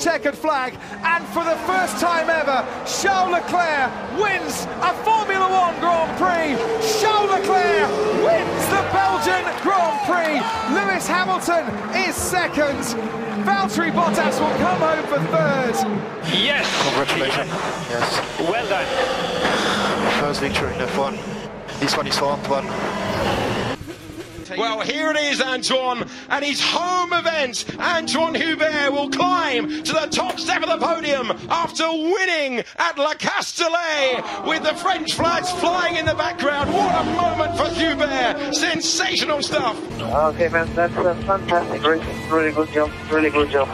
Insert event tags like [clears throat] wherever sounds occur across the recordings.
checkered flag, and for the first time ever, Charles Leclerc wins a Formula One Grand Prix. Charles Leclerc wins the Belgian Grand Prix. Lewis Hamilton is second. Valtteri Bottas will come home for third. Yes. Congratulations. Yes. Well done. First victory in F1. This one is for Antoine. Well, here it is, Antoine, and his home event. Antoine Hubert will climb to the top step of the podium after winning at La Castellet with the French flags flying in the background. What a moment for Hubert! Sensational stuff. Okay, man, that's a fantastic. Really, really good job. Really good job.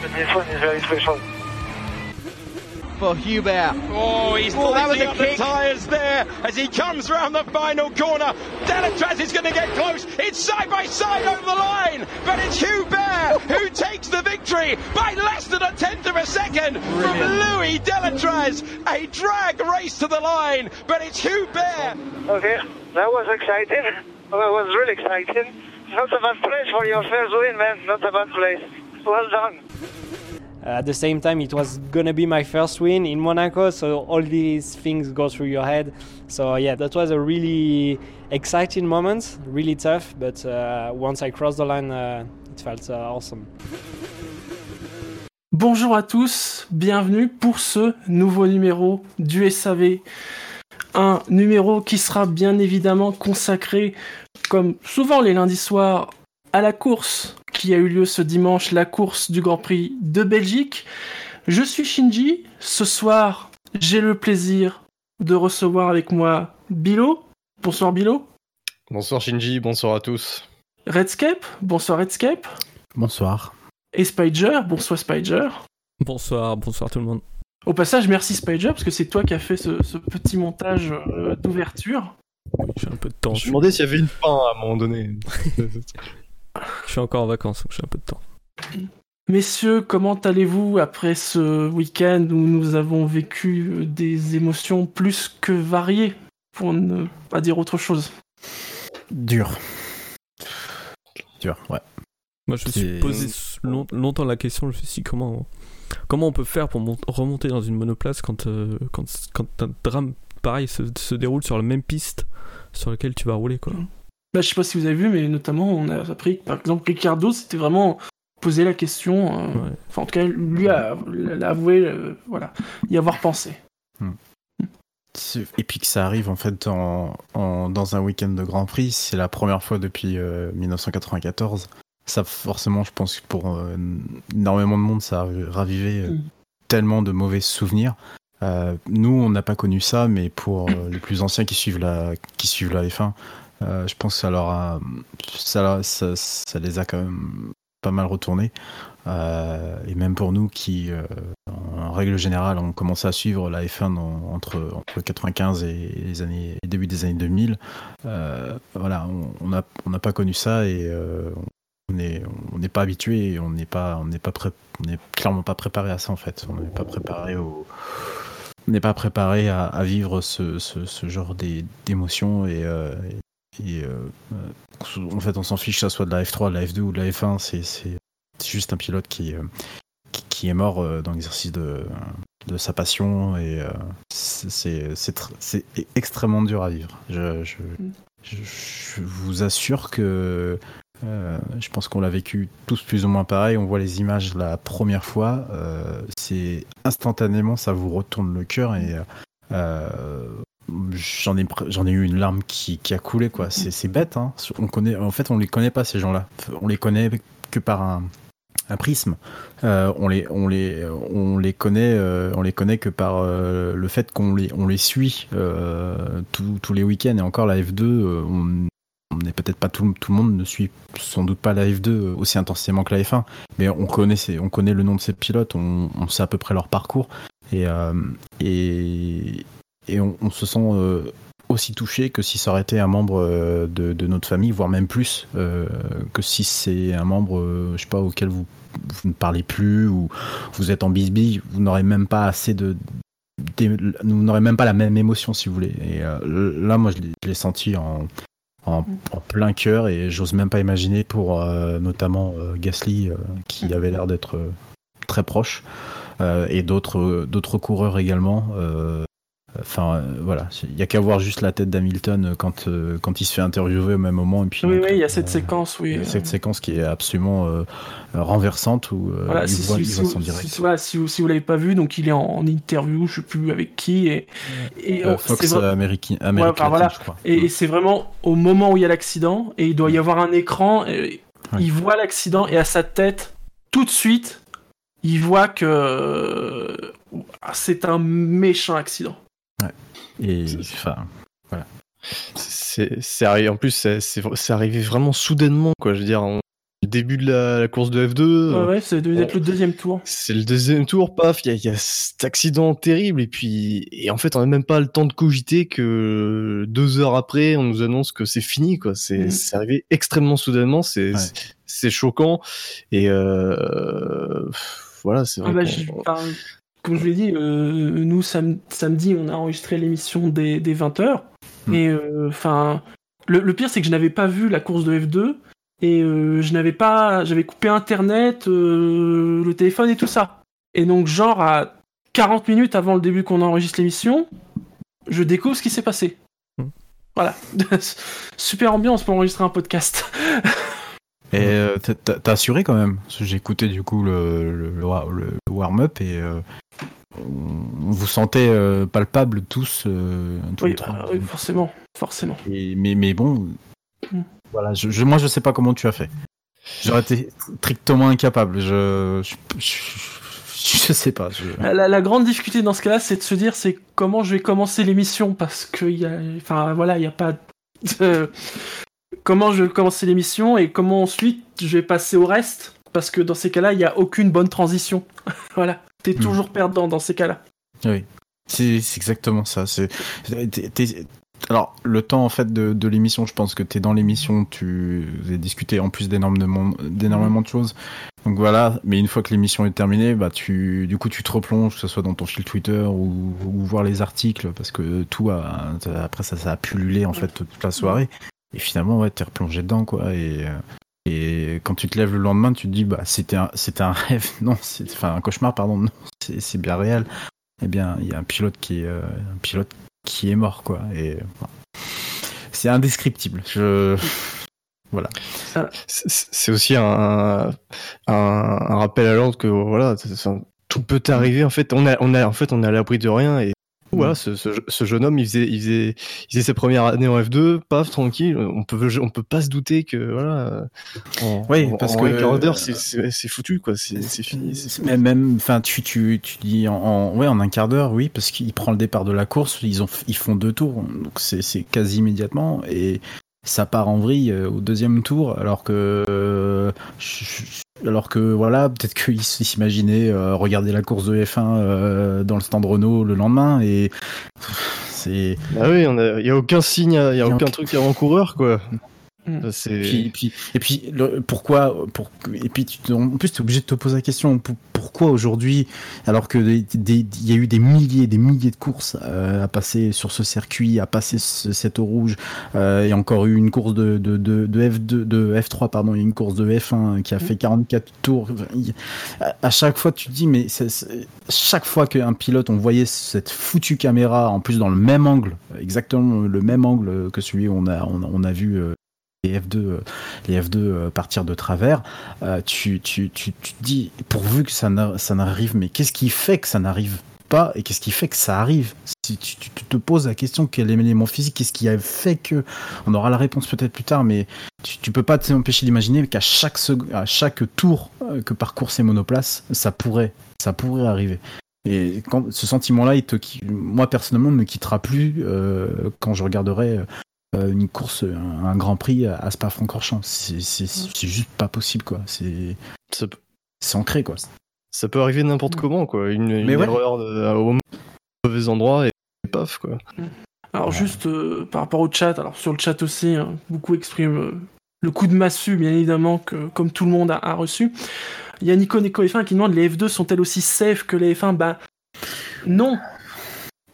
But This one is very special. For Hubert. Oh, he's Oh, that was a up the kick. tyres there as he comes round the final corner. Delatraz is going to get close. It's side by side over the line, but it's Hubert who takes the victory by less than a tenth of a second from Louis Delatraz. A drag race to the line, but it's Hubert. Okay, that was exciting. That was really exciting. Not a bad place for your first win, man. Not a bad place. Well done. At the same time it was gonna be my first win in monaco so all these things go through your head so yeah that was a really exciting moment really tough but uh, once i crossed the line uh, it felt uh, awesome Bonjour à tous, bienvenue pour ce nouveau numéro du SAV. Un numéro qui sera bien évidemment consacré, comme souvent les lundis soirs, à la course qui a eu lieu ce dimanche, la course du Grand Prix de Belgique. Je suis Shinji. Ce soir, j'ai le plaisir de recevoir avec moi Bilo. Bonsoir Bilo. Bonsoir Shinji, bonsoir à tous. Redscape. Bonsoir Redscape. Bonsoir. Et Spider. Bonsoir Spider. Bonsoir, bonsoir tout le monde. Au passage, merci Spider, parce que c'est toi qui as fait ce, ce petit montage euh, d'ouverture. Oui, j'ai un peu de temps. Je me demandais s'il y avait une fin à un moment donné. [laughs] Je suis encore en vacances, donc j'ai un peu de temps. Messieurs, comment allez-vous après ce week-end où nous avons vécu euh, des émotions plus que variées, pour ne pas dire autre chose? Dur. Dur, ouais. Moi, je me suis posé long- longtemps la question, je me suis dit comment, comment on peut faire pour mon- remonter dans une monoplace quand, euh, quand, quand un drame pareil se, se déroule sur la même piste sur laquelle tu vas rouler, quoi? Bah, Je sais pas si vous avez vu, mais notamment, on a appris que, par exemple, Ricardo s'était vraiment posé la question. euh, Ouais. En tout cas, lui a, avoué, euh, voilà, y avoir pensé. C'est- Et puis que ça arrive en fait en, en- dans un week-end de Grand Prix, c'est la première fois depuis euh, 1994. Ça, forcément, je pense que pour euh, énormément de monde, ça a ravivé euh, Mm. tellement de mauvais souvenirs. Euh, nous, on n'a pas connu ça, mais pour euh, les plus anciens qui suivent la, qui suivent la F1, euh, je pense que ça, leur a, ça, ça, ça les a quand même pas mal retournés. Euh, et même pour nous qui, euh, en règle générale, on commençait à suivre la F1 dans- entre, entre 95 et les années, début des années 2000. Euh, voilà, on on n'a on n'a pas connu ça et on n'est on pas habitué et on n'est pas, on n'est pas prêt, on n'est clairement pas préparé à ça en fait. On n'est pas préparé au, on n'est pas préparé à, vivre ce, ce, genre d'é- d'émotions et, et, euh, euh, en fait on s'en fiche que ça soit de la F3, de la F2 ou de la F1, c'est juste un pilote qui, euh, est mort dans l'exercice de, sa passion et c'est- c'est c'est tr- c'est extrêmement dur à vivre. Je, vous assure que je pense qu'on l'a vécu tous plus ou moins pareil. On voit les images la première fois, c'est instantanément ça vous retourne le cœur et j'en ai j'en ai eu une larme qui, qui a coulé quoi. C'est bête. Hein. On connaît en fait on les connaît pas ces gens-là. On les connaît que par un un prisme. Euh, on les on les on les connaît euh, on les connaît que par euh, le fait qu'on les on les suit euh, tous- les week-ends et encore la F2 euh, on n'est peut-être pas tout, tout le monde ne suit sans doute pas la F2 aussi intensément que la F1 mais on connaît ces- on connaît le nom de ces pilotes on, sait à peu près leur parcours et, et on, on se sent euh, aussi touché que si ça aurait été un membre euh, de, de notre famille, voire même plus, euh, que si c'est un membre, euh, je sais pas, auquel vous, vous ne parlez plus ou vous êtes en bisbille, vous n'aurez même pas assez de, vous n'aurez même pas la même émotion si vous voulez. Et euh, là, moi, je l'ai- senti en, en, en plein cœur et j'ose même pas imaginer pour notamment Gasly qui avait l'air d'être très proche et d'autres d'autres coureurs également. euh, Enfin euh, voilà, il y a qu'à voir juste la tête d'Hamilton quand euh, quand il se fait interviewer au même moment et puis Oui, donc, oui, il y a cette séquence, oui. cette séquence qui est absolument euh, renversante où euh, Voilà, il si, voit, si- il si voit vous- son direct. si- voilà, si vous si vous l'avez pas vu, donc il est en, en interview, je sais plus avec qui, et, et Euh, on- Fox c'est vrai- euh, Américain, Ouais, voilà. je crois. Et, c'est vraiment au moment où il y a l'accident, et il doit y avoir un écran, et Ouais. il voit l'accident, et à sa tête, tout de suite, il voit que c'est un méchant accident. Et enfin, voilà. C'est arrivé. En plus, c'est arrivé vraiment soudainement, quoi. Je veux dire, on- le début de la, la course de F2. Ouais, euh, ouais, c'est devait être bon. le deuxième tour. C'est le deuxième tour, paf, il y, a- il y a cet accident terrible, et puis, et en fait, on n'a même pas le temps de cogiter que deux heures après, on nous annonce que c'est fini, quoi. C'est c'est arrivé extrêmement soudainement, c'est Ouais. choquant, et euh, voilà, c'est Ah vrai. bah, je- enfin, comme je l'ai dit, euh, nous sam- samedi, on a enregistré l'émission des, des 20h. Mm. Et euh, enfin, le, le pire, c'est que je n'avais pas vu la course de F2 et euh, je n'avais pas, j'avais coupé Internet, le téléphone et tout ça. Et donc, genre à 40 minutes avant le début qu'on enregistre l'émission, je découvre ce qui s'est passé. Mm. Voilà, [laughs] super ambiance pour enregistrer un podcast. [laughs] Et euh, t'as- assuré quand même. J'ai écouté du coup le, le, le wa- le warm-up et euh, on vous sentait euh, palpable tous, euh, tous oui, les trois. bah, oui, forcément, forcément. Et- mais, mais bon, Mm. voilà, je, je- moi je sais pas comment tu as fait. J'aurais été strictement incapable. Je, je, sais pas. La, grande difficulté dans ce cas-là, c'est de se dire c'est comment je vais commencer l'émission parce que y a, enfin voilà, il y a pas de... comment je vais commencer l'émission et comment ensuite je vais passer au reste parce que dans ces cas-là, il y a aucune bonne transition. [laughs] voilà, t'es Hmm. toujours perdant dans ces cas-là. Oui, c'est exactement ça. C'est alors le temps en fait de, de l'émission, je pense que tu es dans l'émission, tu avez discuté en plus d'énormément d'énormément de choses. Donc voilà, mais une fois que l'émission est terminée, bah tu du coup tu te replonges, que ce soit dans ton fil Twitter ou, ou voir les articles parce que tout a, après ça ça a pullulé en fait toute la soirée. Et finalement ouais, t'es replongé dedans quoi et euh, et quand tu te lèves le lendemain, tu te dis bah c'était un c'était un [laughs] rêve, non, c'est enfin un cauchemar pardon, non, c'est bien réel eh bien, il y a un pilote qui est, euh, un pilote qui est mort, quoi. Et c'est indescriptible. Je, voilà. C'est c'est aussi un, un, un rappel à l'ordre que voilà, tout peut arriver. En fait, on a, on a, en fait, on est à l'abri de rien et voilà, ce, ce, ce jeune homme, il faisait, il faisait, il faisait ses premières années en F2, paf, tranquille. On peut, on peut pas se douter que voilà, en, Oui, parce en que- un quart d'heure, c'est- foutu quoi, c'est c'est fini. c'est- Même, enfin, tu, tu, tu dis en, en- ouais, en un quart d'heure, oui, parce qu'il prend le départ de la course, ils ont, ils font deux tours, donc c'est, c'est quasi immédiatement, et ça part en vrille euh, au deuxième tour, alors que, euh, je- alors que voilà, peut-être qu'ils s'imaginaient euh, regarder la course de F1 euh, dans le stand Renault le lendemain, et c'est. Ah oui, il y a aucun signe, il y a Y a aucun aucun- truc avant-coureur quoi. Mm. Puis, puis, et puis, le- pourquoi, pour, et puis, tu, en plus, tu es obligé de te poser la question, pour- pourquoi aujourd'hui, alors que des- des- il y a eu des milliers, des milliers de courses euh, à passer sur ce circuit, à passer ce, cette eau rouge, euh, il y a encore eu une course de, de, de, de F2, de F3, pardon, il y a une course de F1 qui a fait 44 tours. À, à chaque fois, tu te dis, mais c'est- c'est- chaque fois qu'un pilote, on voyait cette foutue caméra, en plus dans le même angle, exactement le même angle que celui où on a, on a, on a vu euh, les F2, euh, les F2 euh, partir de travers, euh, tu, te dis, pourvu que ça n'a- ça n'arrive, mais qu'est-ce qui fait que ça n'arrive pas et qu'est-ce qui fait que ça arrive? Tu, te poses la question, quel élément physique, qu'est-ce qui a fait que... On aura la réponse peut-être plus tard, mais tu, tu peux pas t'empêcher d'imaginer qu'à chaque, tour que parcourent ces monoplaces, ça pourrait, arriver. Et ce sentiment-là, moi personnellement, ne me quittera plus quand je regarderai une course, un, un Grand Prix à Spa-Francorchamps. C'est c'est- c'est juste pas possible, quoi. C'est ancré, quoi. ça peut arriver n'importe comment quoi, une, une Mais ouais. erreur de- au mauvais endroit et paf quoi. Alors juste euh, par rapport au chat, alors sur le chat aussi, hein, beaucoup expriment euh, le coup de massue, bien évidemment, que comme tout le monde a, a reçu. Il y a Nico Nico F1 qui demande les F2 sont-elles aussi safe que les F1 Bah non,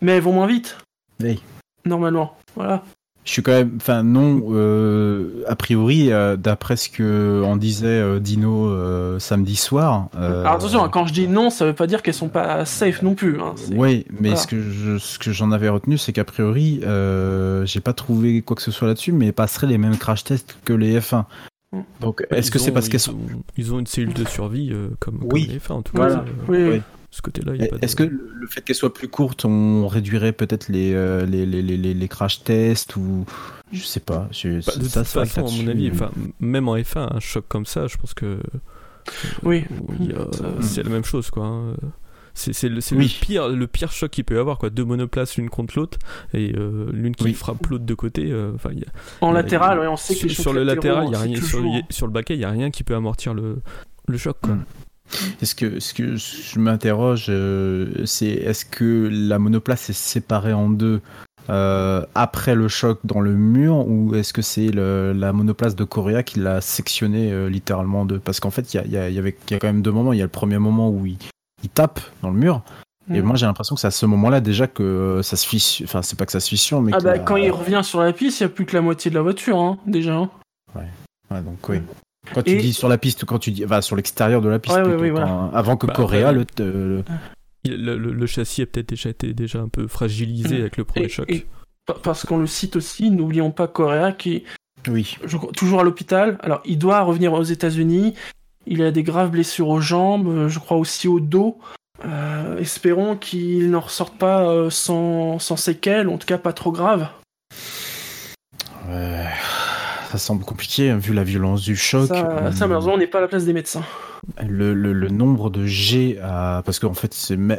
mais elles vont moins vite, Oui. normalement. Voilà. Je suis quand même, enfin non, euh, a priori, euh, d'après ce que on disait euh, Dino euh, samedi soir. euh, Alors attention, hein, quand je dis non, ça veut pas dire qu'elles sont pas safe non plus. Hein. Oui, mais Voilà. ce que je, ce que j'en avais retenu, c'est qu'a priori, euh, j'ai pas trouvé quoi que ce soit là-dessus, mais elles passeraient les mêmes crash tests que les F1. Mm. Donc, est-ce que c'est parce qu'elles sont ont- Ils ont une cellule de survie euh, comme, les F1 en tout Voilà. cas. euh, Oui, Oui. Ce côté-là, de- Est-ce que le fait qu'elles soient plus courtes, on réduirait peut-être les, euh, les, les, les, les- les crash tests ou je sais pas. je- Bah, de ça, toute façon, à mon avis, euh, enfin, même en F1, un choc comme ça, je pense que Oui. il y a- c'est la même chose, quoi. hein. C'est c'est le, c'est Oui. le pire, le pire choc qu'il peut y avoir, quoi. Deux monoplaces l'une contre l'autre et euh, l'une qui Oui. frappe l'autre de côté. euh, y a- En il y a- latéral, ouais, on sait que sur, les sur le latéral, il y a c'est rien. Sur, toujours- le- sur le baquet, il y a rien qui peut amortir le, le choc, quoi. Mm. Est-ce que, ce que je m'interroge, euh, c'est est-ce que la monoplace est séparée en deux euh, après le choc dans le mur ou est-ce que c'est la monoplace de Correa qui l'a sectionné euh, littéralement en deux? Parce qu'en fait, il y a, il y a- il y avait- il y a quand même deux moments. Il y a le premier moment où il, il tape dans le mur. Et Mm. moi, j'ai l'impression que c'est à ce moment-là déjà que ça se fissure. Enfin, c'est pas que ça se fissure, mais Ah bah quand il revient sur la piste, il y a plus que la moitié de la voiture, hein, déjà. hein. Ouais, donc oui. Quand tu Et- dis sur la piste, quand tu dis, enfin, sur l'extérieur de la piste, Ouais, plutôt, oui, voilà. quand- avant que Bah, Correa le, le- Il- Le, le- le châssis a peut-être déjà été déjà un peu fragilisé Mm. avec le premier Et- choc. et pa- parce qu'on le cite aussi, n'oublions pas Correa qui est oui. je toujours à l'hôpital. Alors, il doit revenir aux États-Unis. Il a des graves blessures aux jambes, euh, je crois aussi au dos. Euh, espérons qu'il n'en ressorte pas euh, sans, sans séquelles, en tout cas pas trop grave. Ouais, ça semble compliqué hein, vu la violence du choc. Ça, Euh, ça, malheureusement, on n'est pas à la place des médecins. le, le- le nombre de G, à- parce qu'en fait,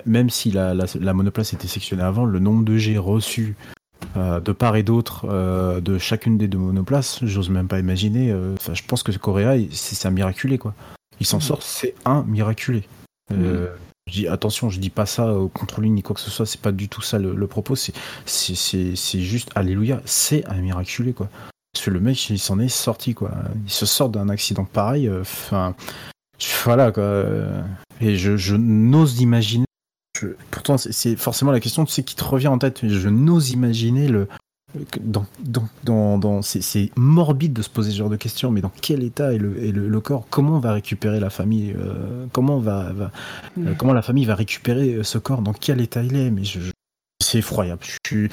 même si la, la, la monoplace était sectionnée avant, le nombre de G reçus euh, de part et d'autre euh, de chacune des deux monoplaces, j'ose même pas imaginer. Enfin, je pense que Correa, il- c'est un miraculé quoi. Il s'en sort, c'est un miraculé. Euh, Je dis attention, je dis pas ça au contre-ligne ni quoi que ce soit, c'est pas du tout ça le, le propos, c'est juste alléluia, c'est un miraculé quoi. Parce que le mec, il s'en est sorti quoi. Il se sort d'un accident pareil, euh, enfin voilà quoi. Et je, je n'ose imaginer. je- pourtant, c'est- forcément la question, tu sais, qui te revient en tête. Je n'ose imaginer le. Dans, dans, dans, dans- c'est, morbide de se poser ce genre de questions, mais dans quel état est le, est le, le corps? Comment on va récupérer la famille euh, Comment va, va euh, comment la famille va récupérer ce corps? Dans quel état il est? Mais je, je- c'est effroyable. Je tu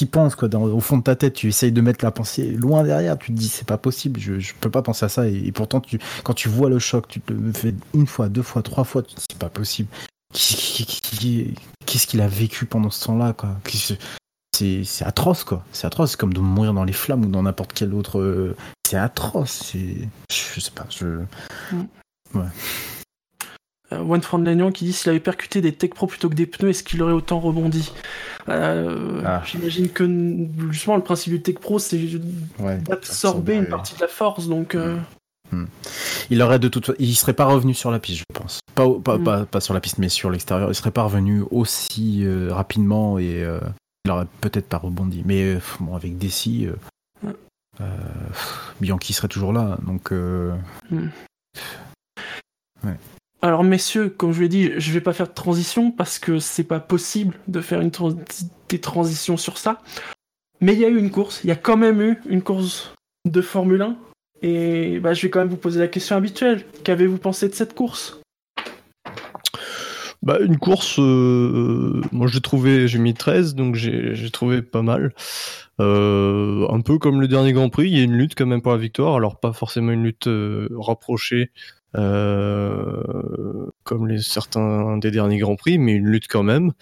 y penses, quoi, dans- au fond de ta tête, tu essayes de mettre la pensée loin derrière, tu te dis, c'est pas possible, je, je peux pas penser à ça. Et, et pourtant, tu, quand tu vois le choc, tu te le fais une fois, deux fois, trois fois, tu te dis, c'est pas possible. Qu'est-ce qu'il a vécu pendant ce temps-là, quoi? C'est, atroce, quoi. C'est atroce, c'est comme de mourir dans les flammes ou dans n'importe quel autre. euh, C'est atroce. C'est, je sais pas, je. Ouais. Euh, One From Lannion qui dit s'il avait percuté des Tech Pro plutôt que des pneus, est-ce qu'il aurait autant rebondi? Euh, Ah. J'imagine que justement le principe du Tech Pro c'est Ouais. d'absorber une partie de la force, donc. euh, Il aurait de toute il serait pas revenu sur la piste, je pense. Pas, au- pas, pas, pas sur la piste, mais sur l'extérieur. Il serait pas revenu aussi euh, rapidement et il aurait peut-être pas rebondi. Mais bon, avec Desi, euh, Mm. euh, pff, Bianchi serait toujours là. Donc, euh, Alors messieurs, comme je l'ai dit, je vais pas faire de transition parce que c'est pas possible de faire des transitions sur ça. Mais il y a eu une course, il y a quand même eu une course de Formule 1. Et bah, je vais quand même vous poser la question habituelle. Qu'avez-vous pensé de cette course? Bah, une course, euh, moi j'ai trouvé, j'ai mis 13, donc j'ai trouvé pas mal. Euh, un peu comme le dernier Grand Prix, il y a une lutte quand même pour la victoire, alors pas forcément une lutte euh, rapprochée euh, comme les certains des derniers Grands Prix, mais une lutte quand même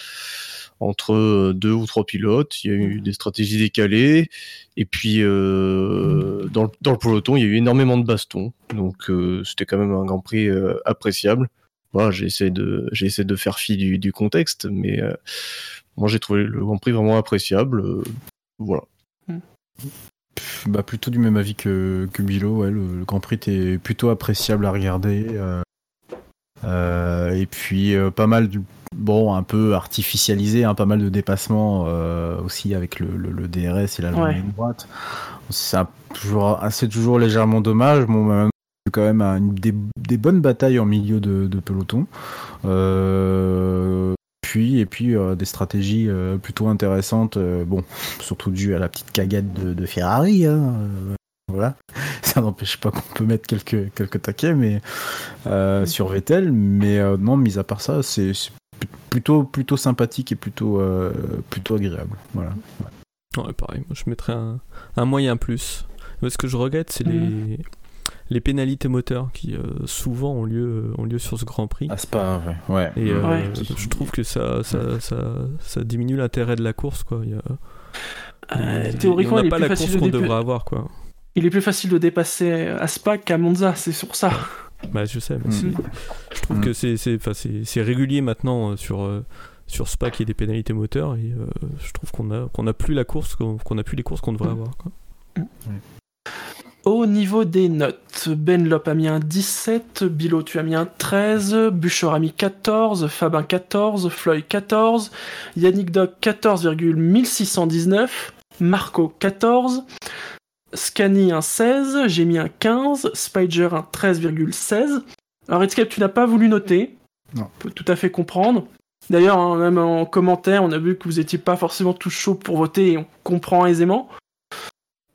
entre euh, deux ou trois pilotes. Il y a eu des stratégies décalées, et puis euh, dans, le, peloton, il y a eu énormément de bastons, donc euh, c'était quand même un Grand Prix euh, appréciable voilà, j'ai essayé de j'ai essayé de faire fi du, contexte, mais euh, moi j'ai trouvé le Grand Prix vraiment appréciable. euh, voilà. Bah, plutôt du même avis que, que Bilo. Ouais, le, le Grand Prix était plutôt appréciable à regarder. euh, euh, et puis euh, pas mal, de- bon, un peu artificialisé, hein, pas mal de dépassements euh, aussi avec le, le- le DRS et la Ouais. ligne droite. Toujours, c'est toujours légèrement dommage. Bon, bah, quand même des, des bonnes batailles en milieu de, de peloton. Et puis euh, des stratégies euh, plutôt intéressantes, euh, bon, [laughs] surtout dû à la petite cagade de, de Ferrari. Hein, euh, voilà, [laughs] ça n'empêche pas qu'on peut mettre quelques quelques taquets, mais euh, sur Vettel. Mais euh, non, mis à part ça, c'est plutôt plutôt sympathique et plutôt euh, plutôt agréable. Voilà. Ouais, pareil, moi je mettrais un, un moyen plus. Mais ce que je regrette, c'est les, les pénalités moteurs qui euh, souvent ont lieu, ont lieu sur ce Grand Prix. Ah, c'est pas ouais. ouais. Et euh, Ouais. je trouve que ça, ça, ça, ça diminue l'intérêt de la course. Quoi. Il y a, Euh, théoriquement, on il n'a pas la course de qu'on devrait avoir. Quoi. Il est plus facile de dépasser à Spa qu'à Monza, c'est sur ça. Bah, je sais, mais Mm. c'est- je trouve que c'est, c'est, enfin, c'est, c'est régulier maintenant euh, sur, euh, sur Spa qu'il y ait des pénalités moteurs et euh, je trouve qu'on a, qu'on a plus la course, qu'on, qu'on a plus les courses qu'on devrait avoir. Quoi. Au niveau des notes, Ben Lop a mis un 17, Bilo tu as mis un 13, Bûcher a mis 14, Fabin 14, Floyd 14, Yannick Doc 14,1619, Marco 14, Scani un 16, j'ai mis un 15, Spider un 13,16. Alors Redscape, tu n'as pas voulu noter. Non. On peut tout à fait comprendre. D'ailleurs, hein, même en commentaire, on a vu que vous n'étiez pas forcément tous chauds pour voter et on comprend aisément.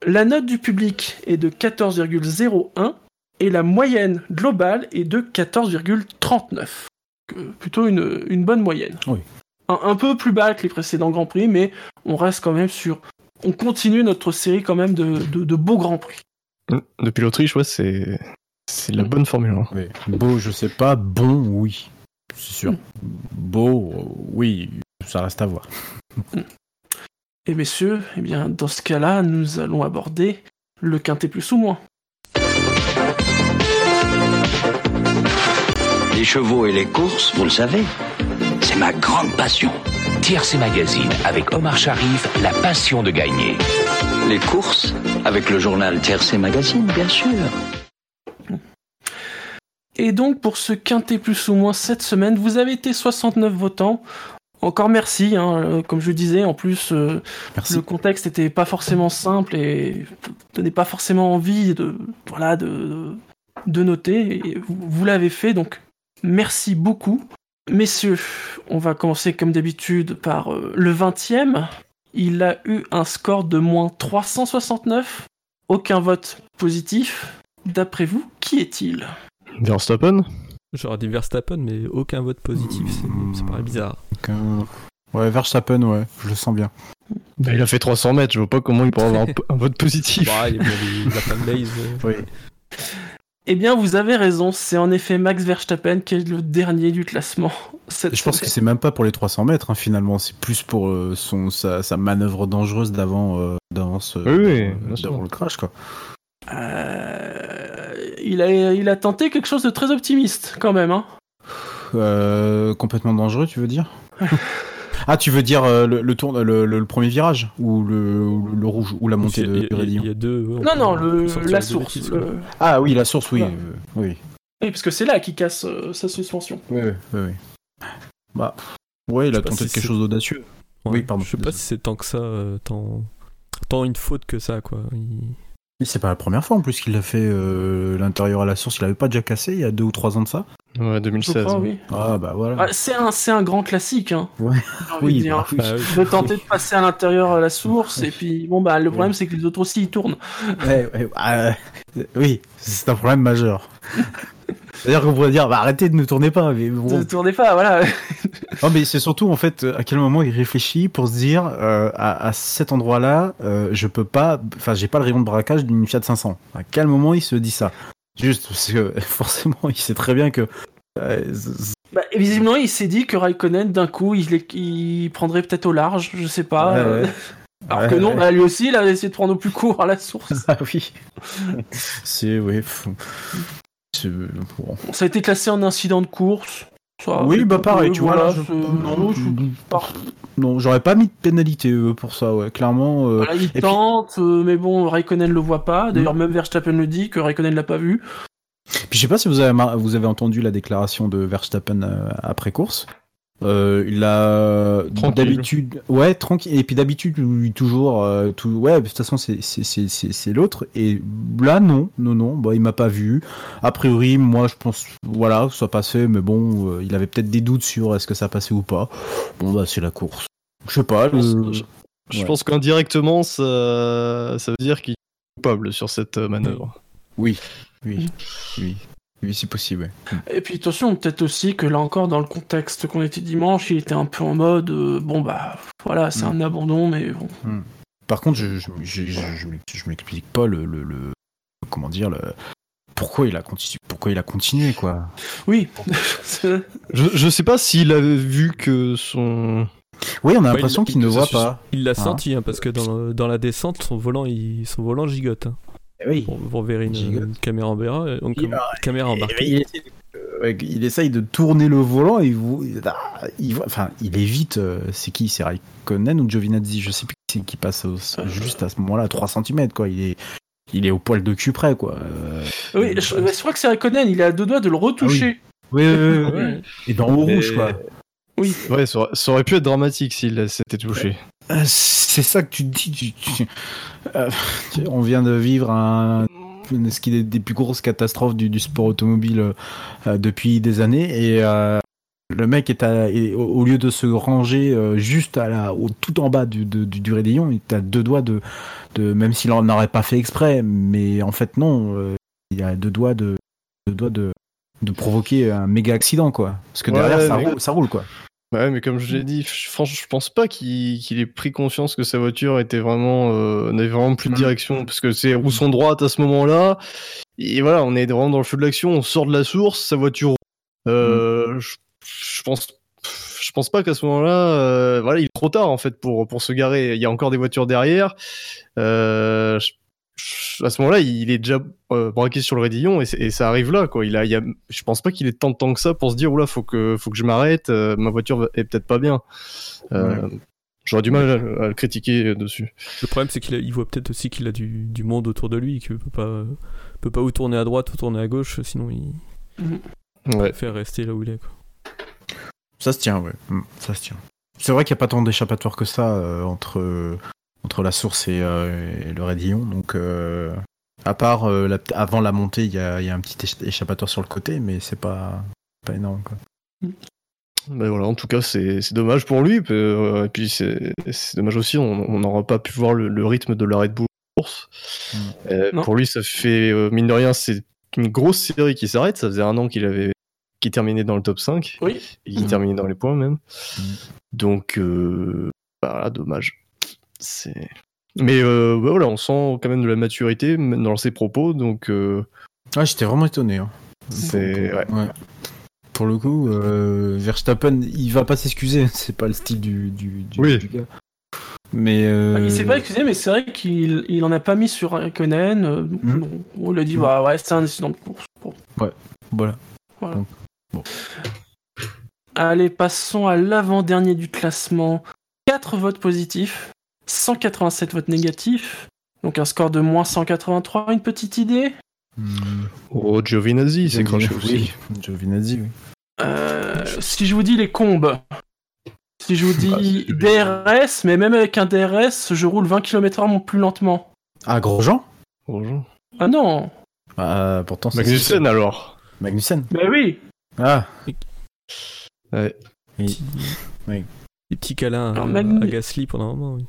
La note du public est de 14,01 et la moyenne globale est de 14,39. Euh, Plutôt une, une bonne moyenne. Oui. Un, un peu plus bas que les précédents Grands Prix, mais on reste quand même sur... On continue notre série quand même de, de, de beaux Grands Prix. Depuis l'Autriche, ouais, c'est c'est la bonne Formule 1. Oui. Beau, je sais pas. Bon, oui. C'est sûr. Beau, euh, oui. Ça reste à voir. Et messieurs, eh bien, dans ce cas-là, nous allons aborder le quintet plus ou moins. Les chevaux et les courses, vous le savez, c'est ma grande passion. TRC Magazine avec Omar Sharif, la passion de gagner. Les courses, avec le journal TRC Magazine, bien sûr. Et donc pour ce quintet plus ou moins cette semaine, vous avez été 69 votants. Encore merci, hein, euh, comme je disais, en plus euh, Merci. le contexte n'était pas forcément simple et donnait pas forcément envie de voilà de, de noter. Et vous, vous l'avez fait, donc merci beaucoup. Messieurs, on va commencer comme d'habitude par euh, le 20e. Il a eu un score de moins 369. Aucun vote positif. D'après vous, qui est-il? Verstappen? J'aurais dit Verstappen, mais aucun vote positif. C'est, ça paraît bizarre. Ouais, Verstappen, ouais. Je le sens bien. Bah, il a fait 300 mètres, je vois pas comment il pourrait avoir un, un vote positif. Bah, il euh. [laughs] Oui. Eh bien, vous avez raison, c'est en effet Max Verstappen qui est le dernier du classement. Cette Je pense que c'est même pas pour les 300 mètres, hein, finalement. C'est plus pour euh, son, sa, sa manœuvre dangereuse d'avant euh, ce- Oui, oui, euh, le crash, quoi. Euh, il, a, il a tenté quelque chose de très optimiste, quand même. Hein. Euh, complètement dangereux, tu veux dire? [laughs] Ah, tu veux dire euh, le, le, tour, le, le- le premier virage Ou le, le rouge Ou la montée de, il y a- du Raidillon Il y a deux. ouais, Non, non, le, la source. bêtises, Ah oui, la source, oui. Euh, oui. Oui, parce que c'est là qu'il casse euh, sa suspension. Oui, oui, oui. Bah, ouais, il a tenté si quelque chose d'audacieux. Ouais, Oui, pardon, Je sais pas si c'est tant que ça, euh, tant, tant une faute que ça, quoi. Il- C'est pas la première fois en plus qu'il a fait euh, l'intérieur à la source. Il avait pas déjà cassé il y a deux ou trois ans de ça Ouais, Je 2016. crois, ouais. oui. Ah bah voilà. Ah, c'est un, c'est un grand classique. Hein, Ouais. j'ai envie Oui, de dire. bah oui. Ah oui. De tenter de passer à l'intérieur à la source, et puis bon, bah, le problème c'est que les autres aussi ils tournent. Ouais, ouais, euh, oui, c'est un problème majeur. [laughs] C'est-à-dire qu'on pourrait dire, bah, arrêtez de ne tourner pas. Mais bon. Ne tournez pas, voilà. Non, mais c'est surtout en fait à quel moment il réfléchit pour se dire euh, à, à cet endroit-là, euh, je peux pas, enfin j'ai pas le rayon de braquage d'une Fiat 500. À quel moment il se dit ça? Juste parce que [laughs] forcément il sait très bien que euh, Bah, visiblement, il s'est dit que Raikkonen, d'un coup, il, prendrait peut-être au large, je sais pas. Ouais, ouais. Alors Ouais, que non, bah, lui aussi, il a essayé de prendre au plus court à la source. [laughs] ah oui, c'est oui. Bon. Bon, ça a été classé en incident de course. Ça, Oui, bah pareil, tu vois. voilà, là, je- c'est- non, je- je- par- non, j'aurais pas mis de pénalité euh, pour ça, ouais. Clairement. euh, voilà, il puis- tente, euh, mais bon, Raikkonen le voit pas. D'ailleurs, Mm. même Verstappen le dit que Raikkonen l'a pas vu. Puis je sais pas si vous avez, vous avez entendu la déclaration de Verstappen euh, après course. Euh, il a d'habitude, ouais, tranquille. Et puis d'habitude, lui toujours, euh, tout, ouais. De toute façon, c'est l'autre. Et là, non, non, non. Bah, il m'a pas vu. A priori, moi, je pense, voilà, que ça passait. Mais bon, euh, il avait peut-être des doutes sur est-ce que ça passait ou pas. Bon, bah, c'est la course. Je sais pas. Je pense, le- je- je ouais. pense qu'indirectement, ça, ça veut dire qu'il est coupable sur cette manœuvre. Oui, oui, oui, oui, c'est possible. ouais. Et puis attention, peut-être aussi que là encore, dans le contexte qu'on était dimanche, il était un peu en mode euh, bon bah voilà, c'est Mm. un abandon, mais bon. Par contre, je je, je, je, je m'ex- je m'explique pas le, le, le- comment dire le pourquoi il a continué pourquoi il a continué quoi. Oui. [laughs] Je, je sais pas s'il avait vu que son. Oui, on a Bah, l'impression il- qu'il ne voit pas. Il l'a Hein. senti, hein, parce que dans, dans la descente, son volant, il, son volant gigote. hein. Oui. Pour, pour verrer une, caméra en BRA, donc, Il- caméra embarquée. Il, essaye de- ouais, il essaye de tourner le volant et vous, ah, il, enfin, il évite. euh, c'est qui C'est Raikkonen ou Giovinazzi Je sais plus qui, c'est qui passe au- juste à ce moment-là, à 3 cm quoi. Il est, il est au poil de cul près quoi. Euh, Oui, je, crois que c'est Raikkonen, il est à deux doigts de le retoucher. oui, oui, oui, oui. Et dans le rouge quoi. Oui. Ouais, ça aurait, ça aurait pu être dramatique s'il s'était touché. C'est ça que tu te dis. tu- tu- euh, on vient de vivre un, une- ce qui est des plus grosses catastrophes du, du sport automobile euh, depuis des années et euh, le mec est, à, au, lieu de se ranger euh, juste à la, au, tout en bas du, de- du, du rayon, il est à deux doigts de, de même s'il en aurait pas fait exprès, mais en fait non, euh, il a deux doigts de, deux doigts de, de provoquer un méga accident quoi. Parce que Ouais, derrière ça, roule, ça roule quoi. Ouais, mais comme je l'ai dit, je- franchement, je pense pas qu'il ait pris conscience que sa voiture était vraiment euh, n'avait vraiment plus de direction, parce que c'est roue son droite à ce moment-là. Et voilà, on est vraiment dans le feu de l'action, on sort de la source, sa voiture. Euh, je, je pense, je pense pas qu'à ce moment-là, euh, voilà, il est trop tard en fait pour pour se garer. Il y a encore des voitures derrière. Euh, je- à ce moment-là, il est déjà euh, braqué sur le raidillon et, et ça arrive là, quoi. Il a, il y a, je pense pas qu'il ait tant de temps que ça pour se dire, oula, faut que, faut que je m'arrête, euh, ma voiture est peut-être pas bien. Euh, J'aurais du mal à, à le critiquer dessus. Le problème, c'est qu'il il voit peut-être aussi qu'il a du, du monde autour de lui, qu'il peut pas, peut pas ou tourner à droite ou tourner à gauche, sinon il Ouais. préfère rester là où il est. Quoi. Ça se tient, ouais. Mm, Ça se tient. C'est vrai qu'il n'y a pas tant d'échappatoire que ça euh, entre, entre la source et, euh, et le raidillon. Donc, euh, à part euh, la- avant la montée, il y a, il y a un petit écha- échappatoire sur le côté, mais c'est pas, pas énorme. Quoi. Mais voilà, en tout cas, c'est c'est dommage pour lui. et puis, c'est c'est dommage aussi, on n'aura pas pu voir le, le rythme de la Red Bull course. Euh, Non. pour lui, ça fait, euh, mine de rien, c'est une grosse série qui s'arrête. Ça faisait un an qu'il avait qui terminait dans le top 5. Oui. Et qui Mhm. terminait dans les points même. Donc, euh, voilà, dommage. C'est. Mais euh, bah voilà, on sent quand même de la maturité même dans ses propos. Donc, euh, Ah, j'étais vraiment étonné. hein. c'est. Ouais. Ouais. Pour le coup, euh, Verstappen, il va pas s'excuser. [laughs] C'est pas le style du, du, du, Oui. du gars. Mais euh, Il s'est pas excusé, mais c'est vrai qu'il il en a pas mis sur Raikkonen. euh, Mhm. On lui a dit, bah ouais, c'est un incident de course. Bon. voilà. Voilà. Donc, bon. Allez, passons à l'avant-dernier du classement. 4 votes positifs, 187 votes négatifs. Donc un score de moins 183, une petite idée? Hmm. Oh, Giovinazzi s'est craché aussi. Oui, Giovinazzi, oui. Euh, Si je vous dis les combes, si je vous Bah, dis DRS, mais même avec un DRS, je roule 20 km/h plus lentement. Ah, Grosjean? Bonjour. Ah non Ah, pourtant, c'est- Magnussen alors. Magnussen. Bah oui Ah, Ouais. oui. Oui. Des petits câlins Alors, à, Gasly pendant un moment. Oui.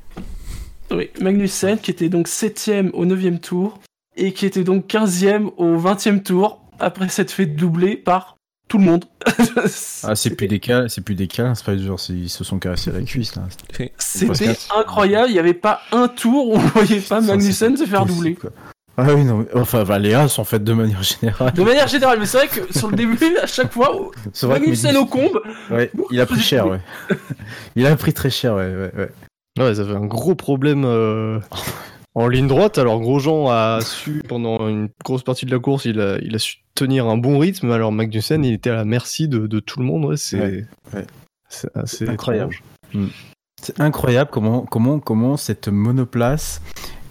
Oui, Magnussen qui était donc 7ème au 9ème tour et qui était donc 15ème au 20ème tour après s'être fait doubler par tout le monde. Ah, c'est plus des cas, c'est plus des cas, c'est pas genre ils se sont caressés la cuisse là. C'était incroyable, il n'y avait pas un tour où on voyait pas Magnussen se faire doubler. Ah oui, non, mais- enfin, bah, les As sont faites de manière générale. De manière générale, mais c'est vrai que sur le début, à chaque fois, C'est vrai Magnussen au combe, Ouais, il a pris cher, ouais. [laughs] il a pris très cher, ouais, ouais, ouais. Ouais, ça fait un gros problème euh, en ligne droite. Alors Grosjean a su pendant une grosse partie de la course, il a, il a su tenir un bon rythme. Alors Magnussen, il était à la merci de, de tout le monde. Ouais, c'est Ouais, ouais. c'est assez incroyable. étrange. C'est incroyable comment, comment, comment cette monoplace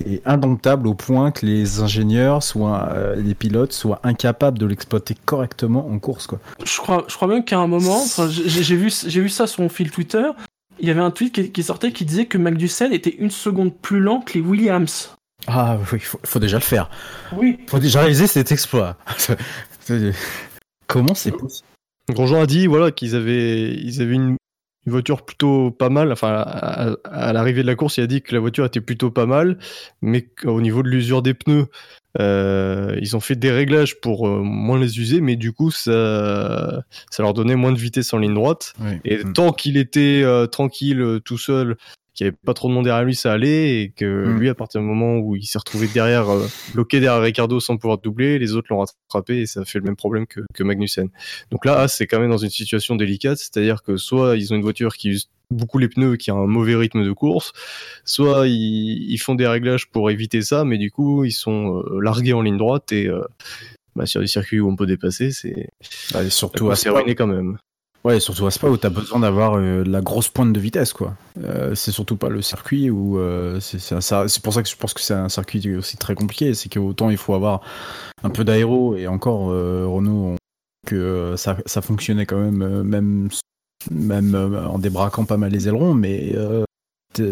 est indomptable au point que les ingénieurs, soit euh, les pilotes, soient incapables de l'exploiter correctement en course. Quoi. Je crois, je crois même qu'à un moment, j'ai vu, j'ai vu ça sur mon fil Twitter. Il y avait un tweet qui, qui sortait qui disait que Magnussen était une seconde plus lent que les Williams. Ah oui, il faut, faut déjà le faire. Oui. faut déjà réaliser cet exploit. [laughs] Comment c'est possible? Grosjean a dit voilà qu'ils avaient ils avaient une, une voiture plutôt pas mal. Enfin, à, à l'arrivée de la course, il a dit que la voiture était plutôt pas mal, mais qu'au niveau de l'usure des pneus, euh, ils ont fait des réglages pour euh, moins les user, mais du coup, ça, ça leur donnait moins de vitesse en ligne droite. Oui. Et Mm. tant qu'il était euh, tranquille, tout seul, qu'il n'y avait pas trop de monde derrière lui, ça allait. Et que Mm. lui, à partir du moment où il s'est retrouvé derrière, euh, bloqué derrière Ricardo sans pouvoir doubler, les autres l'ont rattrapé et ça fait le même problème que, que Magnussen. Donc là, c'est quand même dans une situation délicate, c'est-à-dire que soit ils ont une voiture qui use beaucoup les pneus, qui a un mauvais rythme de course, soit ils, ils font des réglages pour éviter ça, mais du coup, ils sont euh, largués en ligne droite et euh, bah, sur des circuits où on peut dépasser, c'est Bah, surtout à ruinée quand même. Ouais, surtout à Spa où t'as besoin d'avoir euh, la grosse pointe de vitesse, quoi. Euh, c'est surtout pas le circuit où euh, c'est pour ça que je pense que c'est un circuit aussi très compliqué. C'est qu'autant il faut avoir un peu d'aéro et encore Renault on- que ça, ça fonctionnait quand même, même même en débraquant pas mal les ailerons, mais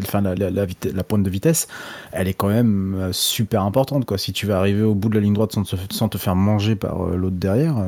enfin la, la, la, pointe de vitesse, elle est quand même super importante, quoi. Si tu veux arriver au bout de la ligne droite sans te, sans te faire manger par l'autre derrière.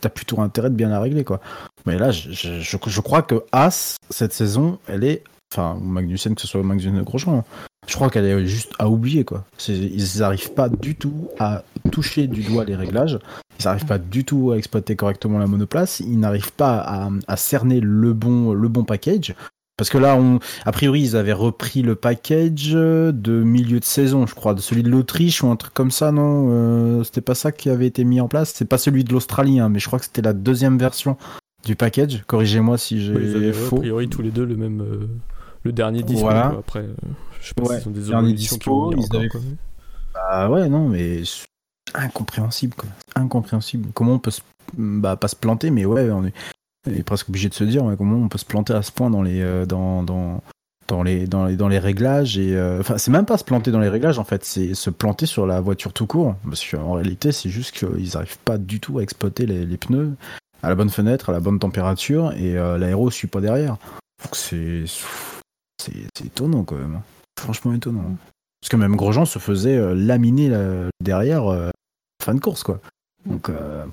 T'as plutôt intérêt de bien la régler, quoi. Mais là, je, je, je- crois que As, cette saison, elle est. Enfin, Magnussen, que ce soit Magnussen ou Grosjean, je crois qu'elle est juste à oublier, quoi. Ils n'arrivent pas du tout à toucher du doigt les réglages. Ils n'arrivent pas du tout à exploiter correctement la monoplace. Ils n'arrivent pas à, à cerner le bon, le bon package. Parce que là, on, a priori, ils avaient repris le package de milieu de saison, je crois, de celui de l'Autriche ou un truc comme ça, non? Euh, C'était pas ça qui avait été mis en place. C'est pas celui de l'Australie, hein, mais je crois que c'était la deuxième version du package. Corrigez-moi si j'ai avaient, a faux. priori tous les deux le même. euh, le dernier dispo. Voilà. quoi. Après, euh, je sais pas Ouais, si sont des dernier éditions qui dispo, vont venir ils encore, avaient- quoi, mais- Bah ouais, non, mais incompréhensible, quoi. Incompréhensible. Comment on peut se... bah, pas se planter, mais ouais, on est, on est presque obligé de se dire ouais, comment on peut se planter à ce point dans les, euh, dans, dans, dans les, dans les, dans les réglages et, euh, enfin, c'est même pas se planter dans les réglages en fait, c'est se planter sur la voiture tout court, parce qu'en réalité, c'est juste qu'ils arrivent pas du tout à exploiter les, les pneus à la bonne fenêtre, à la bonne température, et euh, l'aéro suit pas derrière. Donc c'est, étonnant quand même. hein. Franchement étonnant. Parce que même Grosjean se faisait euh, laminer là, derrière euh, fin de course, quoi. Donc, euh,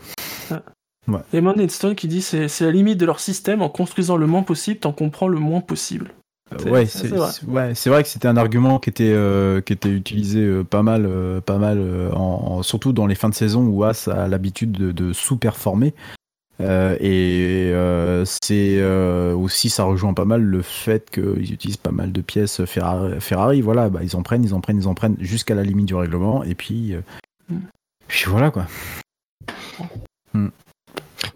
ouais. Eamon Edstone qui dit c'est c'est la limite de leur système en construisant le moins possible tant qu'on prend le moins possible. C'est- ouais, c'est vrai. ouais, vrai que c'était un argument qui était euh, qui était utilisé euh, pas mal, euh, pas mal, euh, en, en- surtout dans les fins de saison où As a l'habitude de, de sous-performer. Euh, et euh, c'est euh, aussi ça rejoint pas mal le fait qu'ils utilisent pas mal de pièces Ferrari, Ferrari voilà, bah, ils en prennent, ils en prennent, ils en prennent jusqu'à la limite du règlement et puis euh, puis voilà quoi.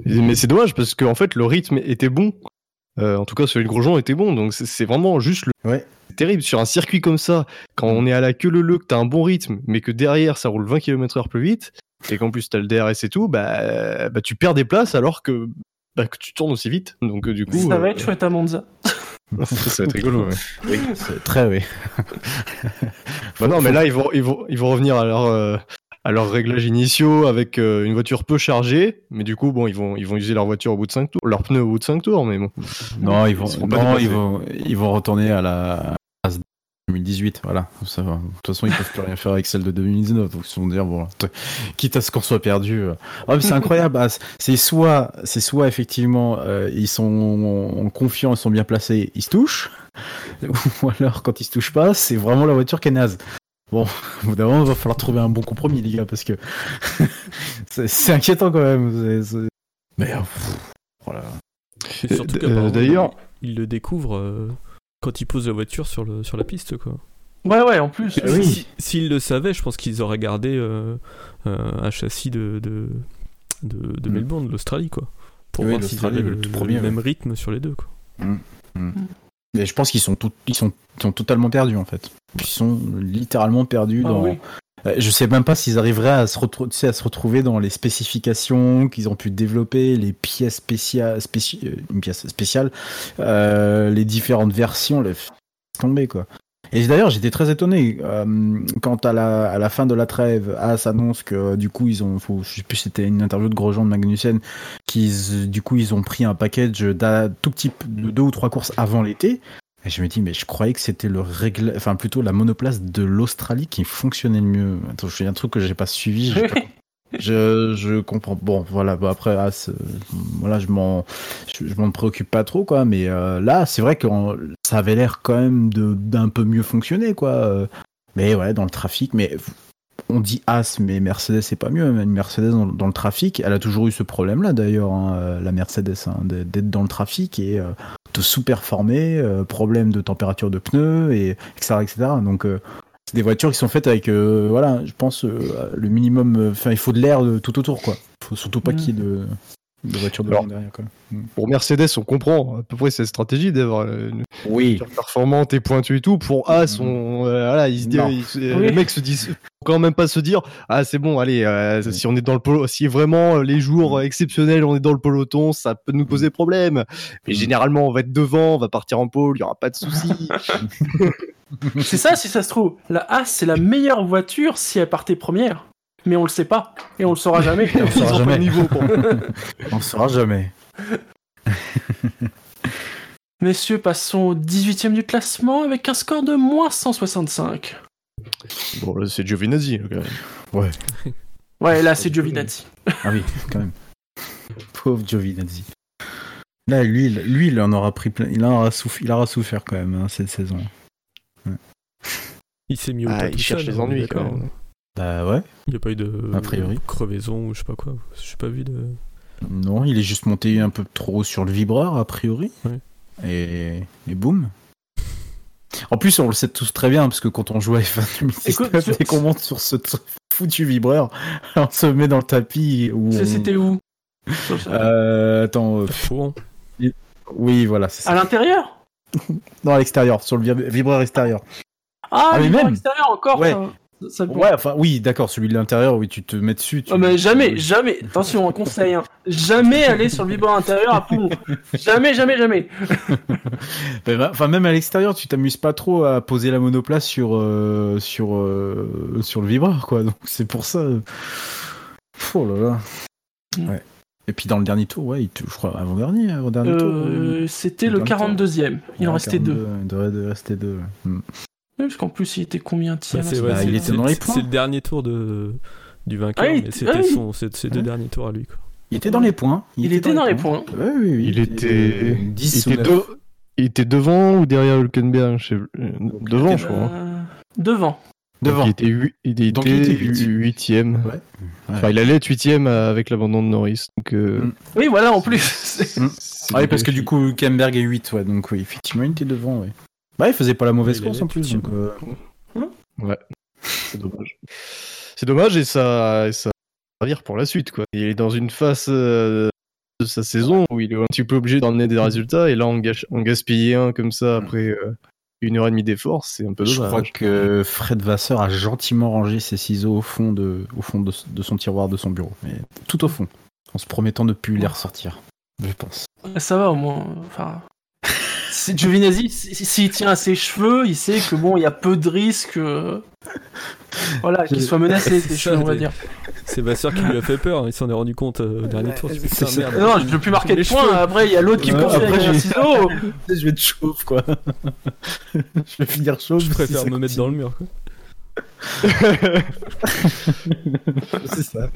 Mais c'est dommage parce qu'en fait le rythme était bon. Euh, en tout cas celui de Grosjean était bon, donc c'est- vraiment juste le. Ouais. C'est terrible sur un circuit comme ça, quand on est à la queue le le, que t'as un bon rythme, mais que derrière ça roule 20 km/h plus vite, et qu'en plus t'as le DRS et tout, bah, bah tu perds des places alors que, bah, que tu tournes aussi vite. Donc euh, du coup. Ça va euh, être chouette à Monza. [laughs] ça va être rigolo. ouais. Oui, très oui. [laughs] Bah non, mais là ils vont, ils vont, ils vont revenir à leur, euh, à leurs réglages initiaux avec euh, une voiture peu chargée, mais du coup bon ils vont, ils vont user leur voiture au bout de 5 tours, leurs pneus au bout de 5 tours, mais bon. Non, ils vont, non, ils vont, ils vont retourner à la 2018, voilà. Ça va. De toute façon, ils peuvent plus rien faire avec celle de 2019, donc ils vont dire bon, t- quitte à ce qu'on soit perdu. Ah, mais c'est incroyable. ah, c'est soit, c'est soit effectivement, euh, ils sont confiants, ils sont bien placés, ils se touchent, [laughs] ou alors quand ils se touchent pas, c'est vraiment la voiture qui est naze. Bon, au bout d'un moment, il va falloir trouver un bon compromis, les gars, parce que [laughs] c'est inquiétant quand même. c'est- Mais euh, pff, voilà. D'ailleurs- il le découvre euh, quand il pose la voiture sur, le, sur la piste, quoi. Ouais, ouais, en plus. Oui. si- S'ils le savaient, je pense qu'ils auraient gardé euh, euh, un châssis de, de, de, de Mm. Melbourne, de l'Australie, quoi. Pour Oui, voir s'ils avaient le le, tout le premier, même rythme sur les deux, quoi. Mm. Mm. Mais je pense qu'ils sont, tout- ils sont, ils sont totalement perdus en fait. Ils sont littéralement perdus Ah dans. oui. Euh, Je sais même pas s'ils arriveraient à se, retrouver dans les spécifications qu'ils ont pu développer, les pièces spéciales, spéci- euh, une pièce spéciale, euh, les différentes versions, les... tomber quoi. Et d'ailleurs, j'étais très étonné euh, quand à la, fin de la trêve, As annonce que du coup ils ont, je sais plus, c'était une interview de Grosjean de Magnussen, qu'ils, du coup ils ont pris un package d'un tout petit de deux ou trois courses avant l'été. Et je me dis, mais je croyais que c'était le règle, enfin plutôt la monoplace de l'Australie qui fonctionnait le mieux. Attends, je fais un truc que j'ai pas suivi. j'ai pas- [laughs] je, je comprends. Bon, voilà. bah après, ah, voilà, je m'en, je, je m'en préoccupe pas trop, quoi. Mais euh, là, c'est vrai que ça avait l'air quand même d'un peu mieux fonctionner, quoi. Euh, Mais ouais, dans le trafic. Mais on dit As, mais Mercedes, c'est pas mieux. Une Mercedes dans, dans le trafic, elle a toujours eu ce problème-là, d'ailleurs, hein, euh, la Mercedes, hein, d'être dans le trafic et euh, de sous-performer, euh, problème de température de pneus, et etc., etc. Donc euh, c'est des voitures qui sont faites avec, voilà, je pense, le minimum. Enfin, il faut de l'air tout autour, quoi. faut surtout pas qu'il y ait de, de voitures devant Alors, derrière, quoi. Pour Mercedes, on comprend à peu près cette stratégie d'avoir une oui. voiture performante et pointue et tout. Pour As, on, euh, voilà, se euh, Oui. les mecs se disent quand même pas se dire ah c'est bon allez euh, si on est dans le polo si vraiment les jours exceptionnels on est dans le peloton ça peut nous poser problème mais généralement on va être devant on va partir en pôle il y aura pas de souci [laughs] [laughs] C'est ça, si ça se trouve. La As, c'est la meilleure voiture si elle partait première. Mais on le sait pas. Et on le saura jamais. [laughs] [laughs] On le saura jamais. le niveau pour- On ne saura jamais. Messieurs, passons au 18ème du classement avec un score de moins 165. bon là c'est Giovinazzi quand même. Ouais. [laughs] Ouais, là, c'est Giovinazzi. Ah oui, quand même. Pauvre Giovinazzi. Là, lui, il- lui, il en aura pris plein. Il en aura souffert, il aura souffert quand même hein, cette saison. Il s'est mis au Ah, tas il cherche seul, les est ennuis, quand même. Bah ouais. Il n'y a pas eu de A priori. crevaison ou je sais pas quoi. Je sais pas vu de. Non, il est juste monté un peu trop sur le vibreur, a priori. Ouais. Et, et boum. En plus, on le sait tous très bien, parce que quand on joue à F1 Écoute, 2019, sur- dès qu'on monte sur ce foutu vibreur, [laughs] on se met dans le tapis. Où on- C'était où? Euh, attends. euh, oui, voilà, c'est ça. À l'intérieur? [laughs] Non, à l'extérieur, sur le vib- vibreur extérieur. Ah, Ah, mais même. même extérieur encore. Ouais. ça- ça- Ouais, enfin, oui, d'accord, celui de l'intérieur, oui, tu te mets dessus. tu- Oh, mais jamais, jamais, attention, un conseil, hein. jamais aller sur le vibreur intérieur à poumon. Jamais, jamais, jamais. [laughs] Ben, Enfin, même à l'extérieur, tu t'amuses pas trop à poser la monoplace sur, euh, sur, euh, sur le vibreur, quoi. Donc, c'est pour ça. Oh là là. Mm. Ouais. Et puis, dans le dernier tour, ouais, je crois, avant-dernier, avant-dernier tour. Euh, C'était le dernier tour. 42e. Il en restait 42, deux. Il devrait de rester deux. Oui, parce qu'en plus, il était combien tiers Bah, ouais, Bah, il était dans les points. C'est le dernier tour de, du vainqueur, Ah, mais c'était ah, oui. son, c'est- ses deux Ouais. derniers tours à lui. Quoi. Il était dans les points. Il était dans les points. Ouais, oui, oui. il était il 10 ou était, 9. de- il était devant ou derrière Hülkenberg je sais- euh, devant je crois Euh, devant. Devant. Donc, il était, hui- il était Donc, il était huit. huitième Ouais. enfin il allait être huitième euh, avec l'abandon de Norris donc euh, Mm. Oui, voilà, en plus. Mm. Ah oui, parce que du coup, Kemberg est 8, ouais, donc oui, effectivement, il était devant, ouais. Bah, il faisait pas la mauvaise course en plus, donc. euh, Ouais, c'est dommage. C'est dommage et ça, et ça va servir pour la suite quoi. Il est dans une phase euh, de sa saison où il est un petit peu obligé d'emmener des résultats et là en, gâche- en gaspiller un comme ça après euh, une heure et demie d'effort, c'est un peu Je dommage. crois que Fred Vasseur a gentiment rangé ses ciseaux au fond de, au fond de, de son tiroir de son bureau, mais tout au fond, en se promettant de plus les ressortir, je pense. Ça va au moins. Enfin. Giovinazzi, s'il tient à ses cheveux, il sait que bon, il y a peu de risques. euh, Voilà, qu'il soit menacé, ses [laughs] C'est cheveux, ça, on va dire. C'est Vasseur qui lui a fait peur, il s'en est rendu compte euh, au dernier tour. c'est Putain, ça. merde. Non, je veux plus marquer de Les points. cheveux. Après, il y a l'autre qui Ouais, avec un ciseau. je vais [laughs] te chauffe, quoi. [laughs] je vais finir chaud. Je préfère me mettre dans le mur. Quoi. c'est ça.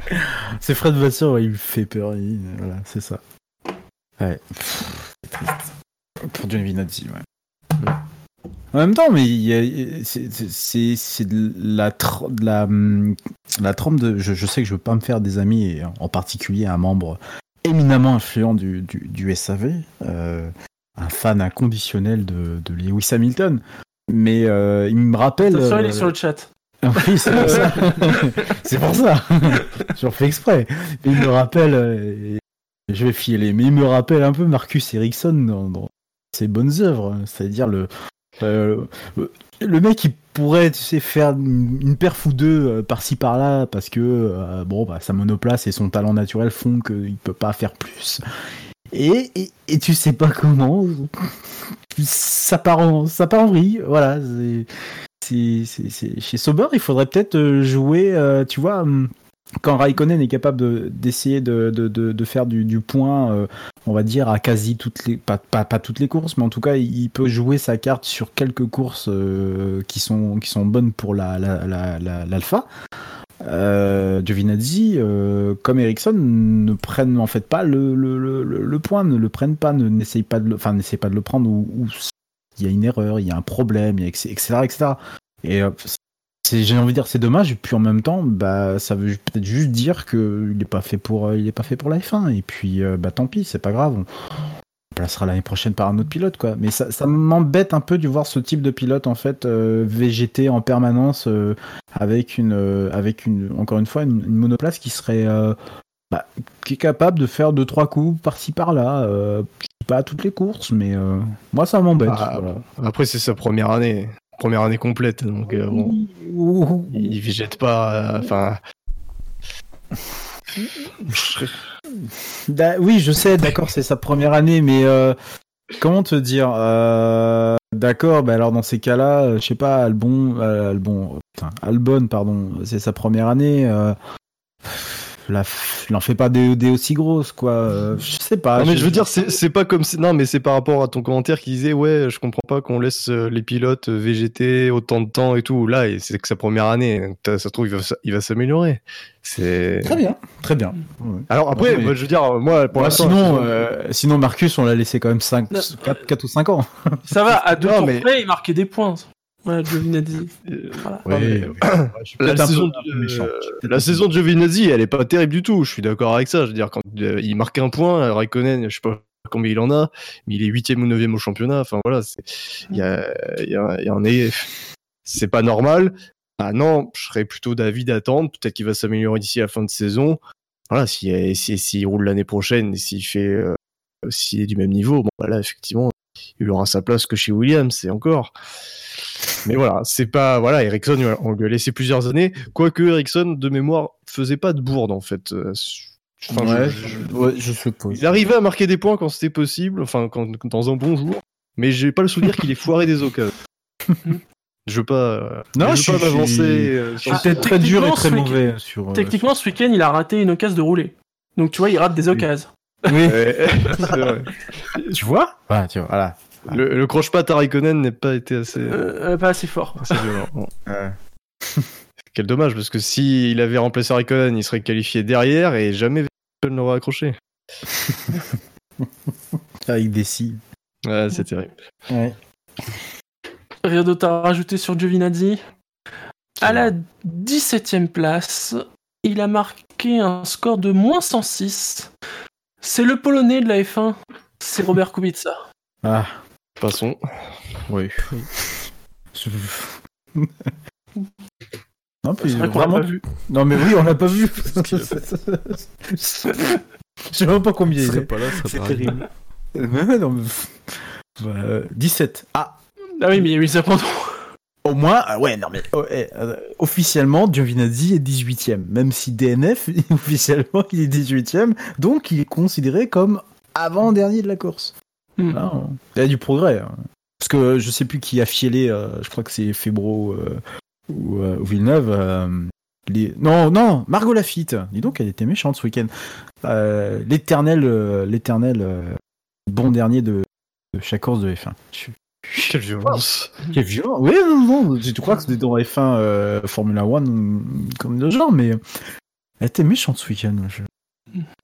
C'est Fred Vasseur, ouais, il me fait peur, il- voilà, c'est ça. Ouais. C'est triste. Pour Giovinazzi, ouais. En même temps, mais c'est- de la, tr- de la, hum, la trempe de. Je, je sais que je veux pas me faire des amis, et en particulier un membre éminemment influent du, du, du SAV, euh, un fan inconditionnel de, de Lewis Hamilton. Mais euh, il me rappelle. Attention, il est euh, sur le chat. [laughs] oui, c'est pour ça. [laughs] c'est pour ça. [laughs] J'en fais exprès. Mais il me rappelle. euh, je vais filer, mais il me rappelle un peu Marcus Ericsson dans, dans ses bonnes œuvres. C'est-à-dire le. euh, le mec qui pourrait, tu sais, faire une, perf ou deux euh, par-ci par-là parce que euh, bon, bah, sa monoplace et son talent naturel font qu'il peut pas faire plus. Et, et, tu sais pas comment. Ça part en, ça part en vrille. Voilà. c'est- Chez Sauber, il faudrait peut-être jouer, tu vois, hum, quand Raikkonen est capable de- d'essayer de, faire du, point, euh, on va dire, à quasi toutes les, pas, pas, toutes les courses, mais en tout cas, il peut jouer sa carte sur quelques courses euh, qui, sont, qui sont bonnes pour la, la, l'Alpha. Euh, Giovinazzi, comme Ericsson, ne prennent en fait pas le, point, ne le prennent pas, ne n'essayent pas de enfin, pas de le prendre où il y a une erreur, il y a un problème, etc., etc. j'ai envie de dire, c'est dommage. Et puis en même temps, bah, ça veut peut-être juste dire que il est pas fait pour, euh, il est pas fait pour la F1. Et puis, euh, bah, tant pis, c'est pas grave. On on placera l'année prochaine par un autre pilote, quoi. Mais ça, ça m'embête un peu de voir ce type de pilote en fait euh, végéter en permanence euh, avec une, euh, avec une, encore une fois, une, une monoplace qui serait, bah, qui est capable de faire deux trois coups par-ci par-là. Pas à toutes les courses, mais moi ça m'embête. Ah, voilà. Après, c'est sa première année. Première année complète. Donc, euh, bon. Il, il végète pas. euh, Enfin. Oui, je sais, d'accord, c'est sa première année, mais euh, comment te dire D'accord, bah alors dans ces cas-là, je sais pas, Albon, Albon, putain, Albon, pardon, c'est sa première année. La, f- il en fait pas des, des aussi grosses, quoi. euh, je sais pas. non, mais je veux dire, c'est pas comme si. Non, mais c'est par rapport à ton commentaire qui disait Ouais, je comprends pas qu'on laisse euh, les pilotes euh, végéter autant de temps et tout. Là, c'est que sa première année. Ça se trouve, il va, il va s'améliorer. C'est. Très bien, très bien. Alors après, Ouais, mais- moi, je veux dire, moi, pour Ouais, l'instant. sinon, euh, sinon, Marcus, on l'a laissé quand même 5, 4, ou 5 ans. Ça va, à deux Non, tours mais- près, il marquait des points. Voilà, Giovinazzi. [laughs] Voilà. Oui, mais- oui. [coughs] Je suis La saison, de, méchant. euh, la saison de Giovinazzi, elle est pas terrible du tout. Je suis d'accord avec ça. Je veux dire, quand euh, il marque un point, Raikkonen, je sais pas combien il en a, mais il est huitième ou neuvième au championnat. Enfin voilà, il y a, y a, y en est, c'est pas normal. Ah non, je serais plutôt d'avis d'attendre. Peut-être qu'il va s'améliorer d'ici la fin de saison. Voilà, s'il si, s'il roule l'année prochaine s'il fait, euh, s'il est du même niveau, bon bah là effectivement, il aura sa place que chez Williams, c'est encore. Mais voilà, c'est pas voilà, Ericsson, on lui a laissé plusieurs années. Quoique Ericsson, de mémoire, faisait pas de bourde en fait. Euh, enfin, Ouais, je- je- ouais, je suppose. il arrivait à marquer des points quand c'était possible, enfin quand, dans un bon jour. Mais j'ai pas le souvenir qu'il ait foiré des occasions. [laughs] Je veux pas. euh, Non, je je veux pas suis- m'avancer. je euh, suis sur- peut-être très dur et Techniquement, très mauvais sur. euh, Techniquement, ce week-end, il a raté une occasion de rouler. Donc, tu vois, il rate des occasions. Oui. [laughs] Vrai. tu vois? Voilà, tu vois, voilà. Le, le croche-patte à Raikkonen n'est pas été assez, Euh, pas assez fort. assez violent. Bon. [laughs] [laughs] Quel dommage, parce que s'il avait remplacé Raikkonen, il serait qualifié derrière et jamais Vettel n'aurait accroché. Avec des scies. Ouais, c'est terrible. Ouais. Rien d'autre à rajouter sur Giovinazzi? À la 17ème place, il a marqué un score de moins 106. C'est le Polonais de la F1. C'est Robert Kubica. Ah, Passons. oui. Je- non, puis vrai vraiment. pas vu. Non, mais oui, on l'a pas vu. [laughs] Je sais même pas combien il est. C'est terrible. [laughs] Ouais, non, mais... Bah, 17. Ah, Ah oui, mais il y a eu les abandons. Au moins, ah ouais, non mais oh, eh, euh, officiellement, Giovinazzi est 18ème, même si DNF, [laughs] officiellement, il est 18ème, donc il est considéré comme avant-dernier de la course. Hmm. Il y a du progrès. hein. Parce que euh, je sais plus qui a fielé, euh, je crois que c'est Febro euh, ou, euh, ou Villeneuve. euh, les... Non, non, Margot Lafitte. Dis donc, elle était méchante ce week-end. Euh, l'éternel, euh, l'éternel euh, bon dernier de, de chaque course de F1. Je- [laughs] Quelle violence. Quel violent. Oui, non, non, tu crois que c'était dans F1 euh, Formula One comme de genre, mais elle était méchante ce week-end. je-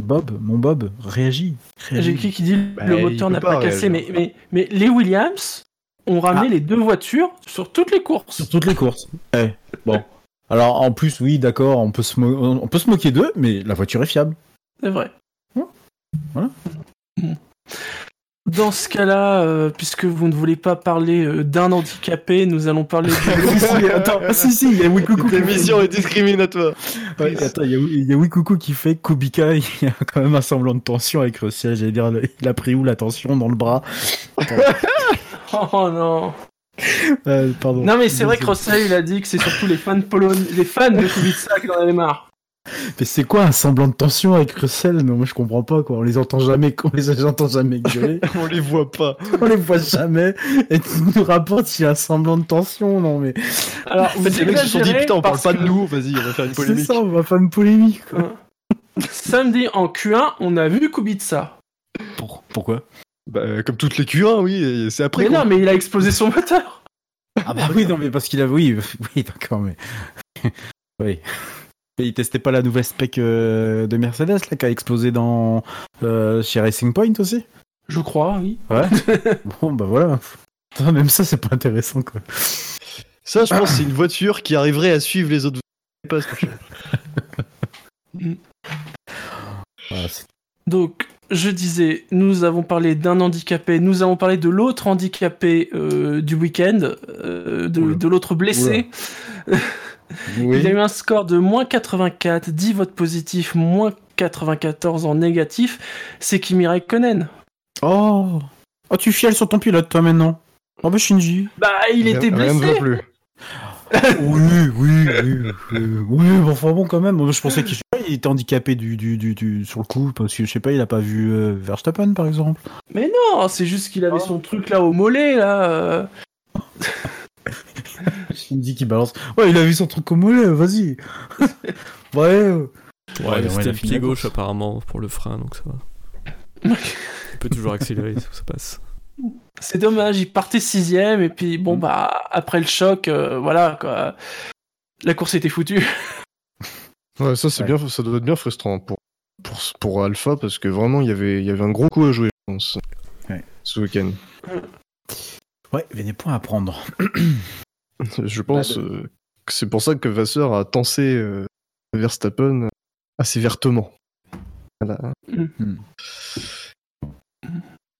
Bob, mon Bob, réagis. J'ai qui qui dit Bah, le il moteur n'a pas pas cassé, mais, mais, mais les Williams ont ramené Ah. les deux voitures sur toutes les courses. Sur toutes les courses. Eh, bon. Alors en plus, oui, d'accord, on peut se on peut se moquer d'eux, mais la voiture est fiable. C'est vrai. Voilà. Dans ce cas-là, euh, puisque vous ne voulez pas parler euh, d'un handicapé, nous allons parler du [laughs] si, si, [laughs] attends, ah, si, si, il y a Wikuku. Cette émission est discriminatoire. Ouais, attends, il y a, il y a Wikuku qui fait Kubika, [laughs] il y a quand même un semblant de tension avec Russell. J'allais dire, il a pris où la tension dans le bras Oh non. Euh, Pardon. Non mais c'est vrai que Russell il a dit que c'est surtout les fans polonais, les fans de Kubica qui en avaient marre. Mais c'est quoi un semblant de tension avec Russell? Non, moi je comprends pas quoi. On les entend jamais, on les [laughs] entend jamais gueuler. [laughs] on les voit pas. on les voit jamais. Et tu nous rapportes s'il y a un semblant de tension, non mais. Alors, En fait, les mecs se sont dit putain, on parle pas de nous, vas-y, on va faire une C'est polémique. ça, on va faire une polémique. Quoi. Samedi en Q1, on a vu Kubica. Pourquoi? Bah, comme toutes les Q1, oui, c'est après. Mais quoi. non, mais il a explosé son moteur. Ah bah oui, non mais parce qu'il a, oui, [laughs] oui, d'accord, mais oui. Et il testait pas la nouvelle spec euh, de Mercedes là qui a explosé dans euh, chez Racing Point aussi. Je crois, oui. Ouais. [laughs] bon bah voilà. Putain, Même ça c'est pas intéressant quoi. Ça, je pense, c'est une voiture qui arriverait à suivre les autres. Pas, [laughs] Donc, je disais, nous avons parlé d'un handicapé, nous avons parlé de l'autre handicapé euh, du week-end, euh, de l'autre blessé. [laughs] [laughs] Il a eu un score de moins 84, 10 votes positifs, moins 94 en négatif. C'est Kimi Raikkonen. Oh. oh tu fiales sur ton pilote toi maintenant. Oh bah Shinji. Bah, il était Rien ne blessé. plus. [laughs] oui, oui, oui, oui, oui, bon, enfin bon quand même. Moi, Je pensais qu'il était handicapé du, du, du, du- sur le coup parce que je sais pas, il a pas vu euh, Verstappen par exemple. Mais non, c'est juste qu'il avait son truc là au mollet, là. Shinji qui balance. Ouais, il a vu son truc au mollet, vas-y. ouais. [laughs] euh. Ouais, Ouais, c'était il a le pied gauche apparemment pour le frein, donc ça va. Il peut toujours accélérer, ça ça passe. C'est dommage, il partait sixième et puis bon bah après le choc, euh, voilà quoi. La course était foutue. [laughs] Ouais, ça, c'est Ouais. bien, ça doit être bien frustrant pour, pour, pour Alpha parce que vraiment, il y avait, il y avait un gros coup à jouer, je pense, Ouais. ce week-end. Ouais, il y a des points à prendre. [clears throat] [laughs] Je pense euh, que c'est pour ça que Vasseur a tensé euh, Verstappen assez vertement. Voilà.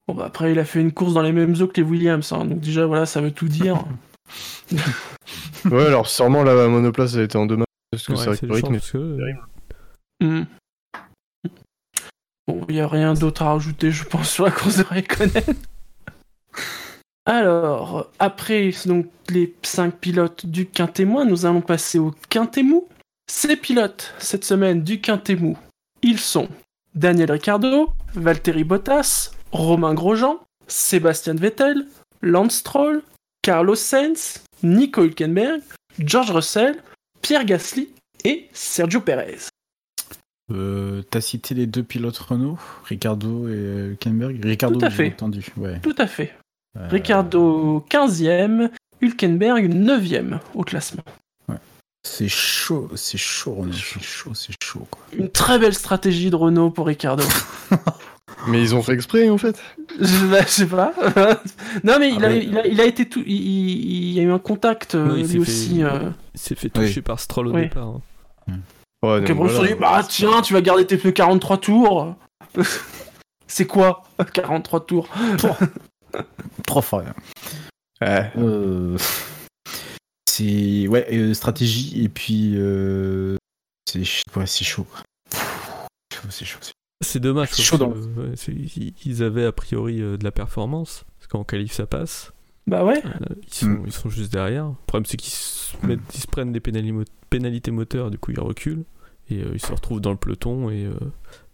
Bon bah après il a fait une course dans les mêmes eaux que les Williams, hein, donc déjà voilà ça veut tout dire. [laughs] ouais, alors sûrement la monoplace a été en dommage parce que Ouais, c'est vrai que le rythme. Hmm. Bon, il n'y a rien d'autre à rajouter, je pense, sur la course de Raikkonen. [laughs] Alors, après donc, les 5 pilotes du Quintémoin, nous allons passer au Quintémou. Ces pilotes, cette semaine du Quintémou, ils sont Daniel Ricciardo, Valtteri Bottas, Romain Grosjean, Sébastien Vettel, Lance Stroll, Carlos Sainz, Nico Hülkenberg, George Russell, Pierre Gasly et Sergio Perez. Euh, T'as cité les deux pilotes Renault, Ricardo et euh, Hülkenberg? Ricardo, Tout à j'ai fait. entendu. Ouais. Tout à fait. Euh, Ricardo 15e, Hülkenberg 9e au classement. C'est chaud, c'est chaud, Renault. C'est chaud, c'est chaud, quoi. Une très belle stratégie de Renault pour Ricardo. [laughs] Mais ils ont fait exprès en fait. je, bah, je sais pas. [laughs] non mais, il, Ah, a, mais- il, a, il a été tout. Il, il- a eu un contact euh, lui s'est aussi. fait- euh. Il s'est fait toucher par Stroll au Oui. départ. hein. Ouais, Donc après, voilà. dit, bah tiens, tu vas garder tes pneus 43 tours. [laughs] C'est quoi 43 tours? [laughs] Trop fort. hein. Ouais. Euh, C'est ouais, euh, stratégie et puis euh, c'est ch- ouais, c'est chaud. C'est chaud. c'est- dommage. C'est chaud dans ils- avaient a priori de la performance. Parce qu'en qualif ça passe. Bah ouais. Euh, ils, sont, Mm. ils sont juste derrière. Le problème c'est qu'ils se, mettent- ils se prennent des pénali- mo- pénalités moteurs, du coup ils reculent. Et euh, ils se retrouvent dans le peloton. Et euh,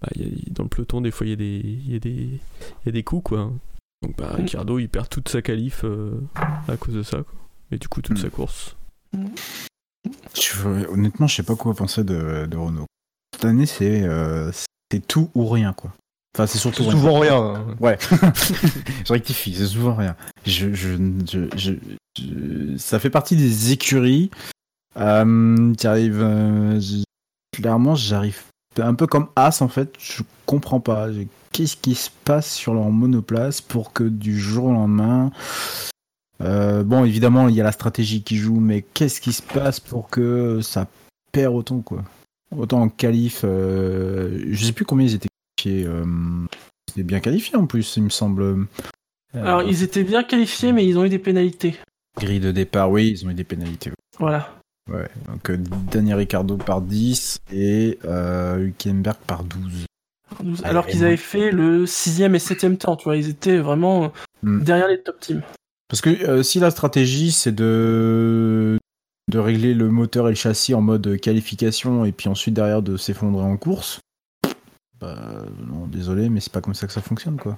bah, il y a- dans le peloton, des fois il y, a des- il y, a des- il y a des coups. quoi. Donc bah, Mm. Ricardo il perd toute sa qualif euh, à cause de ça. Quoi. Et du coup toute Mm. sa course. Je- honnêtement, je sais pas quoi penser de, de Renault. Cette année, c'est euh, c'est tout ou rien quoi. Enfin, c'est surtout souvent rien. hein. Ouais. [laughs] je rectifie, c'est souvent rien. Je, je, je, je- je- ça fait partie des écuries euh, qui arrivent. euh, clairement, j'arrive un peu comme As en fait. Je comprends pas. Qu'est-ce qui se passe sur leur monoplace pour que du jour au lendemain. euh, bon, évidemment, il y a la stratégie qui joue, mais qu'est-ce qui se passe pour que ça perd autant quoi? Autant en qualif, euh, je sais plus combien ils étaient qualifiés. euh, ils étaient bien qualifiés en plus, il me semble. Euh, Alors ils étaient bien qualifiés, mais ils ont eu des pénalités. Grille de départ, oui, ils ont eu des pénalités. Voilà. Ouais, donc euh, Daniel Ricciardo par 10 et euh, Hülkenberg par 12. Alors qu'ils avaient fait le 6 et 7 temps, tu vois. Ils étaient vraiment Mm. derrière les top teams. Parce que euh, si la stratégie c'est de de régler le moteur et le châssis en mode qualification et puis ensuite derrière de s'effondrer en course. Bah, non, désolé, mais c'est pas comme ça que ça fonctionne, quoi.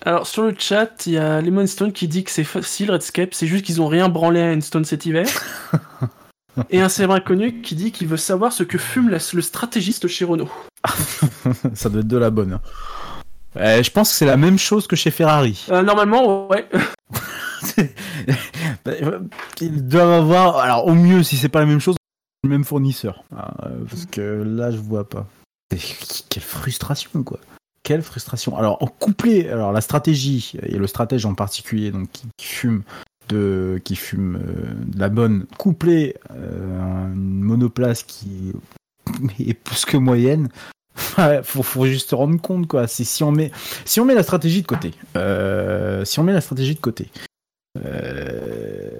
Alors sur le chat, il y a Lemon Stone qui dit que c'est facile Redscape, c'est juste qu'ils ont rien branlé à Stone cet hiver. [laughs] Et un célèbre inconnu qui dit qu'il veut savoir ce que fume la- le stratégiste chez Renault. [laughs] ça doit être de la bonne. hein. Euh, je pense que c'est la même chose que chez Ferrari. Euh, normalement, ouais. [laughs] Ils doivent avoir, alors au mieux, si c'est pas la même chose, le même fournisseur. Ah, euh, parce que là, je vois pas. Et Quelle frustration, quoi. Quelle frustration. Alors, en couplé, alors la stratégie, et le stratège en particulier, donc qui fume de, qui fume euh, de la bonne, couplé euh, à une monoplace qui [laughs] est plus que moyenne. [laughs] Faut, faut juste se rendre compte quoi. C'est si on met si on met la stratégie de côté, euh, si on met la stratégie de côté, euh,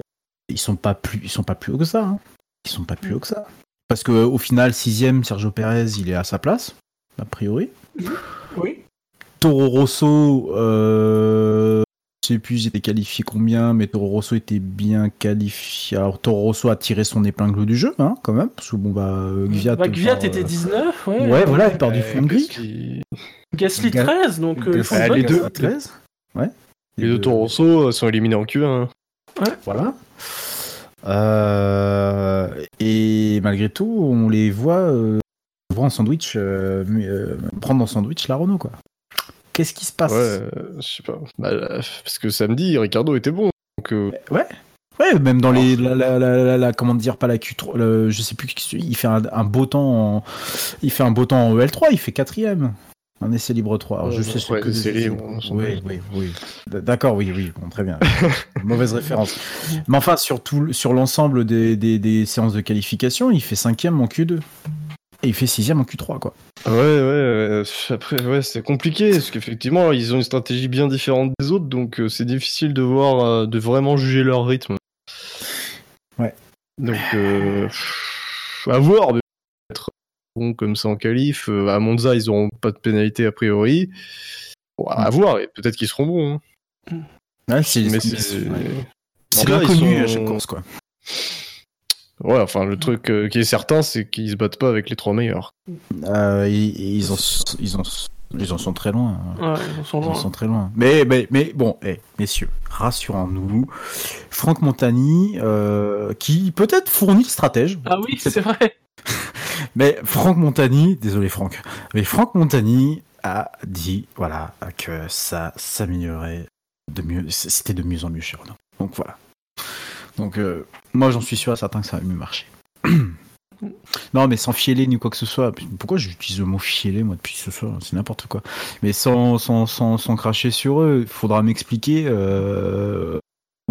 ils sont pas plus ils sont pas plus haut que ça. hein. Ils sont pas plus haut que ça. Parce que au final sixième Sergio Perez il est à sa place a priori. Oui. Toro Rosso, euh, sais plus, j'étais qualifié combien, mais Toro Rosso était bien qualifié. Alors Toro Rosso a tiré son épingle du jeu, hein, quand même, parce que bon bah euh, Gviat. Bah, Gviat part, était euh, 19, ouais. Ouais, voilà, il part du fond. Gasly Ga- 13, donc euh, ils Ah, les deux, Gasly. 13 Ouais. Les deux Toro Rosso sont éliminés en Q1. Voilà. Euh, et malgré tout, on les voit, euh, on voit en sandwich, euh, euh, prendre en sandwich la Renault, quoi. Qu'est-ce qui se passe Ouais, euh, je sais pas. Bah, euh, parce que samedi, Ricardo était bon. Donc, euh, Ouais. Ouais, même dans les, la, la, la, la- la- comment dire, pas la Q3, le- je sais plus, il fait un, un beau temps en, il fait un beau temps en EL3, il fait quatrième. Un essai libre 3. Alors, je sais ce ouais, que c'est- libre, Oui, oui, oui. D'accord, oui, oui, bon, très bien. [laughs] Mauvaise référence. Mais enfin, sur, tout- sur l'ensemble des, des, des séances de qualification, il fait cinquième en Q2. Et il fait sixième en Q3, quoi. Ouais, ouais, ouais. Après, ouais, c'est compliqué parce qu'effectivement, ils ont une stratégie bien différente des autres, donc euh, c'est difficile de voir, euh, de vraiment juger leur rythme. Ouais. Donc, euh, à voir. mais Être bon comme ça en qualif. À Monza, ils auront pas de pénalité a priori. Bon, à voir. Et peut-être qu'ils seront bons. hein. Ouais, c'est l'inconnu sont- à chaque course, quoi. Ouais, enfin, le truc euh, qui est certain, c'est qu'ils se battent pas avec les trois meilleurs. Euh, ils, ils, en, ils, en, ils en sont très loin. Ouais, ils en sont Ils loin. en sont très loin. Mais, mais, mais bon, eh, messieurs, rassurons-nous. Franck Montagny, euh, qui peut-être fournit le stratège. Ah oui, c'est vrai. [laughs] Mais Franck Montagny, désolé Franck, mais Franck Montagny a dit, voilà, que ça s'améliorait de mieux, c'était de mieux en mieux chez Renault. Donc voilà. Donc euh, moi j'en suis sûr certain que ça va mieux marcher. [clears throat] non mais sans fieler ni quoi que ce soit. Pourquoi j'utilise le mot fieler moi depuis ce soir? C'est n'importe quoi. Mais sans, sans, sans, sans cracher sur eux, il faudra m'expliquer euh,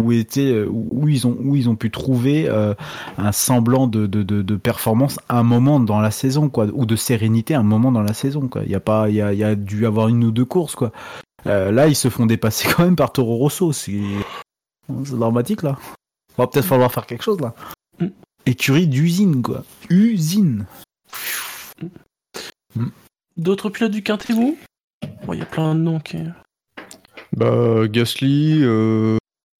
où était où ils ont où ils ont pu trouver euh, un semblant de, de, de, performance à un moment dans la saison quoi ou de sérénité à un moment dans la saison quoi il y a pas il y a, y a dû avoir une ou deux courses quoi là ils se font dépasser [laughs] quand même par Toro Rosso c'est dramatique là va peut-être falloir faire quelque chose là écurie d'usine quoi usine D'autres pilotes du quintet vous? Bon, il y a plein de noms qui. Bah, Gasly, euh,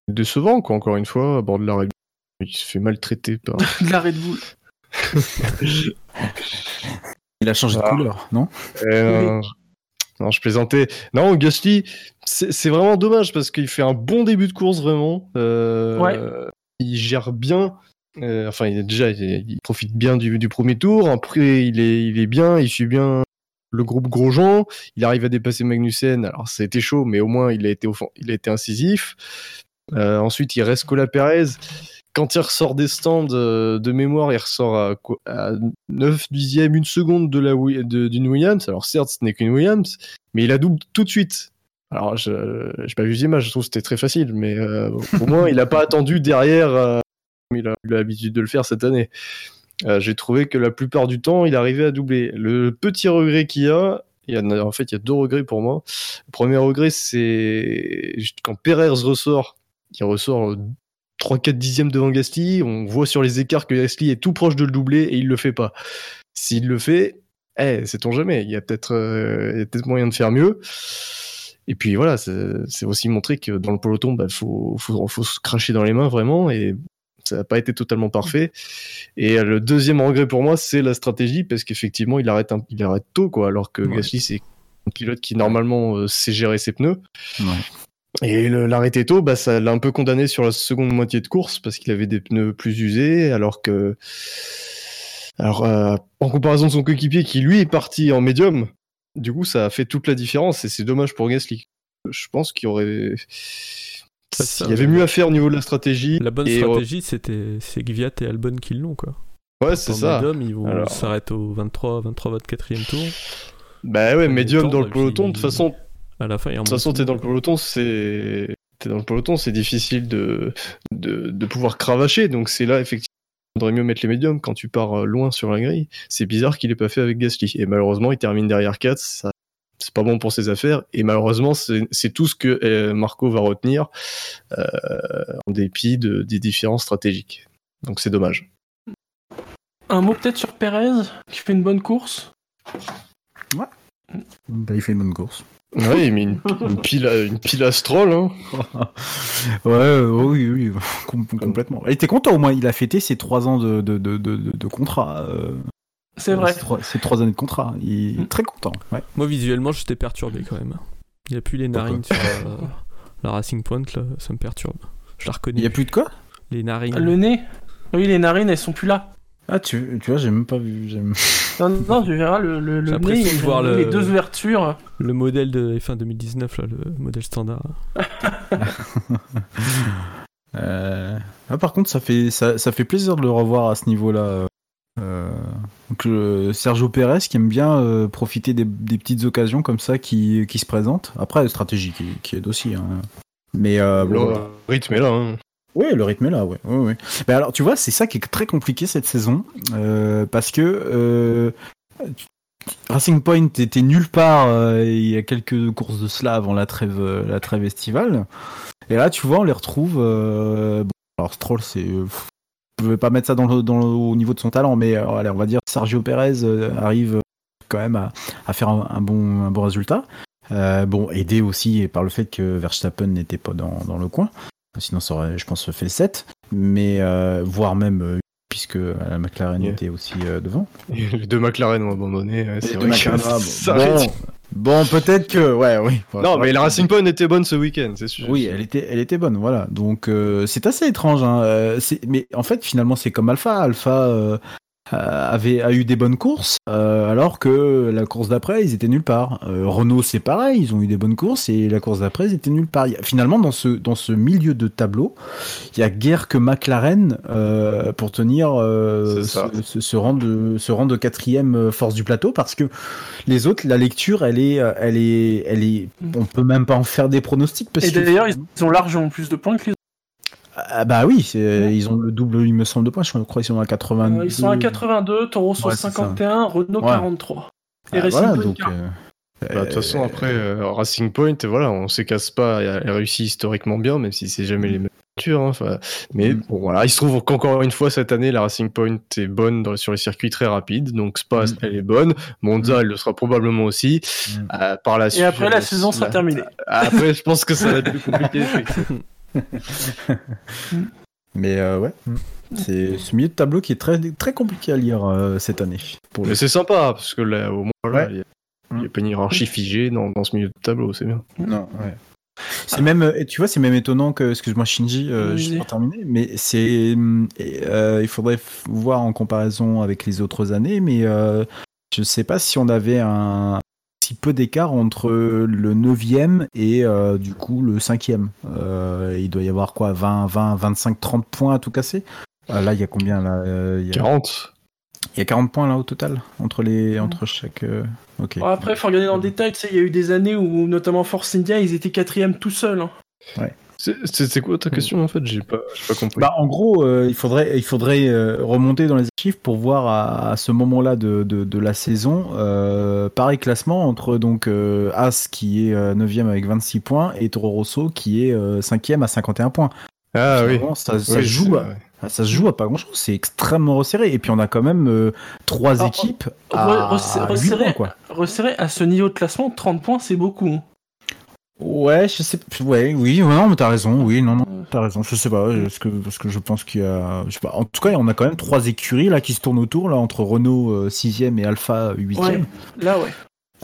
décevant, quoi, encore une fois, à bord de la Red Bull. Il se fait maltraiter par. [laughs] de la Red Bull. [laughs] il a changé de Ah. couleur non? Euh, non, non, je plaisantais. Non, Gasly, c'est c'est vraiment dommage parce qu'il fait un bon début de course, vraiment. Euh, Ouais. Il gère bien. euh, enfin, déjà, il, profite bien du, premier tour. Après, il est, il est bien, il suit bien le groupe Grosjean. Il arrive à dépasser Magnussen. Alors, été chaud, mais au moins, il a été, incisif. Euh, ensuite, il reste Cola Perez. Quand il ressort des stands euh, de mémoire, il ressort à, quoi- à 9 dixièmes, une seconde de la, d'une Williams. Alors certes, ce n'est qu'une Williams, mais il a double tout de suite. Alors, je n'ai pas vu les images, je trouve que c'était très facile, mais euh, au moins, il n'a pas attendu derrière, euh, comme il a eu l'habitude de le faire cette année. Euh, J'ai trouvé que la plupart du temps, il arrivait à doubler. Le petit regret qu'il y a, il y a, en fait, il y a deux regrets pour moi. Le premier regret, c'est quand Perez ressort, il ressort 3-4 dixièmes devant Gasly, on voit sur les écarts que Gasly est tout proche de le doubler et il le fait pas. S'il le fait, eh, sait-on jamais, il y a peut-être euh, peut-être moyen de faire mieux. Et puis voilà, c'est aussi montrer que dans le peloton, bah, faut, faut, faut se cracher dans les mains vraiment. Et ça n'a pas été totalement parfait. Et euh, le deuxième regret pour moi, c'est la stratégie, parce qu'effectivement, il arrête, un- il arrête tôt, quoi, alors que Ouais. Gasly, c'est un pilote qui normalement euh, sait gérer ses pneus. Et l'arrêter tôt, bah, ça l'a un peu condamné sur la seconde moitié de course, parce qu'il avait des pneus plus usés, alors que. Alors, euh, en comparaison de son coéquipier qui lui est parti en médium, du coup, ça a fait toute la différence et c'est dommage pour Gasly. Je pense qu'il y aurait. ça, Il y avait ouais. mieux à faire au niveau de la stratégie. La bonne et- stratégie, c'était c'est Gviat et Albon qui l'ont, quoi. Ouais, c'est ça. Médium, ils vont Alors- s'arrêter au 23, 23, 24e tour. Bah ouais, médium dans le peloton, de toute façon. À la fin, il De toute façon, t'es dans le peloton, c'est. T'es dans le peloton, c'est difficile de, de, de pouvoir cravacher. Donc c'est là, effectivement, faudrait mieux mettre les médiums quand tu pars euh, loin sur la grille. C'est bizarre qu'il ait pas fait avec Gasly. Et malheureusement, il termine derrière 4. Ça, c'est pas bon pour ses affaires. Et malheureusement, c'est c'est tout ce que euh, Marco va retenir euh, en dépit de, des différences stratégiques. Donc c'est dommage. Un mot peut-être sur Perez, qui fait une bonne course? Bah, il fait une bonne course. Ouais, il met une, une pile, à, une pile à Stroll. Hein. [laughs] Ouais, euh, oui, oui, [laughs] com- complètement. Il était content au moins, il a fêté ses trois ans de, de, de, de, de contrat. euh, C'est vrai. Ses trois, ses trois années de contrat. Il est très content. Ouais. Moi, visuellement, j'étais perturbé quand même. Il n'y a plus les narines sur euh, la Racing Point, là, ça me perturbe. Je la reconnais. Il y a plus de quoi? Les narines. Le nez Oui, les narines, elles sont plus là. Ah, tu, tu vois, j'ai même pas vu. j'ai- Non, non, tu verras le, le, le nez, de voir les deux ouvertures. Le modèle de F1 2019, là, le modèle standard. [laughs] Euh, ah, par contre, ça fait, ça, ça fait plaisir de le revoir à ce niveau-là. Euh, donc, euh, Sergio Pérez qui aime bien euh, profiter des, des petites occasions comme ça qui, qui se présentent. Après, la stratégie qui, qui aide aussi. hein. Mais euh, Le rythme est là. Hein. Oui, le rythme est là, ouais. ouais, ouais. Mais alors, tu vois, c'est ça qui est très compliqué cette saison, euh, parce que euh, Racing Point était nulle part euh, il y a quelques courses de cela avant la trêve, la trêve estivale. Et là, tu vois, on les retrouve. alors, Stroll, c'est. je ne vais pas mettre ça dans au niveau de son talent, mais allez, on va dire Sergio Pérez arrive quand même à, faire un, bon, un bon résultat. Bon, aidé aussi par le fait que Verstappen n'était pas dans le coin. Sinon, ça aurait, je pense, fait le 7. Mais, euh, voire même, euh, puisque la McLaren Yeah. était aussi euh, devant. Les deux McLaren ont abandonné. ouais, c'est vrai que ah, bon. ça Bon, arrête. Bon, peut-être que, ouais, oui. Non, mais la Racing Point était bonne ce week-end, c'est sûr. Oui, elle était, elle était bonne, voilà. Donc euh, c'est assez étrange. Hein. euh, c'est- mais en fait, finalement, c'est comme Alpha. Alpha euh, euh, avait a eu des bonnes courses, euh, alors que la course d'après, ils étaient nulle part. Euh, Renault, c'est pareil, ils ont eu des bonnes courses et la course d'après, ils étaient nulle part. Il y a- Finalement, dans ce dans ce milieu de tableau, il y a guère que McLaren euh, pour tenir euh, rang de ce rang de quatrième euh, force du plateau, parce que les autres, la lecture, elle est, euh, elle est, elle est, on peut même pas en faire des pronostics parce Et que d'ailleurs, ils ont largement plus de points que les autres. Ah bah oui, c'est- ils ont le double, il me semble, de points. Je crois qu'ils sont à 80. Euh, Ils sont à 82, Toro sont Ouais, c'est ça. 51, Renault Ouais. 43. Et Ah, Racing voilà, Point, donc. 40. euh, Bah, De toute façon, après, euh, Racing Point, voilà, on se casse pas, elle réussit historiquement bien, même si c'est jamais les mêmes voitures. hein, mais Mm. bon, voilà, il se trouve qu'encore une fois, cette année, la Racing Point est bonne dans- sur les circuits très rapides. Donc Spa, Mm. elle est bonne. Monza, elle le sera probablement aussi. Euh, par la Et suite, après, la saison sera la- terminée. Après, je pense que ça va être plus compliqué. [laughs] [laughs] Mais euh, ouais, c'est ce milieu de tableau qui est très, très compliqué à lire euh, cette année. Pour Mais c'est sympa, parce que là, au moins, voilà, Ouais. il y a- il n'y a pas une hiérarchie figée dans, dans ce milieu de tableau, c'est bien. Non, ouais. C'est même, euh, tu vois, c'est même étonnant que, excuse-moi Shinji, euh, Oui, juste oui. pour terminer, mais c'est, euh, il faudrait voir en comparaison avec les autres années, mais euh, je sais pas si on avait un si peu d'écart entre le 9e et euh, du coup le 5e. Euh, il doit y avoir quoi, 20, 20, 25, 30 points à tout casser? Ah, là, il y a combien là Euh, il y a... 40. Il y a 40 points là au total entre les entre chaque. euh, Ok. Bon, après, il faut regarder dans le détail. Tu sais, il y a eu des années où, notamment Force India, ils étaient quatrième tout seuls. hein. C'est- C'est quoi ta question en fait? J'ai pas, pas compris. Bah, en gros, euh, il faudrait, il faudrait euh, remonter dans les archives pour voir à, à ce moment-là de, de, de la saison, euh, pareil classement entre donc euh, As qui est euh, 9e avec 26 points et Toro Rosso qui est euh, 5e à 51 points. ah oui. Ça, ça Oui, se joue à, ça se joue à pas grand-chose, c'est extrêmement resserré. Et puis on a quand même euh, trois Alors, équipes re- à, à resserré. points, quoi. Resserré à ce niveau de classement, 30 points, c'est beaucoup. hein. Ouais, je sais. Ouais, oui, ouais, non, mais t'as raison. Oui, non, non, t'as raison. Je sais pas, parce que parce que je pense qu'il y a. Je sais pas. En tout cas, on a quand même trois écuries là qui se tournent autour là entre Renault 6ème et Alpha 8ème. Ouais, là, ouais.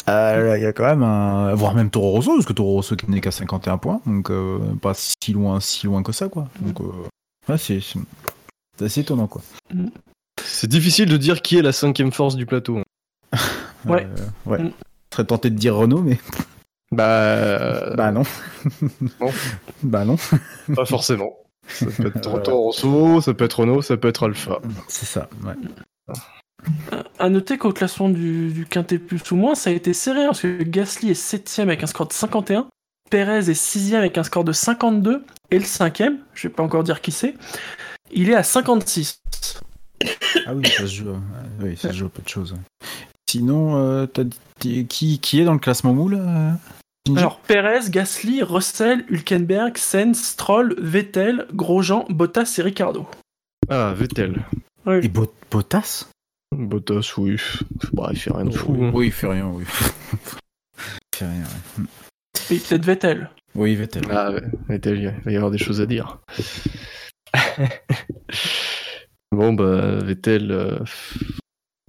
Euh, Il y a quand même un. voire même Toro Rosso, parce que Toro Rosso qui n'est qu'à 51 points, donc euh, pas si loin, si loin que ça, quoi. Donc, euh, ouais, c'est assez étonnant, quoi. C'est difficile de dire qui est la cinquième force du plateau. [laughs] Ouais. Euh, ouais. Mm. Je serais tenté de dire Renault, mais. [laughs] Bah, Bah non. Non. [laughs] bah non. pas forcément. Ça peut être [laughs] Toro Rosso, ça peut être Renault, ça peut être Alpha. C'est ça, ouais. À noter qu'au classement du, du Quintet plus ou moins, ça a été serré, hein, parce que Gasly est 7ème avec un score de 51, Perez est 6ème avec un score de 52, et le 5ème, je vais pas encore dire qui c'est, il est à 56. Ah oui, ça se joue, euh, oui, ça se joue à peu de choses. ouais. Sinon, euh, t'as dit- qui, qui est dans le classement moule euh, Alors, Perez, Gasly, Russell, Hülkenberg, Sainz, Stroll, Vettel, Grosjean, Bottas et Ricardo. Ah, Vettel. Et Bot- Bottas? Bottas, oui. Bah, il fait rien de fou. hein. Oui, il fait rien, oui. [laughs] il fait rien, ouais. Et peut-être Vettel. Oui, Vettel. Ah, ouais, Vettel, il va y avoir des choses à dire. [laughs] bon, bah, Vettel, euh,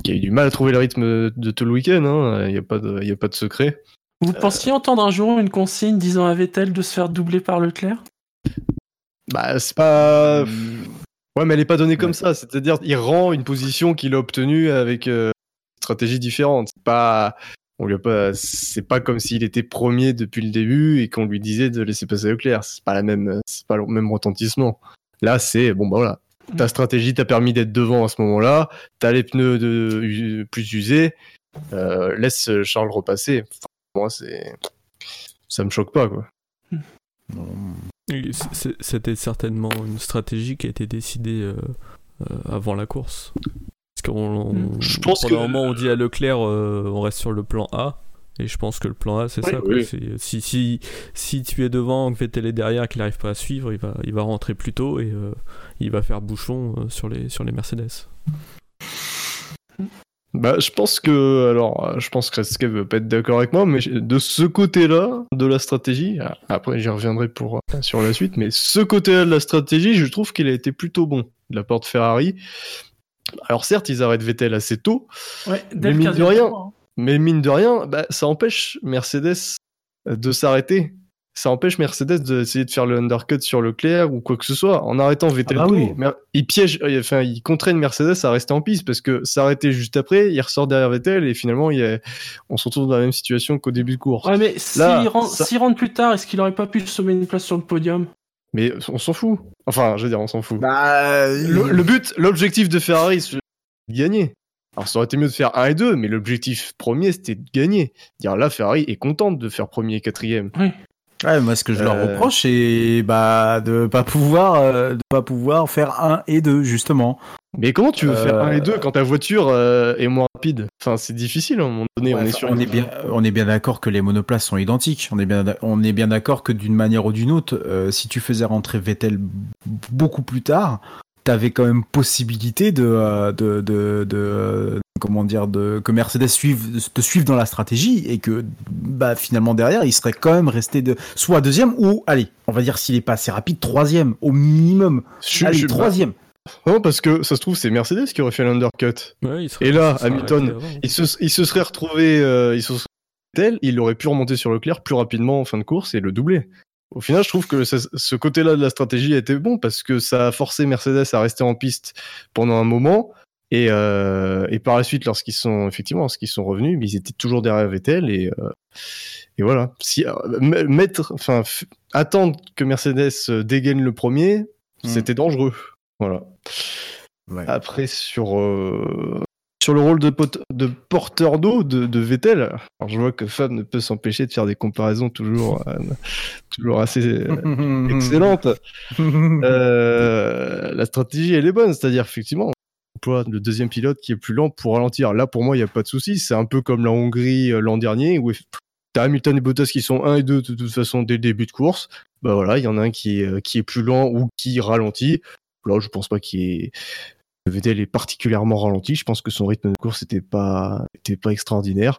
qui a eu du mal à trouver le rythme de tout le week-end, hein. il n'y a pas de secret. Vous pensiez entendre un jour une consigne disant à Vettel de se faire doubler par Leclerc? Bah, c'est pas. Ouais, mais elle est pas donnée comme ça. C'est-à-dire, il rend une position qu'il a obtenue avec euh, une stratégie différente. C'est pas. On lui a pas. C'est pas comme s'il était premier depuis le début et qu'on lui disait de laisser passer Leclerc. C'est pas la même. C'est pas le même retentissement. Là, c'est bon, bah voilà. Ta stratégie t'a permis d'être devant à ce moment-là. T'as les pneus de, plus usés. Euh, laisse Charles repasser. Moi, c'est. Ça me choque pas, quoi. C'était certainement une stratégie qui a été décidée euh, euh, avant la course. Parce qu'on on- Je pense pendant que- un moment on dit à Leclerc euh, on reste sur le plan A. Et je pense que le plan A c'est Oui, ça. quoi. oui. C'est- Si, si, si tu es devant, que Vettel est derrière, qu'il n'arrive pas à suivre, il va, il va rentrer plus tôt et euh, il va faire bouchon euh, sur, les, sur les Mercedes. Bah, je pense que, alors, je pense que Redscape va pas être d'accord avec moi, mais de ce côté-là de la stratégie, ah, après j'y reviendrai pour euh, sur la suite, mais ce côté-là de la stratégie, je trouve qu'il a été plutôt bon de la part de Ferrari. Alors certes, ils arrêtent Vettel assez tôt, Ouais, mais mine de 15e rien, hein. mais mine de rien, bah, ça empêche Mercedes de s'arrêter. Ça empêche Mercedes d'essayer de faire le undercut sur Leclerc ou quoi que ce soit. En arrêtant Vettel, Ah bah oui. Il piège, euh, enfin, il contraigne Mercedes à rester en piste parce que s'arrêter juste après, il ressort derrière Vettel et finalement, il y a- on se retrouve dans la même situation qu'au début de course. Ouais, mais s'il rentre, ça- s'il rentre plus tard, est-ce qu'il aurait pas pu sauver une place sur le podium? Mais on s'en fout. Enfin, je veux dire, on s'en fout. Bah, le, le but, l'objectif de Ferrari, c'est de gagner. Alors, ça aurait été mieux de faire 1 et 2, mais l'objectif premier, c'était de gagner. Dire là, Ferrari est contente de faire premier et quatrième. Ouais, moi, ce que je leur Euh. reproche, c'est bah, de pas pouvoir, euh, de pas pouvoir faire 1 et 2, justement. Mais comment tu veux faire Euh, 1 et 2 quand ta voiture euh, est moins rapide? Enfin, c'est difficile à un moment donné. on est sur on est bien, on est bien d'accord que les monoplaces sont identiques. On est bien, d'a- on est bien d'accord que d'une manière ou d'une autre, euh, si tu faisais rentrer Vettel beaucoup plus tard, t'avais quand même possibilité de, euh, de, de, de, comment dire, de que Mercedes suive, te suive dans la stratégie et que, bah, finalement derrière, il serait quand même resté de, soit deuxième ou, allez, on va dire s'il est pas assez rapide, troisième au minimum. Je- allez, je- troisième. Non, parce que ça se trouve, c'est Mercedes qui aurait fait l'undercut. Ouais, Et là, Hamilton, il se, il se serait retrouvé, euh, il se serait tel, il aurait pu remonter sur Leclerc plus rapidement en fin de course et le doubler. Au final, je trouve que ce côté-là de la stratégie a été bon parce que ça a forcé Mercedes à rester en piste pendant un moment. Et, euh, et par la suite, lorsqu'ils sont effectivement, lorsqu'ils sont revenus, mais ils étaient toujours derrière Vettel et, euh, et voilà. Si euh, mettre, enfin, attendre que Mercedes dégaine le premier, c'était dangereux. Voilà. Après sur euh, sur le rôle de, pot- de porteur d'eau de, de Vettel, alors je vois que Fab ne peut s'empêcher de faire des comparaisons toujours euh, toujours assez euh, [laughs] excellentes. [laughs] Euh, la stratégie elle est bonne, c'est-à-dire effectivement on emploie le deuxième pilote qui est plus lent pour ralentir. Là pour moi il n'y a pas de souci, c'est un peu comme la Hongrie l'an dernier où T'as Hamilton et Bottas qui sont 1 et 2 de toute façon dès le début de course. Bah voilà, il y en a un qui est, qui est plus lent ou qui ralentit. Là, je pense pas qu'il est. Vettel est particulièrement ralenti. Je pense que son rythme de course n'était pas, extraordinaire.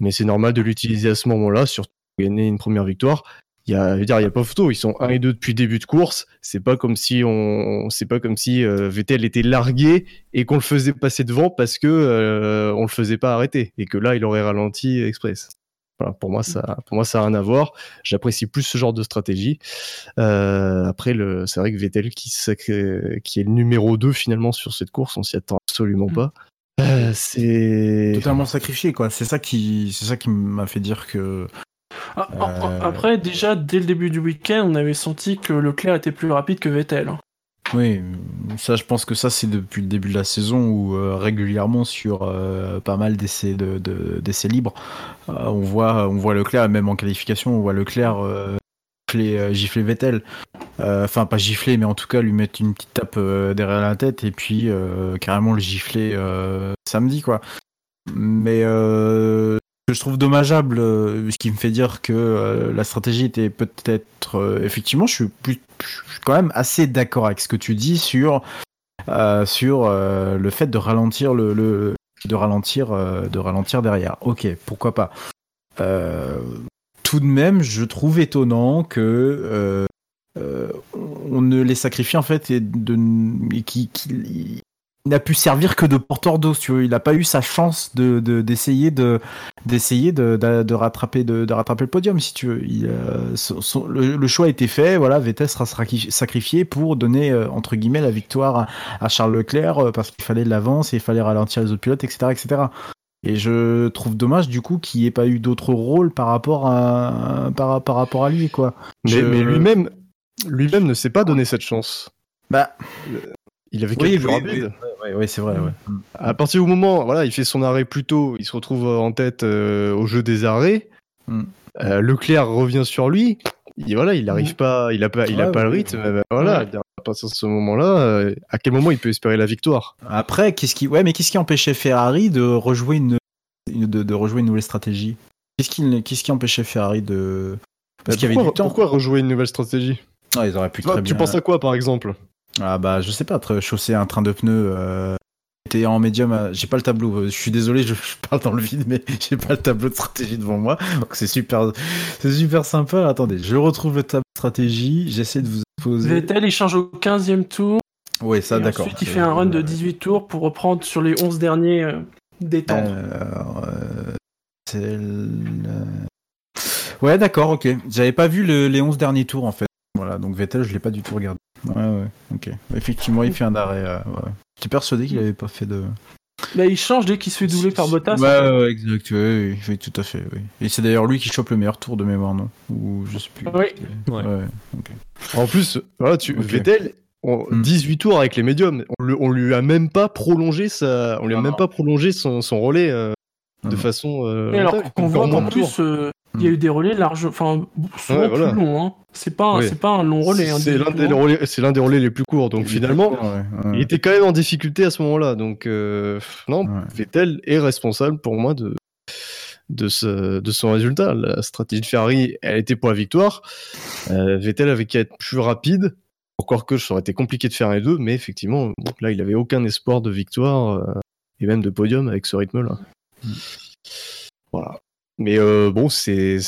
Mais c'est normal de l'utiliser à ce moment-là, surtout gagner une première victoire. Il y a, pas photo. Ils sont 1 et 2 depuis début de course. C'est pas comme si on, c'est pas comme si euh, Vettel était largué et qu'on le faisait passer devant parce que euh, on le faisait pas arrêter et que là il aurait ralenti express. Voilà, pour moi ça, pour moi ça a rien à voir. J'apprécie plus ce genre de stratégie. Euh, après le, c'est vrai que Vettel qui, est le numéro 2 finalement sur cette course, on s'y attend absolument pas. Euh, c'est Totalement sacrifié, quoi. C'est ça qui, c'est ça qui m'a fait dire que. Ah, ah, ah, Euh, Après, déjà, dès le début du week-end, on avait senti que Leclerc était plus rapide que Vettel. Oui, ça, je pense que ça, c'est depuis le début de la saison où euh, régulièrement sur euh, pas mal d'essais de, de- d'essais libres, euh, on voit, on voit Leclerc, même en qualification, on voit Leclerc gifler, gifler Vettel. Enfin, pas gifler, mais en tout cas lui mettre une petite tape derrière la tête et puis carrément le gifler samedi, quoi. Mais je trouve dommageable, euh, ce qui me fait dire que euh, la stratégie était peut-être euh, effectivement, je suis, plus, je suis quand même assez d'accord avec ce que tu dis sur sur le fait de ralentir le, le- de ralentir de ralentir derrière. Ok, pourquoi pas. Tout de même, je trouve étonnant que on ne les sacrifie en fait et de qui qui- n'a pu servir que de porteur d'eau, tu veux. Il n'a pas eu sa chance de de- d'essayer de d'essayer de, de, de rattraper de, rattraper le podium, si tu veux. Il, euh, son- son- le, le choix a été fait. Voilà, Vettel sera sacri- sacrifié pour donner euh, entre guillemets la victoire à, à Charles Leclerc euh, parce qu'il fallait de l'avance et il fallait ralentir les autres pilotes, etc., etc. Et je trouve dommage du coup qu'il n'y ait pas eu d'autre rôle par rapport à par, par rapport à lui, quoi. Mais, Je- mais lui-même, lui-même ne s'est pas donné cette chance. Bah, il avait Oui, oui, rapide. oui, oui, oui, c'est vrai. Ouais. À partir du moment, voilà, il fait son arrêt plus tôt, il se retrouve en tête euh, au jeu des arrêts. Mm. Euh, Leclerc revient sur lui. Il, voilà, il n'arrive pas, il a pas, il a Ouais, pas le ouais, rythme. euh, voilà, Ouais. à partir de ce moment-là, euh, à quel moment il peut espérer la victoire? Après, qu'est-ce qui, ouais, mais qu'est-ce qui empêchait Ferrari de rejouer une, une- de, de rejouer une nouvelle stratégie? Qu'est-ce qui, qu'est-ce qui empêchait Ferrari de parce Bah, qu'il y avait pourquoi, du temps. Pourquoi rejouer une nouvelle stratégie? Ah, ils auraient pu Tu vois, très tu bien. penses à quoi, par exemple? Ah bah, je sais pas, chausser un train de pneus. Euh... en médium, à- j'ai pas le tableau. euh, Je suis désolé, je, parle dans le vide, mais [laughs] j'ai pas le tableau de stratégie devant moi. Donc c'est super, c'est super sympa. Attendez, je retrouve le tableau de stratégie. J'essaie de vous poser. Vettel, il change au 15e tour. Ouais, ça, d'accord. Ensuite, il fait un run de 18 tours pour reprendre sur les 11 derniers euh, détendre. Alors, euh, c'est le- Ouais, d'accord, ok. J'avais pas vu le- les 11 derniers tours en fait. Voilà, donc Vettel, je l'ai pas du tout regardé. Ouais, ouais, ok. Effectivement, il fait un arrêt. euh, ouais. J'étais persuadé qu'il avait pas fait de. Bah, il change dès qu'il se fait doubler par Bottas. Ouais, ouais, ouais, exact, ouais, oui, oui, tout à fait, oui. Et c'est d'ailleurs lui qui chope le meilleur tour de mémoire, non? Ou je sais plus. Oui. Ouais. ok. En plus, voilà, tu, Ok. Vettel, on- 18 tours avec les médiums, on, le- on lui a même pas prolongé sa, on lui a même pas prolongé son, son relais euh, de façon. euh, Et alors qu'on voit qu'en plus, euh, il y a eu des relais larges, enfin, souvent Ouais, voilà. plus longs. Hein. C'est pas, un- Oui. c'est pas un long relais. hein, C'est l'un des relais, c'est l'un des relais les plus courts. Donc finalement, Ouais, ouais. il était quand même en difficulté à ce moment-là. Donc euh, non, Vettel est responsable pour moi de de, ce, de son résultat. La stratégie de Ferrari, elle était pour la victoire. Euh, Vettel avait qu'à être plus rapide. Encore que ça aurait été compliqué de faire les deux, mais effectivement, bon, là, il avait aucun espoir de victoire euh, et même de podium avec ce rythme-là. Voilà. Mais euh, bon, c'est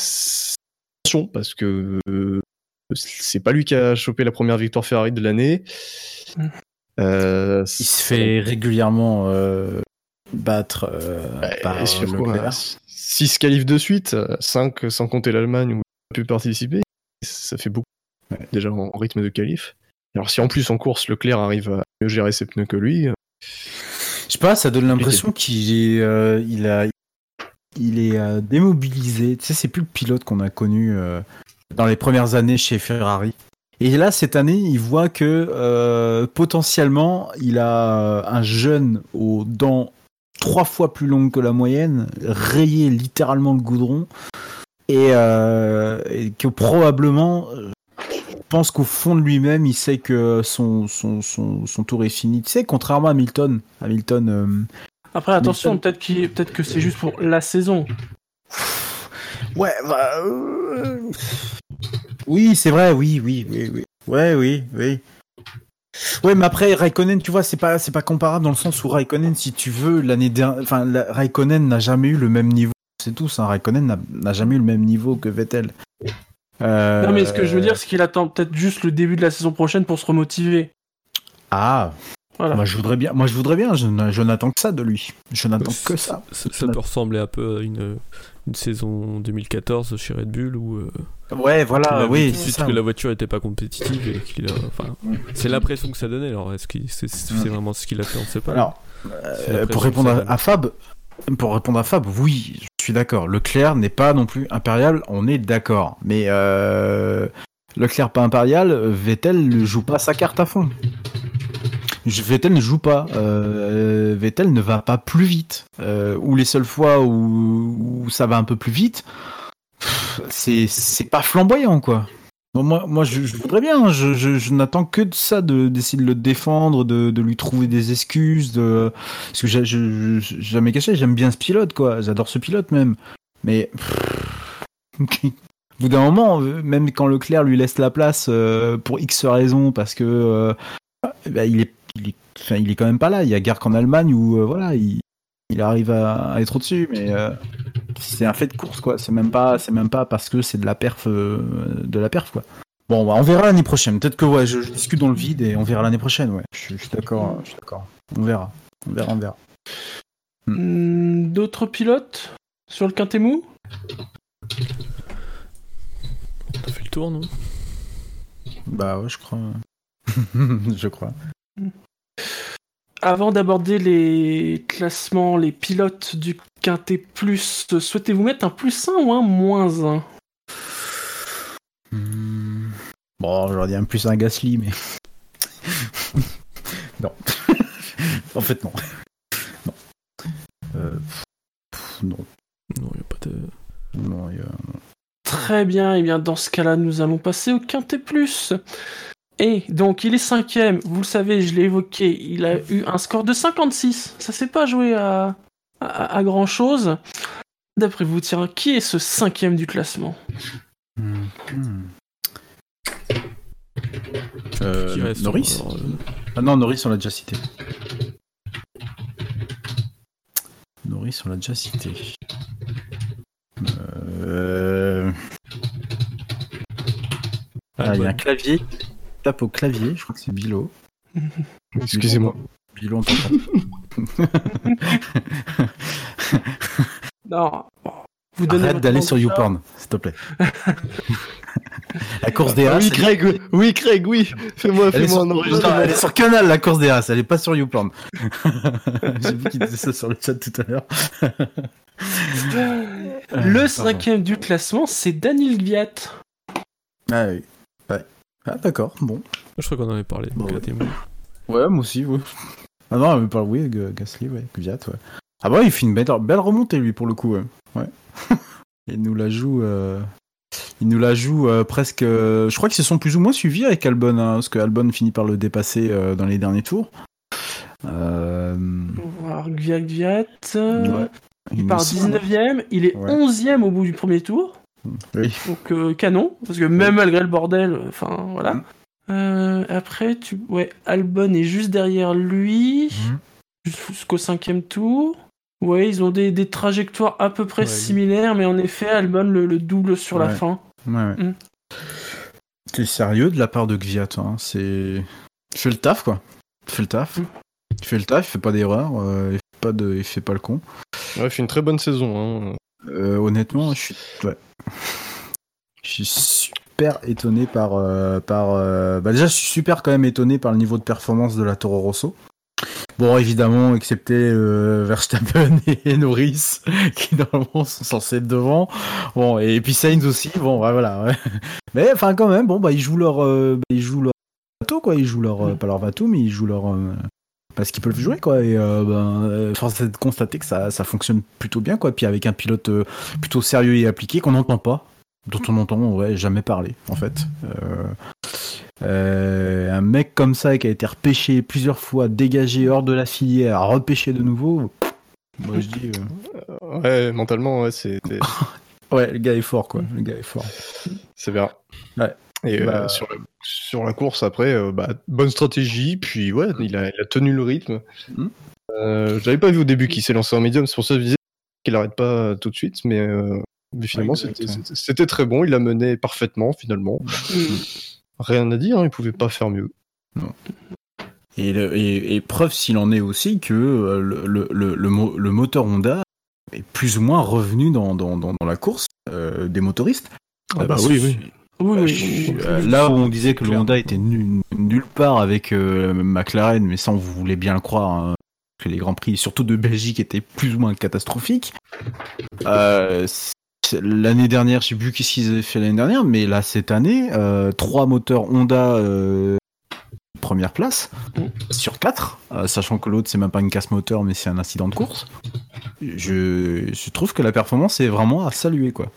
attention parce que euh, c'est pas lui qui a chopé la première victoire Ferrari de l'année. Euh, Il se fait régulièrement battre par sur Leclerc. 6 qualifs de suite, 5 sans compter l'Allemagne où il a pu participer, ça fait beaucoup déjà en rythme de qualif. Alors si en plus en course Leclerc arrive à mieux gérer ses pneus que lui, Je sais pas, ça donne l'impression qu'il est, euh, il a, il est euh, démobilisé. Tu sais, c'est plus le pilote qu'on a connu euh, dans les premières années chez Ferrari. Et là, cette année, il voit que euh, potentiellement, il a un jeune aux dents trois fois plus longues que la moyenne, rayé littéralement le goudron, et, que probablement, pense qu'au fond de lui-même, il sait que son, son, son, son tour est fini. Tu sais, contrairement à Hamilton, Hamilton. Après, attention, peut-être que c'est juste pour la saison. Ouais, bah. euh, Oui, c'est vrai, oui, oui, oui, oui. Ouais, oui, oui. Ouais, mais après Raikkonen, tu vois, c'est pas, c'est pas comparable dans le sens où Raikkonen, si tu veux, l'année dernière, enfin, la- Raikkonen n'a jamais eu le même niveau. sait tous, hein, Raikkonen n'a- n'a jamais eu le même niveau que Vettel. Euh, Non, mais ce que je veux dire, c'est qu'il attend peut-être juste le début de la saison prochaine pour se remotiver. Ah, Voilà. moi je voudrais bien, moi je voudrais bien, je, n'a- je n'attends que ça de lui. Je n'attends que ça. Ça, ça peut ressembler un peu à une, une saison 2014 chez Red Bull où. euh, Ouais, voilà, oui, tout suite que la voiture était pas compétitive et qu'il a. Enfin, c'est l'impression que ça donnait. Alors, est-ce que c'est vraiment ce qu'il a fait On ne sait pas. Alors, Euh, pour répondre à Fab, pour répondre à Fab, oui, je suis d'accord. Leclerc n'est pas non plus impérial, on est d'accord. Mais euh, Leclerc pas impérial, Vettel ne joue pas sa carte à fond. Vettel ne joue pas. Euh, Vettel ne va pas plus vite. Euh, ou les seules fois où, ça va un peu plus vite, c'est pas flamboyant quoi. Moi, moi je, je voudrais bien, hein. je, n'attends que de ça, de- d'essayer de, le défendre, de, de lui trouver des excuses, de... parce que j'ai jamais caché, j'aime bien ce pilote, quoi, j'adore ce pilote même. Mais [laughs] au bout d'un moment, euh, même quand Leclerc lui laisse la place euh, pour X raisons, parce que euh, ben, il, est, il, est, enfin, il est quand même pas là, il y a guerre qu'en Allemagne où euh, voilà, il, il arrive à, à être au-dessus, mais euh, c'est un fait de course, quoi. C'est même pas, c'est même pas parce que c'est de la perf, euh, de la perf, quoi. Bon, bah, on verra l'année prochaine. Peut-être que ouais, je, je discute dans le vide et on verra l'année prochaine, ouais. Je, je suis d'accord, je suis d'accord. On verra, on verra, on verra. Hmm, D'autres pilotes sur le quintet mou? On a fait le tour, non? Bah ouais, je crois. [laughs] je crois. Avant d'aborder les classements, les pilotes du quintet plus, souhaitez-vous mettre un plus 1 ou un moins 1 Hmm. Bon, j'aurais dit un plus un Gasly, mais. [laughs] non. [laughs] en fait, non. Non. Euh, pff, non. Non, il n'y a pas de. Non, il y a- Très bien, et bien dans ce cas-là, nous allons passer au quintet plus. Et donc, il est cinquième, vous le savez, je l'ai évoqué, il a eu un score de 56. Ça s'est pas joué à, à, grand-chose. D'après vous, tiens, qui est ce cinquième du classement Hmm. Euh, Qui reste, Norris alors, euh, Ah non, Norris, on l'a déjà cité. Norris, on l'a déjà cité. Euh... Ah, il y a un clavier. Tape au clavier, je crois que c'est Bilo. [laughs] Excusez-moi. Bilo. [laughs] Non, vous donnez Arrête d'aller sur. YouPorn, s'il te plaît. la course des races. oui, Craig, oui, Craig, oui. Fais-moi, fais-moi un Non, enregistrement. elle est sur Canal, la course des races, elle est pas sur YouPorn. [laughs] J'ai vu qu'il disait ça sur le chat tout à l'heure. Le Pardon. cinquième du classement, c'est Daniel Gviat. Ah oui. Ah d'accord, bon. Je crois qu'on en avait parlé. Bon, ouais. Ouais, moi aussi, ouais. Ah non, mais pas oui, G- Gasly, ouais, Gviat, ouais. Ah bah il fait une belle, belle remontée lui pour le coup, ouais. ouais. [laughs] il nous la joue, euh, il nous la joue euh, presque. euh, je crois qu'ils se sont plus ou moins suivis avec Albon, hein, parce que Albon finit par le dépasser euh, dans les derniers tours. Euh, On va voir Gviat Gviat. ouais. Il part semble. 19ème, il est Ouais. 11ème au bout du premier tour. Oui. Donc euh, canon, parce que même malgré le bordel, enfin voilà. Mm. Euh, après, tu... ouais, Albon est juste derrière lui, Mm. jusqu'au cinquième tour. Ouais, ils ont des, des trajectoires à peu près Ouais, similaires, mais en effet, Albon le, le double sur la fin. Ouais, ouais. Mm. C'est sérieux de la part de Gviat, hein? c'est. Il fait le taf, quoi. Il fait le taf. Il fait le taf, il fait pas d'erreur, euh, pas de... il fait pas le con. Ouais, il fait une très bonne saison. Hein. Euh, honnêtement, je suis. Ouais. Je suis super étonné par. euh, par euh, Bah, déjà, je suis super quand même étonné par le niveau de performance de la Toro Rosso. Bon, évidemment, excepté euh, Verstappen [laughs] et Norris, qui normalement sont censés être devant. Bon, et puis Sainz aussi. Bon, ouais, voilà. ouais. Mais enfin, quand même, bon, bah, ils jouent leur, euh, bah, ils jouent leur bateau, quoi. Ils jouent leur, euh, pas leur bateau, mais ils jouent leur. Parce qu'ils peuvent jouer, quoi. Et euh, ben, euh, force est de constater que ça, ça fonctionne plutôt bien, quoi. Puis avec un pilote euh, plutôt sérieux et appliqué qu'on n'entend pas, dont on n'entend ouais, jamais parler, en fait. Euh, un mec comme ça qui a été repêché plusieurs fois, dégagé hors de la filière, repêché de nouveau. Moi je dis. euh, Ouais, mentalement, ouais, c'est [laughs] Ouais, le gars est fort, quoi. Le gars est fort. c'est bien. Ouais. Et euh, Bah, sur, la, sur la course, après, euh, bah, bonne stratégie, puis ouais, il a, il a tenu le rythme. Mhm. Euh, J'avais pas vu au début qu'il s'est lancé en médium, c'est pour ça que je disais qu'il arrête pas tout de suite, mais, euh, mais finalement, Ouais, c'était- très bon. Il l'a mené parfaitement, finalement. Rien à dire, hein, il pouvait pas faire mieux. Et, le- et- et preuve s'il en est aussi que euh, le, le, le, le mo- le moteur Honda est plus ou moins revenu dans, dans, dans, dans la course euh, des motoristes. Ah Euh, bah parce oui, oui. Oui, Euh, oui, je- oui. là où on disait que le Honda était nul- nulle part avec euh, McLaren, mais ça on voulait bien le croire, hein, que les grands prix, surtout de Belgique, étaient plus ou moins catastrophiques. Euh, l'année dernière, je sais plus qu'est-ce qu'ils avaient fait l'année dernière, mais là cette année, euh, trois moteurs Honda première place sur quatre, euh, sachant que l'autre c'est même pas une casse moteur, mais c'est un incident de course. Je, je trouve que la performance est vraiment à saluer quoi.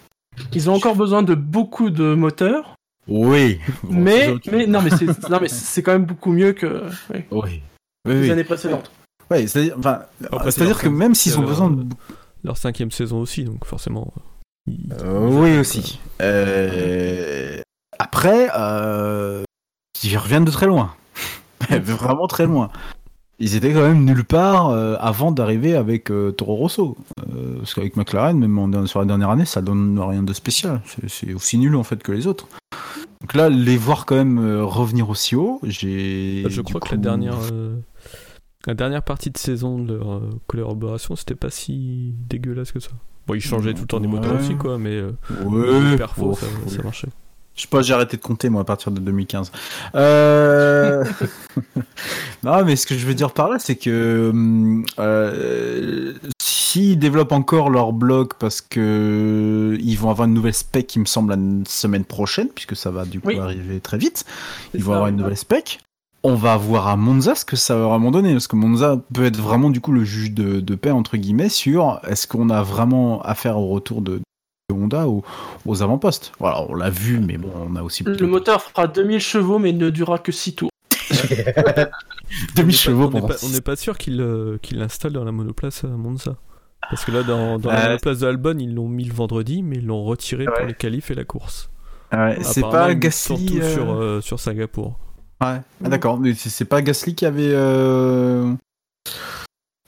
Ils ont encore besoin de beaucoup de moteurs. Oui. mais, mais non, mais c'est non, mais c'est quand même beaucoup mieux que Oui. les oui. années précédentes. Ouais, c'est-à-dire, enfin, leur que même s'ils ont leur- besoin de... Leur cinquième saison aussi, donc forcément. ils- Euh, oui aussi. Euh, Après, euh... ils reviennent de très loin. [laughs] Vraiment très loin. Ils étaient quand même nulle part euh, avant d'arriver avec euh, Toro Rosso. Euh, parce qu'avec McLaren, même en- sur la dernière année, ça donne rien de spécial. C'est- aussi nul en fait que les autres. Donc là, les voir quand même revenir aussi haut, j'ai. Je du crois que la dernière, la dernière partie de saison de leur collaboration, c'était pas si dégueulasse que ça. Bon, ils changeaient tout le temps des moteurs Ouais. aussi, quoi, mais Ouais, perfo, oh, ça marchait. Je sais pas, j'ai arrêté de compter moi à partir de 2015. Euh... [laughs] non, mais ce que je veux dire par là, c'est que euh, s'ils développent encore leur blog parce que ils vont avoir une nouvelle spec, qui me semble, la semaine prochaine, puisque ça va du coup Oui. arriver très vite. Ils vont ça, avoir une nouvelle spec. On va voir à Monza ce que ça va vraiment donner, parce que Monza peut être vraiment du coup le juge de, de paix entre guillemets sur est-ce qu'on a vraiment affaire au retour de Honda ou aux avant-postes. Voilà, on l'a vu, mais bon, on a aussi Le moteur fera 2000 chevaux, mais ne durera que 6 tours. [laughs] 2000 On chevaux n'est pas- pour on n'est pas, sûr euh, qu'ils l'installent dans la monoplace à Monza. Parce que là, dans, dans Euh, la monoplace de Albon, ils l'ont mis le vendredi, mais ils l'ont retiré pour les qualifs et la course. Ouais, c'est pas Gasly, sont tous euh, sur, euh, sur Singapour. Ouais, ah, d'accord, mais c'est c'est pas Gasly qui avait.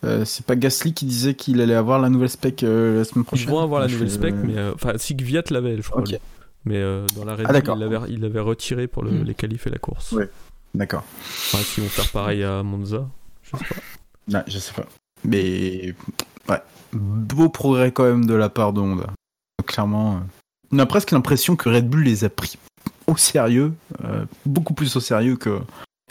Euh, c'est pas Gasly qui disait qu'il allait avoir la nouvelle spec euh, la semaine Ils prochaine. vont avoir la nouvelle spec, mais euh, enfin, si Gviat l'avait, je crois. Mais dans la Red Ah, il l'avait il l'avait retiré pour le- Hmm. les qualifs et la course. Ouais. D'accord. Enfin, s'ils vont faire pareil à Monza, je sais pas. Ouais, je sais pas. Mais. Ouais. Beau progrès quand même de la part de Honda. Clairement. On a presque l'impression que Red Bull les a pris au sérieux, euh, beaucoup plus au sérieux que.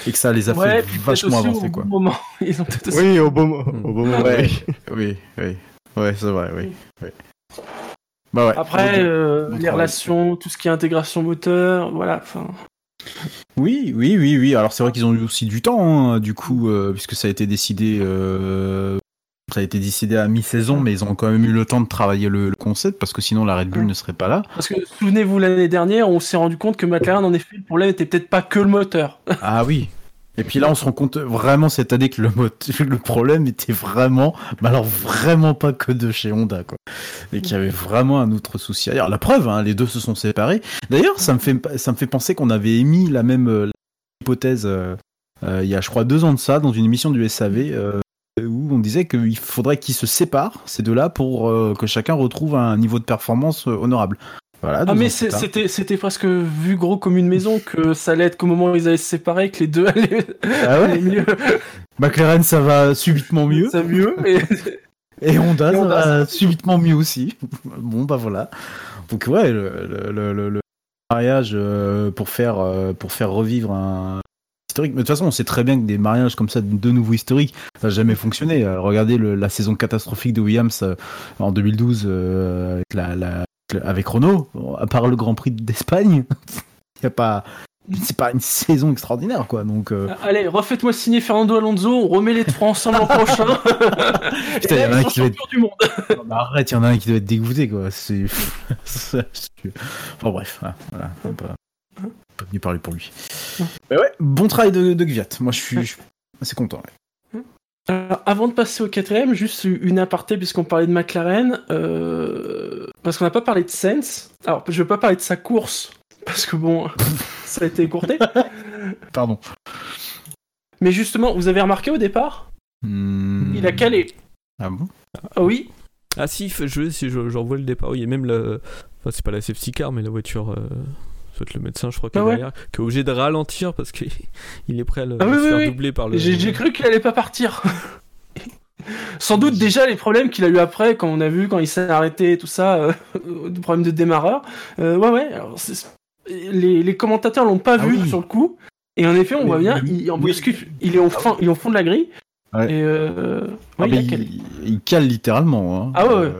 Et que ça les a Ouais, fait vachement avancer au quoi. bon moment. [laughs] Ils ont aussi- Oui, au bon, au bon moment. Ouais, oui. oui, oui. Ouais, c'est vrai, oui. oui. Bah ouais. Après, Bon, euh, bon les travail. relations, tout ce qui est intégration moteur, voilà. Enfin, Oui, oui, oui, oui. Alors c'est vrai qu'ils ont eu aussi du temps, hein, du coup, euh, puisque ça a été décidé, euh, ça a été décidé à mi-saison, mais ils ont quand même eu le temps de travailler le, le concept, parce que sinon la Red Bull ne serait pas là. parce que souvenez-vous l'année dernière, on s'est rendu compte que McLaren, en effet, le problème n'était peut-être pas que le moteur. [laughs] Ah oui. Et puis là, on se rend compte vraiment cette année que le, mot- le problème était vraiment, mais alors vraiment pas que de chez Honda, quoi. Et qu'il y avait vraiment un autre souci. Alors la preuve, hein, les deux se sont séparés. D'ailleurs, ça me fait, ça me fait penser qu'on avait émis la même euh, hypothèse euh, euh, il y a, je crois, deux ans de ça, dans une émission du SAV, euh, où on disait qu'il faudrait qu'ils se séparent, ces deux-là, pour euh, que chacun retrouve un niveau de performance euh, honorable. Voilà, Ah, mais c'était c'était presque vu gros comme une maison que ça allait être qu'au moment où ils allaient se séparer, que les deux allaient, [laughs] Ah ouais allaient mieux. McLaren, ça va subitement mieux. Ça mieux. Et... [laughs] Et Honda, Et ça va subitement mieux aussi. [laughs] bon, bah voilà. Donc ouais, le, le, le- le- le mariage euh, pour faire euh, pour faire revivre un historique. Mais de toute façon, on sait très bien que des mariages comme ça, de nouveau historiques, ça n'a jamais fonctionné. Euh, regardez le- la saison catastrophique de Williams euh, en 2012 euh, avec la, la- avec Renault. À part le Grand Prix d'Espagne, [laughs] il y a pas. C'est pas une saison extraordinaire, quoi. Donc, euh, Allez, refaites-moi signer Fernando Alonso, on remet les trois ensemble l'an prochain. [laughs] Putain, Et il y en a un qui doit être- du monde. Non, arrête, il y en a un qui doit être dégoûté, quoi. C'est. [laughs] c'est- enfin bref, voilà. voilà. Pas, pas venu parler pour lui. Mais ouais, bon travail de, de Gviat. Moi, je suis, je suis assez content. ouais. Alors, avant de passer au quatrième, juste une aparté puisqu'on parlait de McLaren, euh, parce qu'on n'a pas parlé de Sens. Alors, je vais pas parler de sa course parce que bon, [laughs] ça a été écourté. Pardon. Mais justement, vous avez remarqué au départ, Hmm. il a calé. Ah bon? Ah oui, Ah si, je si je- j'en vois le départ. Oui, et même la. Enfin, c'est pas la safety car, mais la voiture. Euh... Soit le médecin, je crois, qui est Ah ouais. derrière, qui est obligé de ralentir parce qu'il [laughs] il est prêt à le, Ah oui, se oui, faire oui. doubler par le. J'ai j'ai cru qu'il allait pas partir. [laughs] Sans doute déjà les problèmes qu'il a eu après, quand on a vu quand il s'est arrêté, tout ça, euh, [laughs] des problèmes de démarreur. Euh, ouais, ouais. alors, les, les commentateurs l'ont pas Ah vu oui. sur le coup. Et en effet, on Mais- voit bien, mais- il, en oui. bouscule, il est au fond, il est au fond de la grille. Ouais. Et euh, Ah, ouais, il a il, calé. il cale littéralement. Hein. Ah ouais, ouais.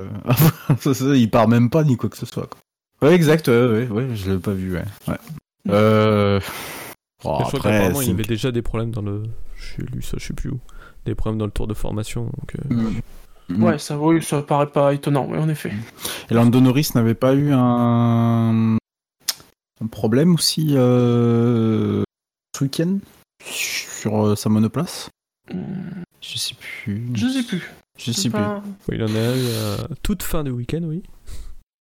Euh, il part même pas ni quoi que ce soit. Quoi. Ouais, exact, ouais, ouais, ouais, je l'avais pas vu, ouais. ouais. Euh... Mais je crois après, qu'apparemment, il y avait déjà des problèmes dans le. J'ai lu ça, je sais plus où. Des problèmes dans le tour de formation. Donc, euh, Mm. Ouais, ça, oui, ça paraît pas étonnant, oui, en effet. Et Lando Norris n'avait pas eu un, un problème aussi euh... ce week-end sur euh, sa monoplace? Je sais plus. Je sais plus. Je sais pas- oui, il en a eu à toute fin du week-end, oui.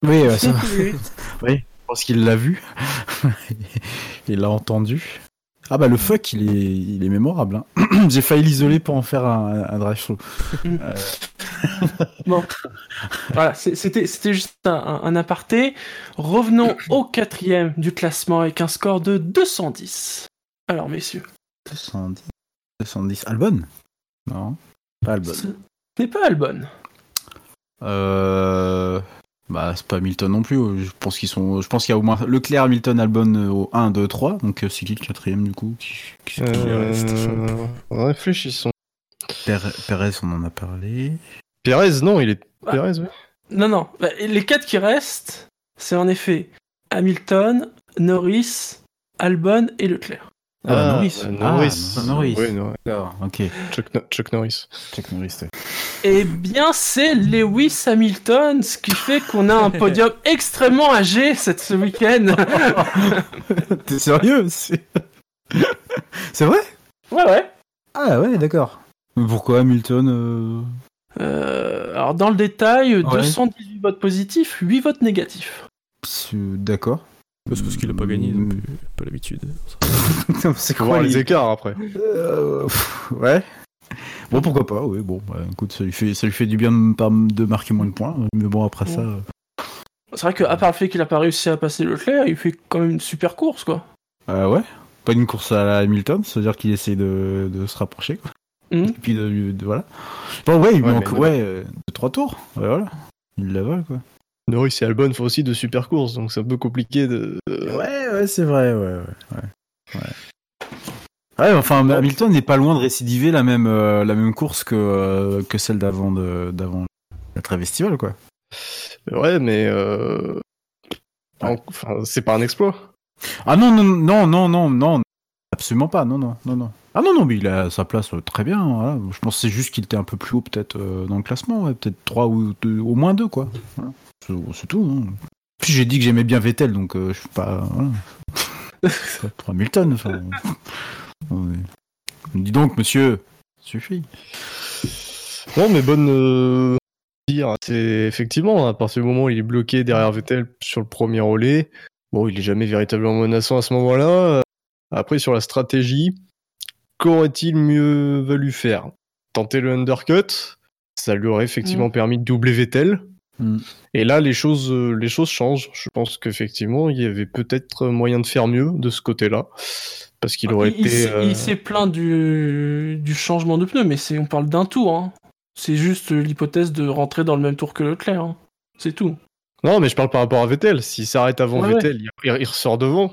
Oui, ça... [laughs] Oui. je pense qu'il l'a vu. [laughs] il l'a entendu. Ah bah le fuck, il est, il est mémorable. hein. [clears throat] J'ai failli l'isoler pour en faire un, un drive show. Euh, [laughs] Bon, voilà, c'était juste un aparté. Revenons [clears throat] au quatrième du classement avec un score de 210. Alors, messieurs, 210. 210. Albon? Non, pas Albon. ce n'est pas Albon. Euh... Bah, c'est pas Hamilton non plus. Je pense qu'ils sont. Je pense qu'il y a au moins Leclerc, Hamilton, Albon euh, au 1, 2, 3. Donc euh, c'est qui le quatrième du coup qui, qui, qui reste Euh, réfléchissons. Pérez, Pérez, on en a parlé. Pérez, non, il est. Bah. Pérez, ouais. Non, non. bah, les quatre qui restent, c'est en effet Hamilton, Norris, Albon et Leclerc. Ah, bah, Norris. euh, Ah, Norris. Norris. Oui, Norris. D'accord, ok. Chuck, No- Chuck Norris. Chuck Norris, ouais. Eh bien, c'est Lewis Hamilton, ce qui fait qu'on a un podium [laughs] extrêmement âgé cette, ce week-end. [laughs] T'es sérieux C'est [laughs] vrai? Ouais, ouais. Ah ouais, d'accord. Pourquoi Hamilton euh, Euh, alors, dans le détail, 218 votes positifs, 8 votes négatifs. D'accord. Parce qu'il a pas gagné, donc euh, pas l'habitude. [laughs] c'est voir quoi les écarts après. Euh, pff, Ouais. Bon, pourquoi pas, oui, bon, bah, écoute, ça lui, fait, ça lui fait du bien de, marquer moins de points, mais bon, après ça... euh, C'est vrai qu'à part le fait qu'il a pas réussi à passer Leclerc, il fait quand même une super course, quoi. euh, ouais, pas une course à la Hamilton, c'est-à-dire qu'il essaie de, de se rapprocher, quoi. Mhm. Et puis, de, de- voilà. Bon, ouais, il Ouais, manque, ouais, euh, deux, trois tours, ouais, voilà. Il la vole, quoi. Norris et Albon font aussi de super courses, donc c'est un peu compliqué de. Ouais, ouais, c'est vrai, ouais, ouais, ouais. Ouais, enfin, Hamilton n'est pas loin de récidiver la même, euh, la même course que, euh, que celle d'avant d'avant la trêve estivale, quoi. Ouais, mais. euh, Enfin, c'est pas un exploit. Ah non, non, non, non, non, non, absolument pas, non, non, non, non. Ah non, non, mais il a sa place très bien, voilà. Je pense c'est juste qu'il était un peu plus haut, peut-être, euh, dans le classement, ouais, peut-être 3 ou deux- au moins 2, quoi. Voilà. C'est tout, hein. Puis j'ai dit que j'aimais bien Vettel, donc euh, je suis pas. Voilà. [laughs] C'est pas pour Hamilton, enfin. Dis donc, monsieur, suffit. Non, mais bonne. euh, C'est effectivement, à partir du moment où il est bloqué derrière Vettel sur le premier relais, bon, il est jamais véritablement menaçant à ce moment-là. Après, sur la stratégie, qu'aurait-il mieux valu faire? Tenter le undercut? Ça lui aurait effectivement Mm. permis de doubler Vettel. Mm. Et là, les choses, euh, les choses changent. Je pense qu'effectivement, il y avait peut-être moyen de faire mieux de ce côté-là. Parce qu'il aurait Il, il été. s'est- euh, il s'est plaint du, du changement de pneu, mais on parle d'un tour. Hein. C'est juste l'hypothèse de rentrer dans le même tour que Leclerc. hein. C'est tout. Non, mais je parle par rapport à Vettel. S'il s'arrête avant Ouais, Vettel, il, il ressort devant.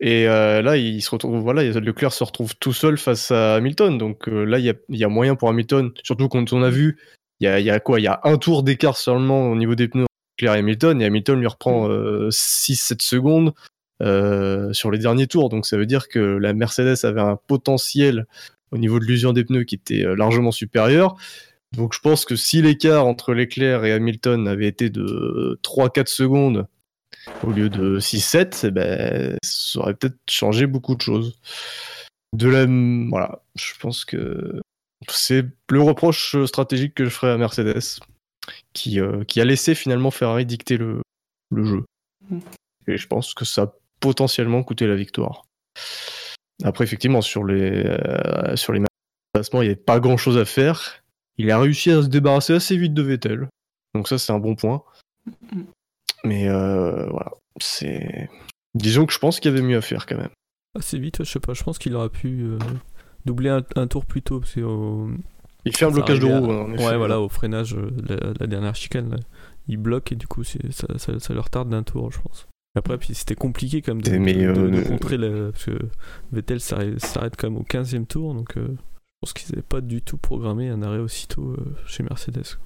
Et euh, là, il se retrouve, voilà, Leclerc se retrouve tout seul face à Hamilton. Donc euh, là, il y il y a moyen pour Hamilton. Surtout quand on a vu, il y a, il y a quoi? Il y a un tour d'écart seulement au niveau des pneus entre Leclerc et Hamilton. Et Hamilton lui reprend euh, 6-7 secondes euh, sur les derniers tours. Donc ça veut dire que la Mercedes avait un potentiel au niveau de l'usure des pneus qui était euh, largement supérieur. Donc je pense que si l'écart entre Leclerc et Hamilton avait été de 3-4 secondes au lieu de 6-7, eh ben, ça aurait peut-être changé beaucoup de choses. De la, voilà, je pense que c'est le reproche stratégique que je ferais à Mercedes, qui, euh, qui a laissé finalement Ferrari dicter le, le jeu. Mm. Et je pense que ça a potentiellement coûté la victoire. Après, effectivement, sur les, euh, sur les il n'y avait pas grand-chose à faire. Il a réussi à se débarrasser assez vite de Vettel. Donc ça, c'est un bon point. Mais euh, voilà, c'est. Disons que je pense qu'il y avait mieux à faire quand même. Assez vite, je sais pas, je pense qu'il aurait pu euh, doubler un, un tour plus tôt. Parce que, au- Il fait un blocage de roue, à- hein, effet. Ouais, voilà, au freinage, euh, la, la dernière chicane, là. il bloque et du coup, c'est- ça, ça, ça le retarde d'un tour, je pense. Après, puis c'était compliqué quand même de, Mais, de- euh, contrer la- Parce que Vettel s'arrête s'arrête quand même au 15 e tour, donc euh, je pense qu'ils n'avaient pas du tout programmé un arrêt aussitôt euh, chez Mercedes.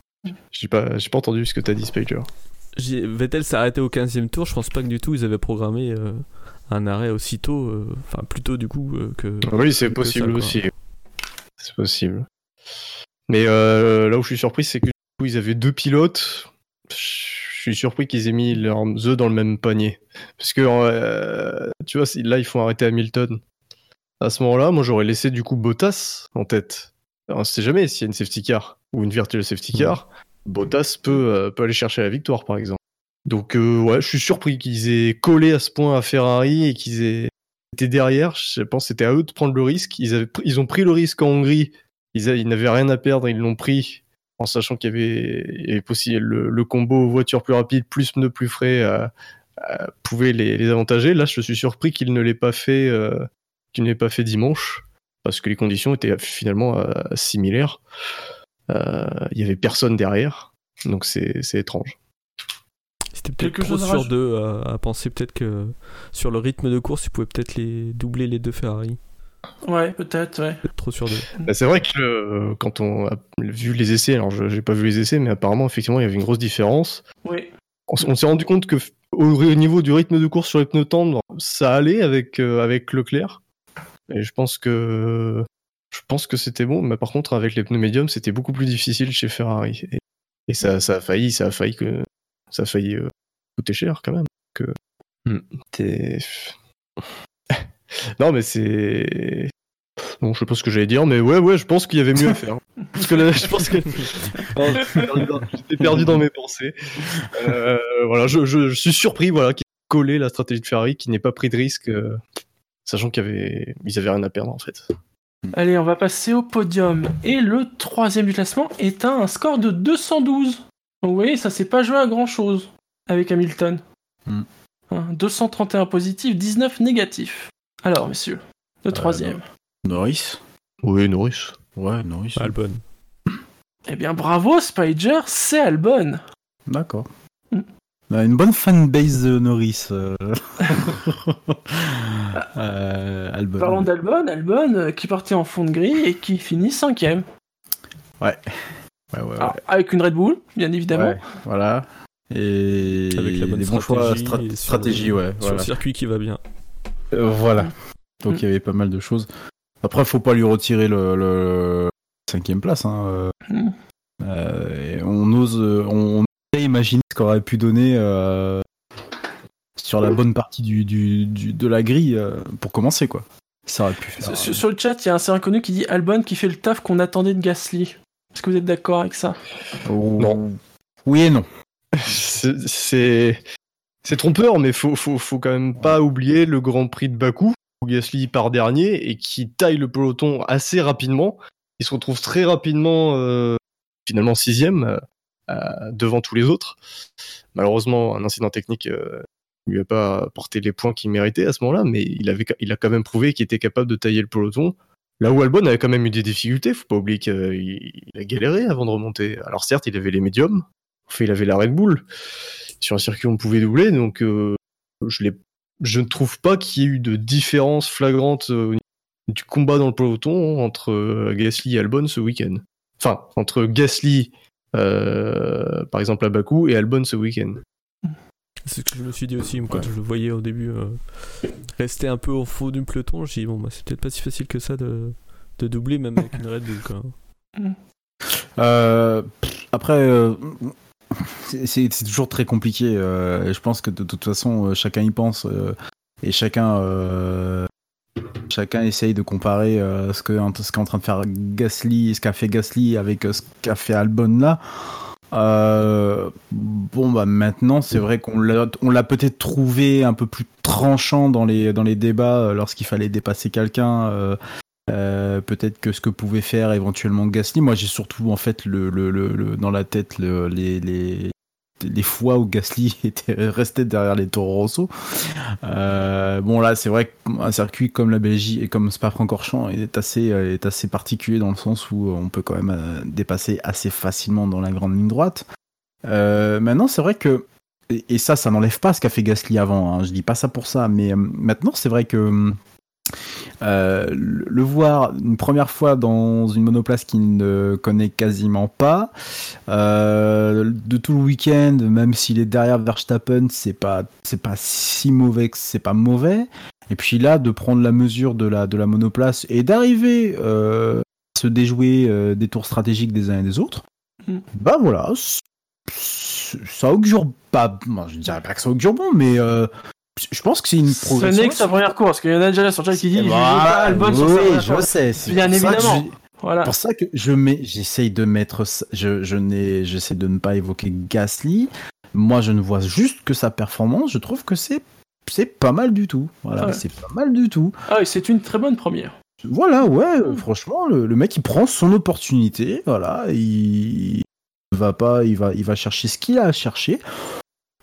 J'ai pas, j'ai pas entendu ce que t'as dit, Spiker. Vettel s'est arrêté au 15 e tour, je pense pas que du tout ils avaient programmé euh, un arrêt aussitôt, euh, enfin plutôt du coup euh, que. Oui, c'est possible ça, aussi. C'est possible. Mais euh, là où je suis surpris, c'est que du coup, ils avaient deux pilotes. Je suis surpris qu'ils aient mis leurs œufs dans le même panier. Parce que euh, tu vois, là, ils font arrêter Hamilton. À ce moment-là, moi, j'aurais laissé du coup Bottas en tête. Alors, on sait jamais s'il y a une safety car ou une virtual safety car. Bottas peut, euh, peut aller chercher la victoire, par exemple. Donc, euh, ouais, je suis surpris qu'ils aient collé à ce point à Ferrari et qu'ils aient été derrière. Je pense que c'était à eux de prendre le risque. Ils, ont pris le risque en Hongrie. Ils, n'avaient rien à perdre, ils l'ont pris en sachant qu'il y avait, il le, combo voiture plus rapide plus pneus plus frais euh, euh, pouvait les, les avantager. Là, je suis surpris qu'ils ne l'aient pas fait, euh, qu'ils ne pas fait dimanche parce que les conditions étaient finalement similaires. Il y avait personne derrière, donc c'est étrange. C'était peut-être Quelque trop sur deux à, à penser peut-être que sur le rythme de course, ils pouvaient peut-être les doubler les deux Ferrari. Ouais, peut-être, ouais. Trop sur deux. Bah, c'est vrai que euh, quand on a vu les essais, alors je j'ai pas vu les essais, mais apparemment effectivement il y avait une grosse différence. Oui. On, s'est rendu compte que au niveau du rythme de course sur les pneus tendres, ça allait avec euh, avec Leclerc. Et je pense que je pense que c'était bon, mais par contre avec les pneus médiums, c'était beaucoup plus difficile chez Ferrari. Et, et ça, ça a failli, ça a failli que ça a failli euh, coûter cher quand même. Que Hmm, [laughs] non mais c'est Bon, je sais pas ce que j'allais dire, mais ouais, ouais, je pense qu'il y avait mieux à faire. [laughs] Parce que là, je pense que Non, j'étais perdu dans- mes pensées. Euh, voilà, je, je- je suis surpris, voilà, qu'ils aient collé la stratégie de Ferrari, qui n'ait pas pris de risque, euh, sachant qu'ils avaient, ils avaient rien à perdre en fait. Allez, on va passer au podium. Et le troisième du classement est un score de 212. Donc vous voyez, ça s'est pas joué à grand chose avec Hamilton. Hmm. Hein, 231 positifs, 19 négatifs. Alors, messieurs, le troisième. Norris Oui, Norris. Ouais, Norris. Albon. Eh bien, bravo, Spider, c'est Albon. D'accord. Mm. A une bonne fanbase de Norris. euh. [laughs] Euh, Albon. Parlons d'Albon, Albon euh, qui partait en fond de grille et qui finit cinquième. Ouais. Ouais, ouais, ouais. Alors, avec une Red Bull, bien évidemment. Ouais, voilà. Et Avec la bonne des bons choix, stratégie. strat- stratégie, le- ouais. Sur voilà. le circuit qui va bien. Euh, voilà. Donc Mm. il y avait pas mal de choses. Après, faut pas lui retirer le, le cinquième place. Hein. euh. Mm. Euh, et on ose, on, on ose imaginer ce qu'aurait pu donner euh, sur la bonne partie du, du, du- de la grille euh, pour commencer, quoi. Ça aurait pu faire. Sur, sur le chat, il y a un c'est inconnu qui dit Albon qui fait le taf qu'on attendait de Gasly. Est-ce que vous êtes d'accord avec ça Non. Oui et non. C'est- C'est c'est trompeur, mais faut, faut, faut quand même pas oublier le Grand Prix de Bakou, où Gasly part dernier et qui taille le peloton assez rapidement. Il se retrouve très rapidement, euh, finalement sixième, euh, devant tous les autres. Malheureusement, un incident technique euh, lui a pas apporté les points qu'il méritait à ce moment-là, mais il, avait, il a quand même prouvé qu'il était capable de tailler le peloton. Là où Albon avait quand même eu des difficultés, faut pas oublier qu'il il a galéré avant de remonter. Alors certes, il avait les médiums, enfin, il avait la Red Bull. Sur un circuit, on pouvait doubler, donc euh, je, je ne trouve pas qu'il y ait eu de différence flagrante euh, du combat dans le peloton entre euh, Gasly et Albon ce week-end. Enfin, entre Gasly, euh, par exemple à Bakou, et Albon ce week-end. C'est ce que je me suis dit aussi, quand je le voyais au début euh, rester un peu au fond du peloton, j'ai dit bon bah c'est peut-être pas si facile que ça de, de doubler même avec une Red Bull quoi. [laughs] Euh, pff, après, euh, c'est- toujours très compliqué. euh, je pense que de toute façon, euh, chacun y pense euh, et chacun, euh, chacun essaye de comparer euh, ce que ce qu'est en train de faire Gasly, ce qu'a fait Gasly avec euh, ce qu'a fait Albon là. Euh, bon bah maintenant c'est vrai qu'on l'a peut-être trouvé un peu plus tranchant dans les dans les débats euh, lorsqu'il fallait dépasser quelqu'un euh, peut-être que ce que pouvait faire éventuellement Gasly. Moi, j'ai surtout en fait le, le, le, dans la tête le, les, les les fois où Gasly [laughs] était resté derrière les Toro Rosso. Euh, bon là, c'est vrai qu'un circuit comme la Belgique et comme Spa-Francorchamps est assez euh, est assez particulier dans le sens où on peut quand même euh, dépasser assez facilement dans la grande ligne droite. Euh, maintenant, c'est vrai que et, ça, ça n'enlève pas ce qu'a fait Gasly avant. Hein, je dis pas ça pour ça, mais euh, maintenant, c'est vrai que euh, le voir une première fois dans une monoplace qu'il ne connaît quasiment pas, euh, de tout le week-end, même s'il est derrière Verstappen, c'est pas c'est pas si mauvais que c'est pas mauvais. Et puis là, de prendre la mesure de la de la monoplace et d'arriver euh, à se déjouer des tours stratégiques des uns et des autres, bah voilà, ça augure pas. Moi, je dirais pas que ça augure bon, mais je pense que c'est une Ce progression. n'est que sa première course, parce qu'il y en a déjà sur chat qui dit je joue Voilà, pas sur sa oui, première je sais. c'est Bien évidemment. je- Voilà. pour ça que je mets, j'essaye de mettre, je, je n'ai, j'essaie de ne pas évoquer Gasly. Moi, je ne vois juste que sa performance. Je trouve que c'est, c'est pas mal du tout. Voilà, Ouais. c'est pas mal du tout. Ah oui, c'est une très bonne première. Voilà, ouais, euh, franchement, le, le mec il prend son opportunité, voilà, il va pas, il va, il va chercher ce qu'il a à chercher.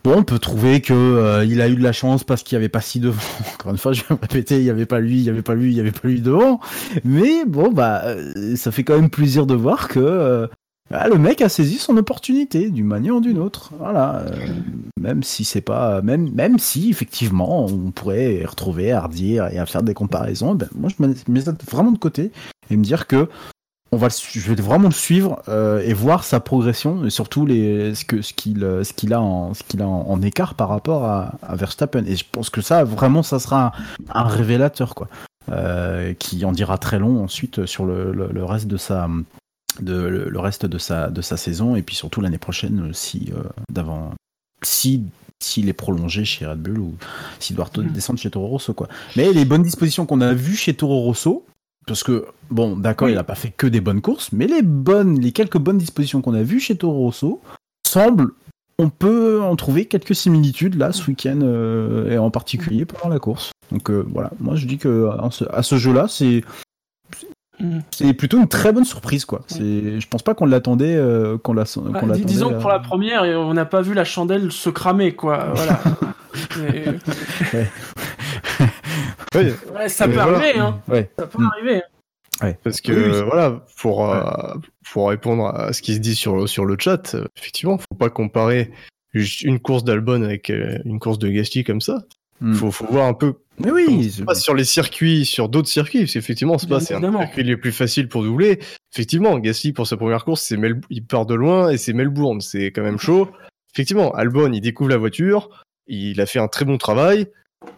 Bon, on peut trouver que euh, il a eu de la chance parce qu'il y avait pas si devant. [laughs] Encore une fois, je vais me répéter, il y avait pas lui, il y avait pas lui, il y avait pas lui devant. Mais bon, bah, euh, ça fait quand même plaisir de voir que euh, ah, le mec a saisi son opportunité d'une manière ou d'une autre. Voilà, même si c'est pas, même, même si effectivement on pourrait retrouver à redire et à faire des comparaisons, ben, moi je me mets ça vraiment de côté et me dire que on va, je vais vraiment le suivre euh, et voir sa progression et surtout les, ce que ce qu'il euh, ce qu'il a en ce qu'il a en, en écart par rapport à, à Verstappen. Et je pense que ça vraiment ça sera un, un révélateur quoi, euh, qui en dira très long ensuite sur le, le, le reste de sa de le, le reste de sa de sa saison et puis surtout l'année prochaine si euh, d'avant si s'il est prolongé chez Red Bull ou s'il doit retourner- descendre chez Toro Rosso quoi. Mais les bonnes dispositions qu'on a vues chez Toro Rosso, parce que bon d'accord il a pas fait que des bonnes courses, mais les bonnes les quelques bonnes dispositions qu'on a vues chez Toro Rosso semblent on peut en trouver quelques similitudes là ce week-end euh, et en particulier pendant la course. Donc euh, voilà, moi je dis que à ce, jeu-là c'est c'est plutôt une très bonne surprise quoi. C'est je pense pas qu'on l'attendait euh, qu'on l'a Ah, l'attendait, disons que pour la première, on n'a pas vu la chandelle se cramer, quoi. Voilà. [laughs] Ouais, ça Mais peut voilà. arriver, hein. Ouais. Ça peut arriver. Parce que Oui, oui. voilà, pour, euh, pour répondre à ce qui se dit sur, sur le chat, euh, effectivement, faut pas comparer juste une course d'Albon avec euh, une course de Gasly comme ça. Hmm. Faut, faut voir un peu Mais oui, ça se passe sur les circuits, sur d'autres circuits, parce qu'effectivement, c'est pas c'est un circuit les plus faciles pour doubler. Effectivement, Gasly pour sa première course, c'est Mel- il part de loin et c'est Melbourne, c'est quand même chaud. Effectivement, Albon, il découvre la voiture, il a fait un très bon travail.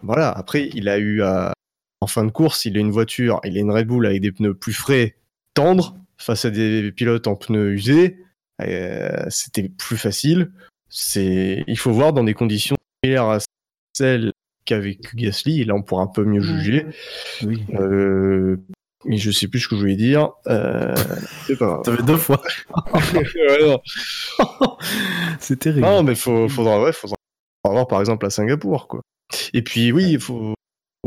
Voilà, après, il a eu à, en fin de course, il a une voiture, il a une Red Bull avec des pneus plus frais, tendres, face à des pilotes en pneus usés. Euh, C'était plus facile. C'est, il faut voir dans des conditions similaires à celles qu'a vécu Gasly. Et là, on pourra un peu mieux juger. Oui. Euh, mais je sais plus ce que je voulais dire. Euh, c'est pas grave. Ça fait deux fois. [laughs] C'est terrible. Non, mais faut, faudra, ouais, faudra voir par exemple à Singapour, quoi. Et puis oui, il faut,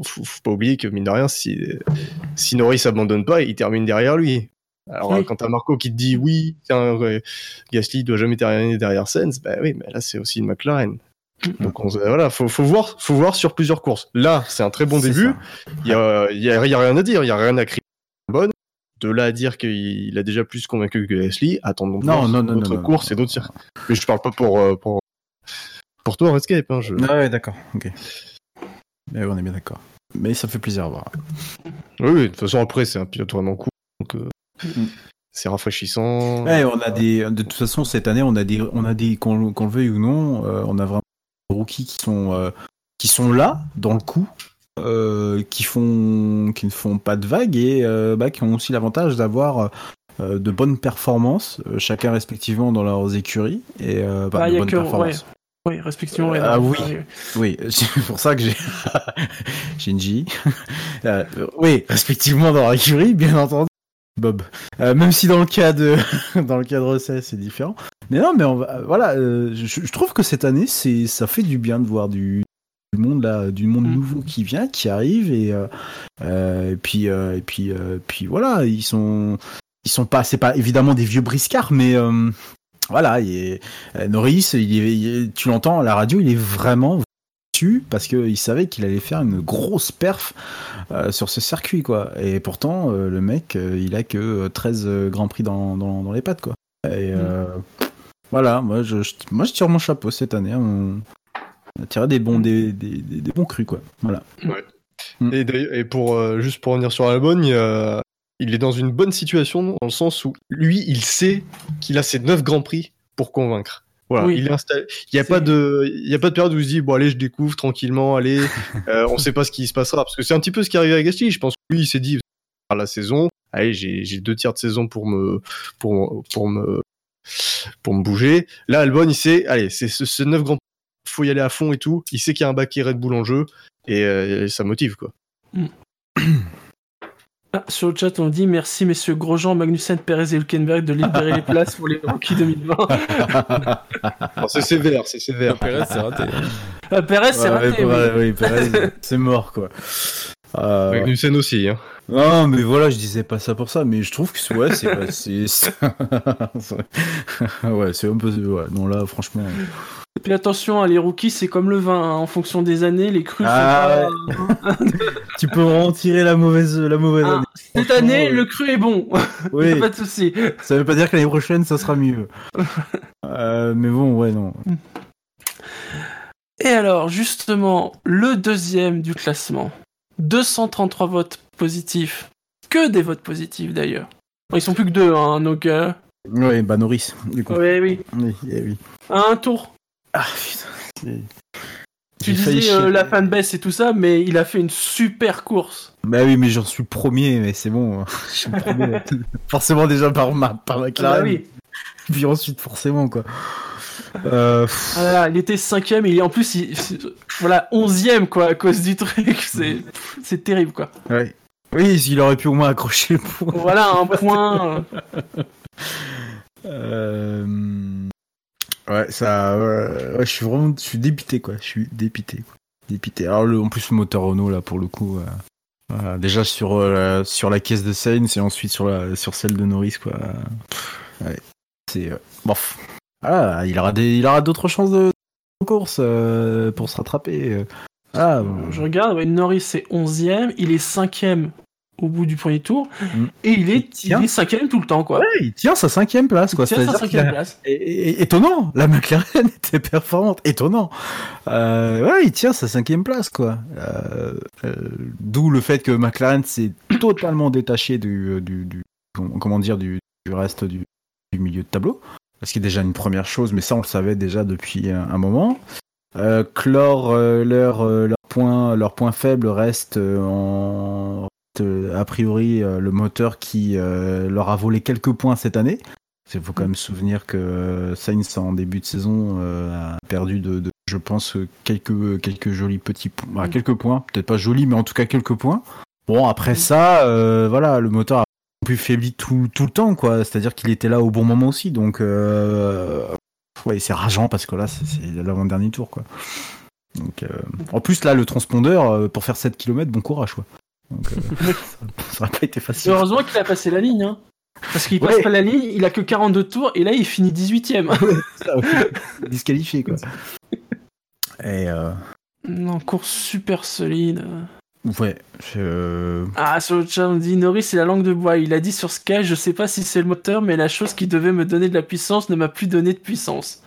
faut, faut pas oublier que mine de rien, si, si Norris abandonne pas, il termine derrière lui. Alors Oui. quand t'as Marco qui te dit oui, tiens, ouais, Gasly doit jamais terminer derrière Sainz, bah oui, mais là c'est aussi une McLaren. Donc on, se- voilà, faut, faut voir, faut voir sur plusieurs courses. Là, c'est un très bon début. Il y a, il y a, il y a rien à dire, il y a rien à crier. Bonne. De là à dire qu'il a déjà plus convaincu que Gasly, attendons Non, non, non, d'autres courses et d'autres circuits. Mais je parle pas pour euh, pour pour toi Redscape. Hein, je... Ah ouais, d'accord. Ok. Mais on est bien d'accord. Mais ça fait plaisir à voir. Oui, oui, de toute façon après c'est un pilote vraiment cool, donc euh, Mm. c'est rafraîchissant. Ouais, on a des. De toute façon, cette année, on a des, on a des, qu'on le veuille ou non, euh, on a vraiment des rookies qui sont, euh, qui sont là dans le coup, euh, qui font, qui ne font pas de vagues et euh, bah, qui ont aussi l'avantage d'avoir euh, de bonnes performances, euh, chacun respectivement dans leurs écuries et euh, bah, Ah, de y a bonnes que- performances. Oui, respectivement. Ah oui, Ouais. oui, [laughs] c'est pour ça que j'ai [laughs] Shinji. [laughs] Euh, oui, respectivement dans l'écurie, bien entendu. Bob. Euh, même si dans le cas de dans le cas de c'est différent. Mais non, mais on va, voilà, euh, je, je trouve que cette année, c'est ça fait du bien de voir du du monde là, du monde nouveau qui vient, qui arrive et, euh, euh, et puis euh, et puis euh, puis voilà, ils sont ils sont pas c'est pas évidemment des vieux briscards, mais euh, voilà, il est, euh, Norris, il est, il est- tu l'entends à la radio, il est vraiment parce qu'il savait qu'il allait faire une grosse perf euh, sur ce circuit quoi. Et pourtant euh, le mec, euh, il a que euh, 13 euh, grands prix dans, dans, dans les pattes quoi. Et euh, voilà, moi je, je- moi je tire mon chapeau cette année. On, on a tiré des bons des, des, des- des bons crus quoi. Voilà. Ouais. Et, d'ailleurs- et pour juste pour revenir sur Albon, il, il est dans une bonne situation dans le sens où lui, il sait qu'il a ses 9 grands prix pour convaincre. Voilà, Oui. il est installé. Il n'y a pas de, il y a pas de période où il se dit bon allez, je découvre tranquillement, allez, [laughs] euh, on sait pas ce qui se passera parce que c'est un petit peu ce qui est arrivé à Gasly. Je pense que lui, il s'est dit à la saison, allez, j'ai j'ai deux tiers de saison pour me, pour pour me, pour me bouger. Là, Albon, il sait, allez, c'est ce, ce 9 grands, faut y aller à fond et tout. Il sait qu'il y a un baquet Red Bull en jeu et, euh, et ça motive quoi. [clears throat] Ah, sur le chat, on dit merci messieurs Grosjean, Magnussen, Perez et Hülkenberg de libérer les places pour les rookies 2020. [laughs] Oh, c'est sévère, c'est sévère. Perez, c'est raté. Ah, Perez, c'est Ouais, raté. ouais, oui. oui, Perez, [laughs] c'est mort quoi. Euh, Magnussen aussi. Hein. Non, mais voilà, je disais pas ça pour ça, mais je trouve que c'est- ouais, c'est [laughs] ouais, c'est un peu ouais, non là franchement. Et puis attention, hein, les rookies, c'est comme le vin. hein, En fonction des années, les crus Ah, [laughs] tu peux en tirer la mauvaise la mauvaise Ah, année. Cette année, le cru est bon. [laughs] Oui. Pas de souci. Ça veut pas dire que l'année prochaine ça sera mieux. [laughs] Euh, mais bon, ouais non. Et alors, justement, le deuxième du classement. 233 votes positifs. Que des votes positifs d'ailleurs. Ils sont plus que deux, hein, donc. euh, Ouais, bah Norris du coup. Oui, oui. Oui, eh oui. À un tour. Ah putain. Tu disais euh, la fanbase et tout ça, mais il a fait une super course. Bah oui, mais j'en suis premier, mais c'est bon. Je suis premier. [laughs] forcément déjà par ma par ma Ah bah oui. Puis ensuite forcément quoi. Euh, Ah là là, il était cinquième, et en plus, il, voilà, onzième quoi, à cause du truc. C'est, c'est terrible quoi. ouais. Oui, il aurait pu au moins accrocher le point. Voilà, un point. [laughs] Euh, Ouais, ça. ouais, je suis vraiment, je suis dépité quoi. Je suis dépité. Quoi. Dépité. Alors le, en plus le moteur Renault là pour le coup. euh, voilà, déjà sur euh, sur la caisse de Sainz et ensuite sur la sur celle de Norris quoi. Ouais. C'est euh, bof. Ah, il aura des, il aura d'autres chances de, de course euh, pour se rattraper. euh. Ah, bon. Je regarde, ouais, Norris c'est onzième, il est cinquième au bout du premier tour, Mm. et il est, il est cinquième tout le temps quoi. Ouais, il tient sa cinquième place quoi. Il tient sa cinquième a- place. Étonnant, la McLaren [laughs] était performante, étonnant. Euh, ouais, il tient sa cinquième place, quoi. Euh, euh, D'où le fait que McLaren s'est totalement détaché du, du, du- comment dire, du, du reste du, du milieu de tableau. Ce qui est déjà une première chose, mais ça on le savait déjà depuis un, un moment. Clore leur, leur point, leur point faible reste en a priori euh, le moteur qui euh, leur a volé quelques points cette année. Il faut quand même se souvenir que euh, Sainz en début de saison euh, a perdu de, de- je pense, euh, quelques quelques jolis petits points, Bah, quelques points, peut-être pas jolis, mais en tout cas quelques points. Bon après ça, euh, voilà, le moteur a plus faibli tout, tout le temps, quoi. C'est-à-dire qu'il était là au bon moment aussi, donc euh, ouais, c'est rageant parce que là c'est l'avant-dernier tour, quoi. Donc, euh, en plus là, le transpondeur euh, pour faire 7 km, bon courage, quoi. Donc, euh, [laughs] ça n'a pas été facile. Heureusement qu'il a passé la ligne, hein. Parce qu'il passe Ouais. pas la ligne, il a que 42 tours, et là il finit 18ème. [laughs] Ça, ouais. disqualifié quoi. [laughs] Et euh, non, course super solide. ouais, je... Ah, sur le chat, on dit Norris, c'est la langue de bois. Il a dit sur Sky, je sais pas si c'est le moteur, mais la chose qui devait me donner de la puissance ne m'a plus donné de puissance.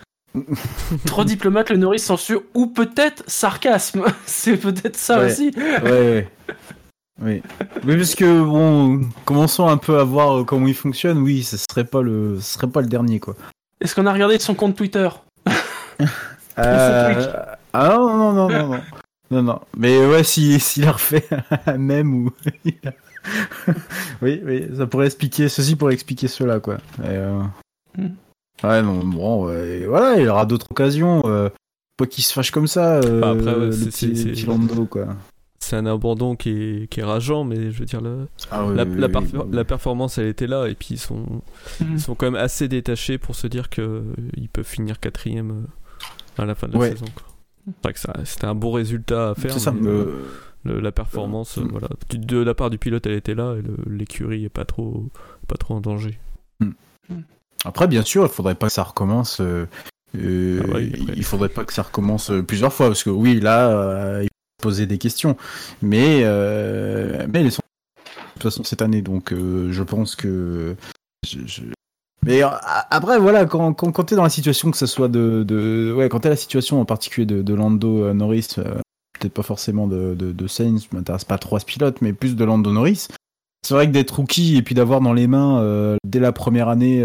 Trop diplomate, le Norris censure, ou peut-être sarcasme. c'est peut-être ça Ouais. aussi. ouais, ouais. Oui. Mais parce que bon, commençons un peu à voir euh, comment il fonctionne. Oui, ce serait pas le, ce serait pas le dernier quoi. Est-ce qu'on a regardé son compte Twitter [laughs] Euh, Ah non non non non non non non. Mais ouais, si s'il a refait [laughs] un même ou. [laughs] oui oui, ça pourrait expliquer ceci pourrait expliquer cela quoi. Et, euh, Hmm. Ouais non bon ouais, voilà, il aura d'autres occasions. Euh... Pas qu'il se fâche comme ça. Euh, Bah, après, ouais, le c'est- petit, petit Lando quoi. C'est un abandon qui est, qui est rageant, mais je veux dire, la, Ah oui, la, oui, la oui. performance, elle était là, et puis ils sont, Mhm. ils sont quand même assez détachés pour se dire qu'ils peuvent finir quatrième euh, à la fin de la Ouais. saison. quoi. C'est vrai que ça- c'était un bon résultat à faire. C'est ça, mais, euh, le- la performance, euh, voilà, de la part du pilote, elle était là et l'écurie est pas trop, pas trop en danger. Après, bien sûr, il faudrait pas que ça recommence. euh, euh, Ah ouais, il faudrait pas que ça recommence plusieurs fois parce que oui, là, euh, il poser des questions, mais euh, mais elles sont de toute façon cette année, donc euh, je pense que. Mais euh, après, voilà, quand, quand, quand t'es dans la situation que ce soit de, de ouais, quand t'es la situation en particulier de, Lando euh, Norris, peut-être pas forcément de, de, de Sainz, je m'intéresse pas trop à ce pilote, mais plus de Lando Norris. C'est vrai que d'être rookie et puis d'avoir dans les mains dès la première année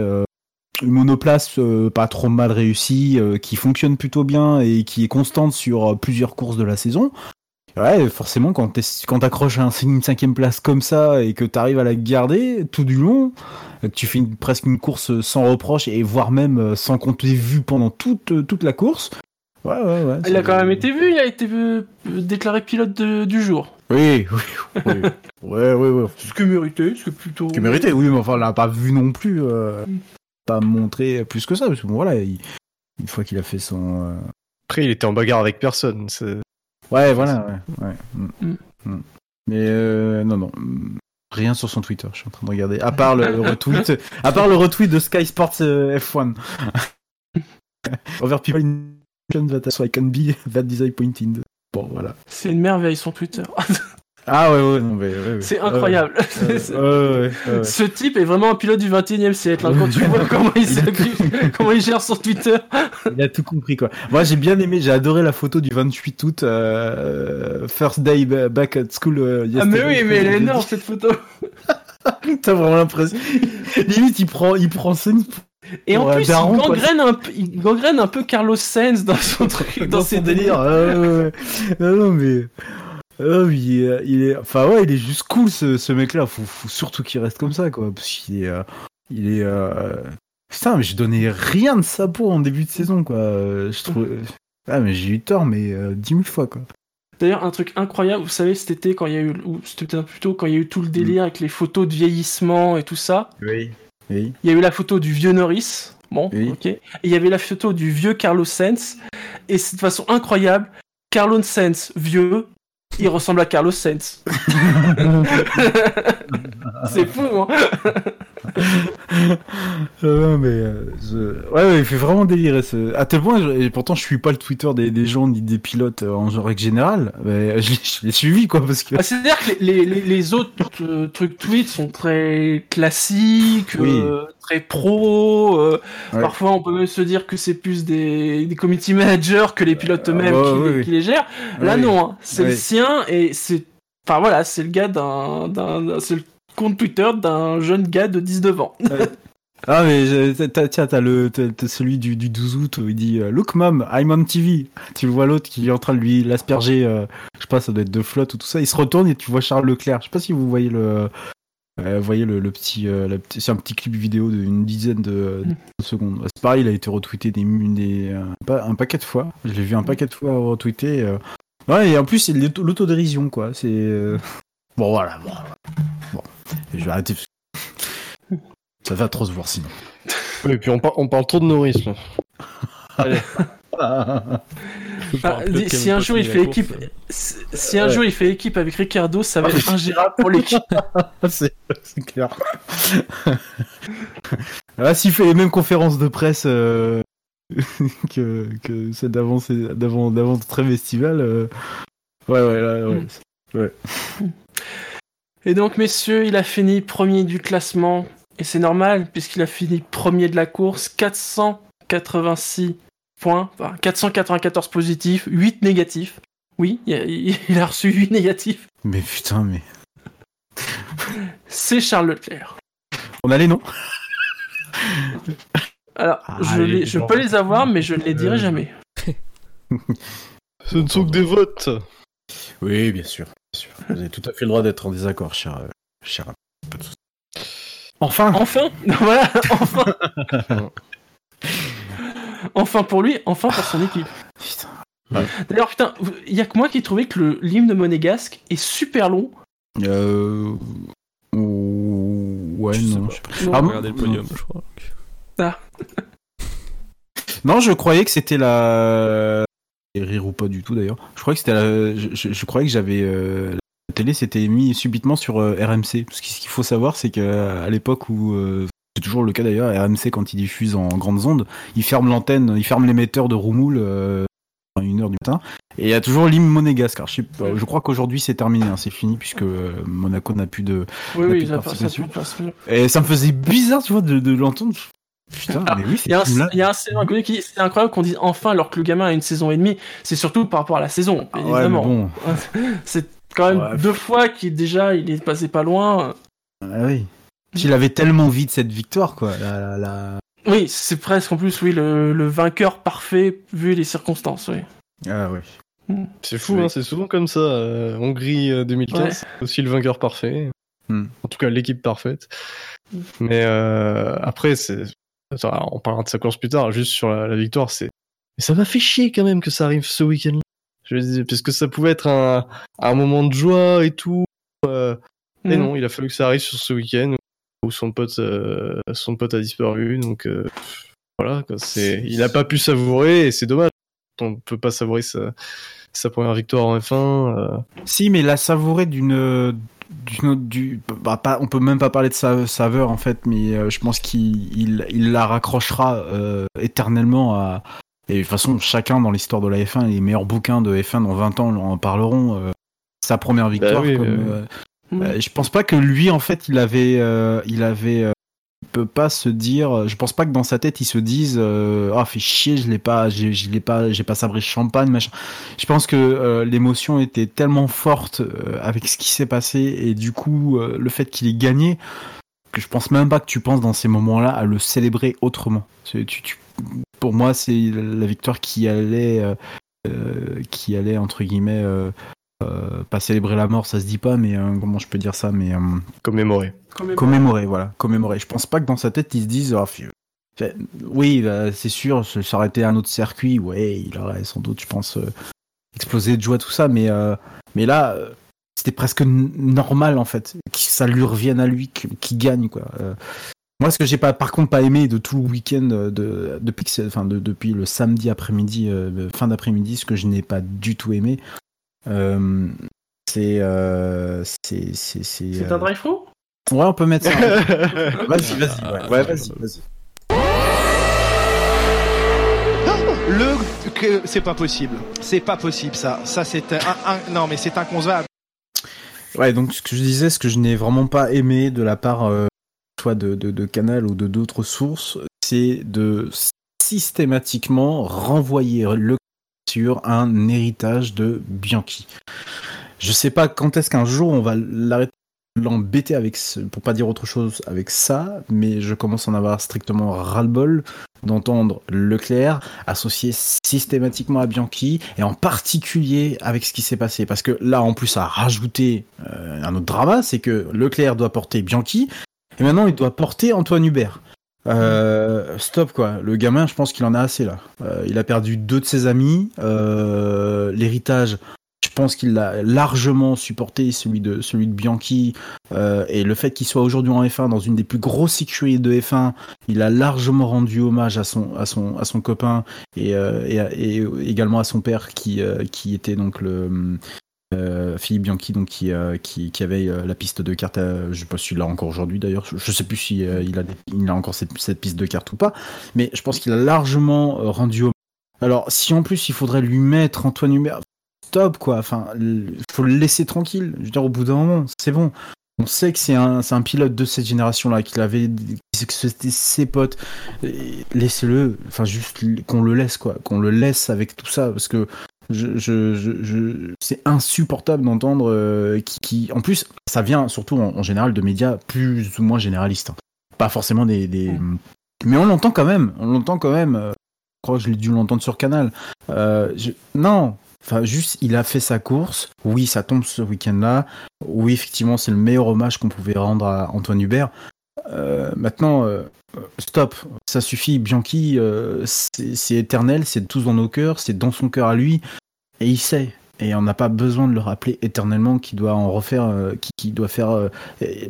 une monoplace pas trop mal réussie, qui fonctionne plutôt bien et qui est constante sur plusieurs courses de la saison. Ouais, forcément, quand t'accroches un- une cinquième place comme ça et que t'arrives à la garder tout du long, euh, que tu fais une- presque une course sans reproche et voire même euh, sans compter vu pendant toute, euh, toute la course. Ouais, ouais, ouais. Il a quand même été vu, il a été euh, déclaré pilote de- du jour. Oui, oui, oui. [laughs] ouais, ouais, ouais. Ce que mérité, ce que plutôt. Que mérité, oui, mais enfin, on l'a pas vu non plus. euh, Pas montré plus que ça, parce que bon, voilà, il- une fois qu'il a fait son. euh, Après, il était en bagarre avec personne. c'est- Ouais, voilà, ouais. ouais. Mm. Mm. Mais euh, non, non. mm, Rien sur son Twitter, je suis en train de regarder. À part le, le retweet, à part le retweet de Sky Sports euh, F1. [laughs] Over people in that so I can be that disappointed. Bon, voilà. C'est une merveille son Twitter. [laughs] Ah ouais, ouais, non, mais. ouais, ouais. C'est incroyable. [laughs] Ce type est vraiment un pilote du 21 e siècle. hein, quand tu vois comment il, comment il gère son Twitter. Il a tout compris quoi. Moi j'ai bien aimé, j'ai adoré la photo du 28 août, euh, first day ba- back at school. euh, Ah, mais oui, mais elle est énorme cette photo. [laughs] T'as vraiment l'impression. Limite il prend, il prend scène. Et en plus, daron, il, gangrène un peu, il gangrène un peu Carlos Sainz dans son [laughs] truc, dans, dans ses son délire. ouais, ouais, ouais. Non, non, mais. Oui, il est, il est- enfin ouais, il est juste cool ce, ce mec-là. Faut, faut surtout qu'il reste comme ça, quoi, parce qu'il est, euh, il est. euh, Putain, mais j'ai donné rien de sa peau en début de saison, quoi. Euh, Je trouve. Ah mais j'ai eu tort, mais euh, dix mille fois, quoi. D'ailleurs, un truc incroyable, vous savez, cet été, quand il y a eu, ou c'était peut-être plutôt quand il y a eu tout le délire avec les photos de vieillissement et tout ça, Oui. Oui. il y a eu la photo du vieux Norris, bon, ok, et il y avait la photo du vieux Carlos Sainz, et c'est de façon incroyable, Carlos Sainz vieux, il ressemble à Carlos Sainz. [laughs] [laughs] c'est fou, hein [laughs] Euh, mais euh, je- ouais, ouais, il fait vraiment délirer ce... à tel point je- et pourtant je suis pas le Twitter des, des gens ni des pilotes euh, en règle générale mais [laughs] je l'ai- je l'ai suivi quoi parce que Ah, C'est-à-dire que les, les, les autres trucs tweets sont très classiques, Oui. très pro. Ouais. Parfois, on peut même se dire que c'est plus des, des committee managers que les pilotes eux-mêmes qui, oui, les- oui. qui les gèrent. Là, non, hein. c'est le sien et c'est. Enfin voilà, c'est le gars d'un- C'est le compte Twitter d'un jeune gars de 19 ans. ah mais je- t'as- tiens t'as le t'as- t'as celui du, du 12 août où il dit euh, look mom I'm on TV tu le vois l'autre qui est en train de lui l'asperger euh, je sais pas ça doit être de flotte ou tout ça il se retourne et tu vois Charles Leclerc je sais pas si vous voyez le euh, vous voyez le, le petit, euh, la c'est un petit clip vidéo d'une dizaine de, de secondes. C'est pareil, il a été retweeté des, des un, pa- un paquet de fois. Je l'ai vu un paquet de fois retweeté. euh. Ouais, et en plus c'est l'autodérision quoi. C'est euh, bon voilà. Bon, voilà. bon. Je vais arrêter. parce que Ça va trop se voir sinon. Oui, et puis on, par- on parle trop de Norris là. Allez. Ah, dis- si un jour il fait équipe, si si un Ouais. jour il fait équipe avec Ricardo, ça va être ingérable pour l'équipe. [laughs] c'est clair. [laughs] Ah, s'il fait les mêmes conférences de presse euh, [laughs] que, que celles d'avant, c'est- d'avant, d'avant très festival, euh, ouais, ouais, là, ouais. ouais. Et donc, messieurs, il a fini premier du classement. Et c'est normal, puisqu'il a fini premier de la course. 486 points. Enfin, 494 positifs, 8 négatifs. Oui, il a, il a reçu 8 négatifs. Mais putain, mais. C'est Charles Leclerc. On a les noms Alors, Ah, je, les- les- je peux les avoir, mais je ne les dirai jamais. [laughs] [laughs] Ce ne sont que des votes. Oui, bien sûr. Sûr. Vous avez tout à fait le droit d'être en désaccord, cher. euh, cher... pas de souci. Enfin Enfin [laughs] Voilà, enfin [laughs] Enfin pour lui, enfin pour son équipe. [sighs] Ouais. D'ailleurs, putain, il y a que moi qui trouvais que le l'hymne monégasque est super long. Euh... Ouais, non. je sais pas. Non. Ah, Regardez le podium, je crois. Ah. Non, je croyais que c'était la rire ou pas du tout d'ailleurs. Je crois que c'était la- je, je- je croyais que j'avais euh, la télé s'était mis subitement sur euh, RMC. Parce que ce qu'il faut savoir, c'est qu'à l'époque où euh, c'est toujours le cas d'ailleurs, RMC quand il diffuse en grandes ondes, il ferme l'antenne, il ferme l'émetteur de Roumoul euh, à une heure du matin. Et il y a toujours l'hymne monégasque. Alors, je, pas, je crois qu'aujourd'hui c'est terminé, hein, c'est fini puisque euh, Monaco n'a plus de. Oui, oui, plus de ça, ça, participation. ça. Et ça me faisait bizarre, tu vois, de, de l'entendre. Putain, mais oui, Il y a un, c'est il y a un scénario inconnu qui c'est incroyable qu'on dise enfin alors que le gamin a une saison et demie. C'est surtout par rapport à la saison, ouais, évidemment. mais bon. [laughs] c'est quand même Ouais. deux fois qu'il déjà il est passé pas loin. Ah oui. Il avait tellement envie de cette victoire, quoi. La, la- la- Oui, c'est presque en plus oui le, le vainqueur parfait vu les circonstances. Oui. Ah ouais. C'est fou, hein, c'est souvent comme ça. euh, Hongrie euh, 2015, Ouais. c'est aussi le vainqueur parfait. Hmm. En tout cas, l'équipe parfaite. Mais euh, après, c'est. Attends, on parlera de sa course plus tard, juste sur la, la victoire, c'est. Mais ça m'a fait chier quand même que ça arrive ce week-end-là. Je veux dire, parce que ça pouvait être un, un moment de joie et tout. euh, Et Mhm. non, il a fallu que ça arrive sur ce week-end où son pote, euh, son pote a disparu. Donc euh, voilà, quoi, c'est, il a pas pu savourer et c'est dommage. On peut pas savourer sa, sa première victoire en F1. euh. Si, mais la savourer d'une. d'une du, bah, pas, on peut même pas parler de sa saveur en fait, mais euh, je pense qu'il il, il la raccrochera euh, éternellement à. Et de toute façon, chacun dans l'histoire de la F1, les meilleurs bouquins de F1 dans 20 ans en parleront. euh, sa première victoire. oui, comme, oui, euh, je pense pas que lui, en fait, il avait. euh, il avait peut pas se dire. Je pense pas que dans sa tête, il se dise euh, Ah, fait chier, je l'ai pas, j'ai- je l'ai pas, j'ai pas sabré champagne, machin. Je pense que euh, l'émotion était tellement forte euh, avec ce qui s'est passé et du coup, le fait qu'il ait gagné, que je pense même pas que tu penses dans ces moments-là à le célébrer autrement. Tu, tu- pour moi, c'est la victoire qui allait, qui allait entre guillemets. Euh, pas célébrer la mort, ça se dit pas, mais euh, comment je peux dire ça, mais euh, commémorer. Commémorer, voilà, commémorer. Je pense pas que dans sa tête il se dise, oh, oui, bah, c'est sûr, aurait été un autre circuit, ouais, il aurait sans doute, je pense, euh, explosé de joie tout ça, mais euh, mais là, c'était presque normal en fait, que ça lui revienne à lui, qu'il gagne quoi. Euh, moi, ce que j'ai pas, par contre, pas aimé de tout le week-end, de, depuis, enfin, de- depuis le samedi après-midi, euh, fin d'après-midi, ce que je n'ai pas du tout aimé, c'est, euh, c'est, c'est, c'est, C'est euh, un drive-through Ouais, on peut mettre ça. [laughs] vas-y, vas-y, ouais, ouais, vas-y, vas-y. Le que c'est pas possible. C'est pas possible ça. Ça c'est un, un- non mais c'est inconcevable. Ouais, donc ce que je disais, ce que je n'ai vraiment pas aimé de la part euh, soit de, de, de Canal ou de d'autres sources, c'est de systématiquement renvoyer le sur un héritage de Bianchi. Je sais pas quand est-ce qu'un jour on va l'arrêter l'embêter avec ce, pour pas dire autre chose avec ça, mais je commence à en avoir strictement ras-le-bol d'entendre Leclerc associé systématiquement à Bianchi et en particulier avec ce qui s'est passé parce que là en plus à rajouter euh, un autre drama c'est que Leclerc doit porter Bianchi et maintenant il doit porter Antoine Hubert euh, stop quoi, le gamin je pense qu'il en a assez là. Euh, il a perdu deux de ses amis, euh, l'héritage je pense qu'il l'a largement supporté, celui de, celui de Bianchi, euh, et le fait qu'il soit aujourd'hui en F1 dans une des plus grosses écuries de F1, il a largement rendu hommage à son, à son, à son copain et, euh, et, également à son père qui, qui était donc le euh, Philippe Bianchi, donc qui, euh, qui, avait euh, la piste de carte. je sais pas s'il l'a encore aujourd'hui d'ailleurs. Je, je sais plus si euh, il a, encore cette, piste de carte ou pas, mais je pense qu'il a largement rendu hommage. Alors, si en plus il faudrait lui mettre Antoine Hubert, stop quoi. Enfin, faut le laisser tranquille. Je veux dire, au bout d'un moment, c'est bon. On sait que c'est un, pilote de cette génération-là, qu'il avait, que c'était ses potes. Laissez-le, enfin juste qu'on le laisse quoi, qu'on le laisse avec tout ça, parce que je, je, je, je- c'est insupportable d'entendre euh, qui, qui- en plus, ça vient surtout en, en général de médias plus ou moins généralistes, hein. pas forcément des, des... mais on l'entend quand même, on l'entend quand même. euh, je crois que je l'ai dû l'entendre sur Canal. Euh, Non, enfin juste, il a fait sa course. Oui, ça tombe ce week-end-là. Oui, effectivement, c'est le meilleur hommage qu'on pouvait rendre à Antoine Hubert. Euh, maintenant, euh, stop, ça suffit. Bianchi, euh, c'est éternel, c'est tous dans nos cœurs, c'est dans son cœur à lui, et il sait. Et on n'a pas besoin de le rappeler éternellement qu'il doit en refaire, qu'il doit faire.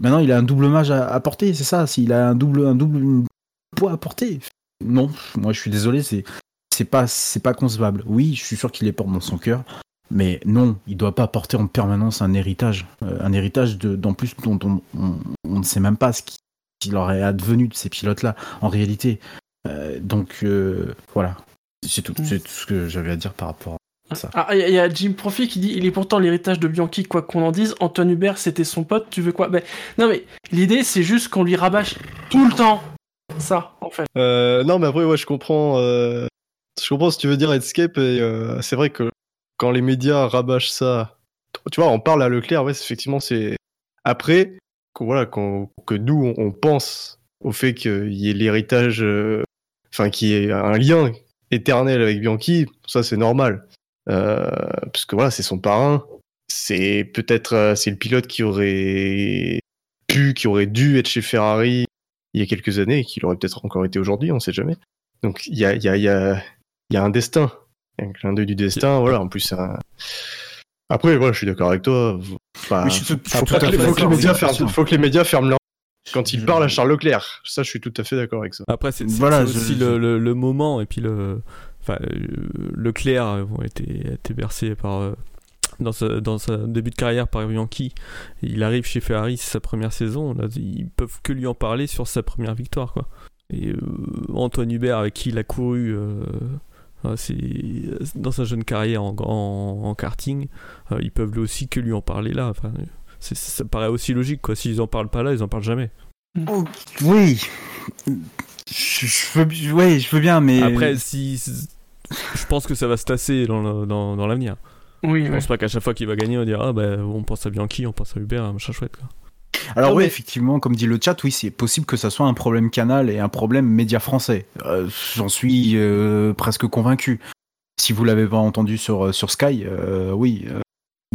maintenant, il a un double hommage à, porter, c'est ça. S'il a un double, un double poids à porter. Non, moi je suis désolé, c'est pas, pas concevable. Oui, je suis sûr qu'il les porte dans son cœur, mais non, il doit pas porter en permanence un héritage, un héritage de, d'en plus dont on, on, on ne sait même pas ce qui, qu'il aurait advenu de ces pilotes-là en réalité. Euh, donc euh, voilà, c'est tout, c'est tout ce que j'avais à dire par rapport à ça. Ah, il y, a- il y a Jim Profi qui dit il est pourtant l'héritage de Bianchi, quoi qu'on en dise. Antoine Hubert, c'était son pote, tu veux quoi? Ben, Non, mais l'idée, c'est juste qu'on lui rabâche tout le temps. Ça, en fait. Euh, non, mais après, ouais, je comprends. euh, Je comprends ce que tu veux dire, Escape. Et euh, c'est vrai que quand les médias rabâchent ça, tu vois, on parle à Leclerc. Ouais, c'est- effectivement, c'est après voilà, que nous on, pense au fait qu'il y ait l'héritage, euh, enfin, qu'il y ait un lien éternel avec Bianchi. Ça, c'est normal, euh, parce que voilà, c'est son parrain. C'est peut-être euh, c'est le pilote qui aurait pu, qui aurait dû être chez Ferrari il y a quelques années et qu'il aurait peut-être encore été aujourd'hui, on sait jamais. Donc il y a, il y, a, il y, a, y a un destin, un clin d'œil du destin, voilà, en plus un... Après, voilà, je suis d'accord avec toi. Enfin, Oui, je faut, pas que, fait faut que les médias ferment, sûr. faut que les médias ferment leur quand ils parlent à Charles Leclerc. Ça, je suis tout à fait d'accord avec ça. Après, c'est Voilà, aussi je- Le, le- le moment et puis le. Enfin, euh, Leclerc euh, a été, a été bercé par. euh, dans sa, dans sa début de carrière par Bianchi, il arrive chez Ferrari, c'est sa première saison. Là, ils peuvent que lui en parler sur sa première victoire, quoi. Et euh, Antoine Hubert, avec qui il a couru euh, euh, dans sa jeune carrière en, en- en karting, euh, ils peuvent lui aussi que lui en parler là. Enfin, c'est- ça paraît aussi logique, quoi. S'ils en parlent pas là, ils en parlent jamais. Oh, oui, je, je veux, ouais, je veux bien, mais Après, si, je pense que ça va se tasser dans, le- dans, dans l'avenir. Oui, Je pense pas qu'à chaque fois qu'il va gagner, on va dire ah bah on pense à Bianchi, on pense à Hubert, machin chouette quoi. Alors Non, oui, mais- effectivement, comme dit le chat, oui, c'est possible que ça soit un problème canal et un problème média français. Euh, J'en suis euh, presque convaincu. Si vous l'avez pas entendu sur, euh, sur Sky, euh, oui.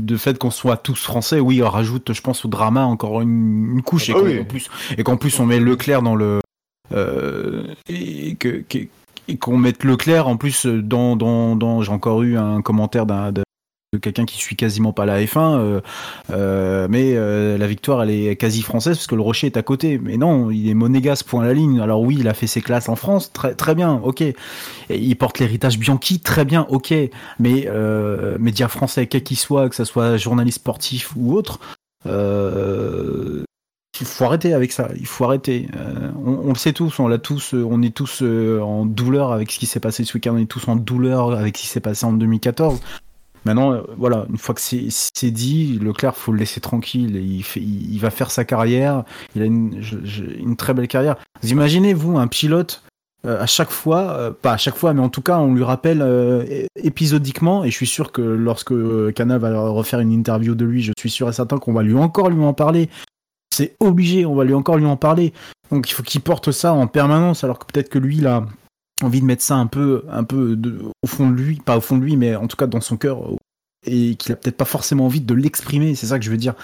de fait qu'on soit tous français, oui, on rajoute, je pense, au drama encore une, une couche. Ah et bah qu'en plus, et qu'en plus, on met Leclerc dans le. et que- que- et qu'on mette Leclerc en plus dans. dans, dans J'ai encore eu un commentaire d'un. De quelqu'un qui suit quasiment pas la F1, euh, euh, mais euh, la victoire elle est quasi française parce que le Rocher est à côté. Mais non, il est monégasque point la ligne. Alors oui, il a fait ses classes en France, très très bien, ok. Il porte l'héritage Bianchi, très bien, ok. Mais médias français, quel qu'il soit, que ce soit journaliste sportif ou autre, il faut arrêter avec ça. Il faut arrêter. On, le sait tous, on l'a tous, on est tous en douleur avec ce qui s'est passé ce week-end. On est tous en douleur avec ce qui s'est passé en 2014. Maintenant, euh, voilà, une fois que c'est dit, Leclerc, faut le laisser tranquille. Il, va faire sa carrière. Il a une, très belle carrière. Vous imaginez, vous, un pilote, euh, à chaque fois, euh, pas à chaque fois, mais en tout cas, on lui rappelle épisodiquement, et je suis sûr que lorsque Canal va refaire une interview de lui, je suis sûr et certain qu'on va lui encore lui en parler. C'est obligé, on va lui encore lui en parler. Donc il faut qu'il porte ça en permanence, alors que peut-être que lui, a envie de mettre ça un peu, un peu de- au fond de lui, pas au fond de lui, mais en tout cas dans son cœur, et qu'il a peut-être pas forcément envie de l'exprimer, c'est ça que je veux dire.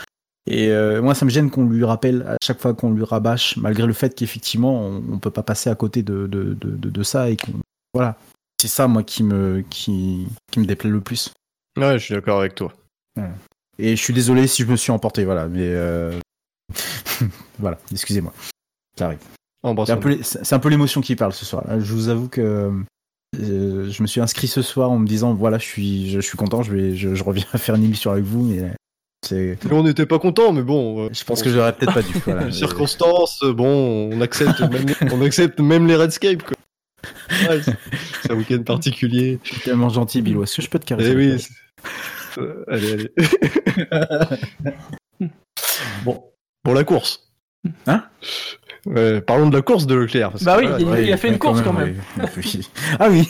Et euh, moi, ça me gêne qu'on lui rappelle à chaque fois qu'on lui rabâche, malgré le fait qu'effectivement, on, on peut pas passer à côté de, de, de, de- de ça et qu'on voilà. C'est ça, moi, qui me, qui, qui me déplaît le plus. Ouais, je suis d'accord avec toi. Et je suis désolé si je me suis emporté, voilà, mais euh... [laughs] voilà, excusez-moi. Ça arrive. C'est un peu les- l'émotion qui parle ce soir. Je vous avoue que euh, je me suis inscrit ce soir en me disant voilà, je suis, je, suis content, je, vais, je, je reviens à [laughs] faire une émission avec vous, mais c'est. On n'était pas contents, mais bon. euh, Je pense que j'aurais peut-être pas dû. Voilà. Les [laughs] circonstances, euh, bon, on accepte [laughs] même, on accepte même les Redscape, quoi. Ouais, c'est c'est un week-end particulier. Je suis tellement gentil, Bilo. Est-ce que je peux te caresser Eh oui. euh, allez, allez. bon, pour la course. Hein? Ouais, Parlons de la course de Leclerc. parce Bah que oui, voilà, il, ouais, il a fait une course quand quand même, oui. [laughs] ah oui.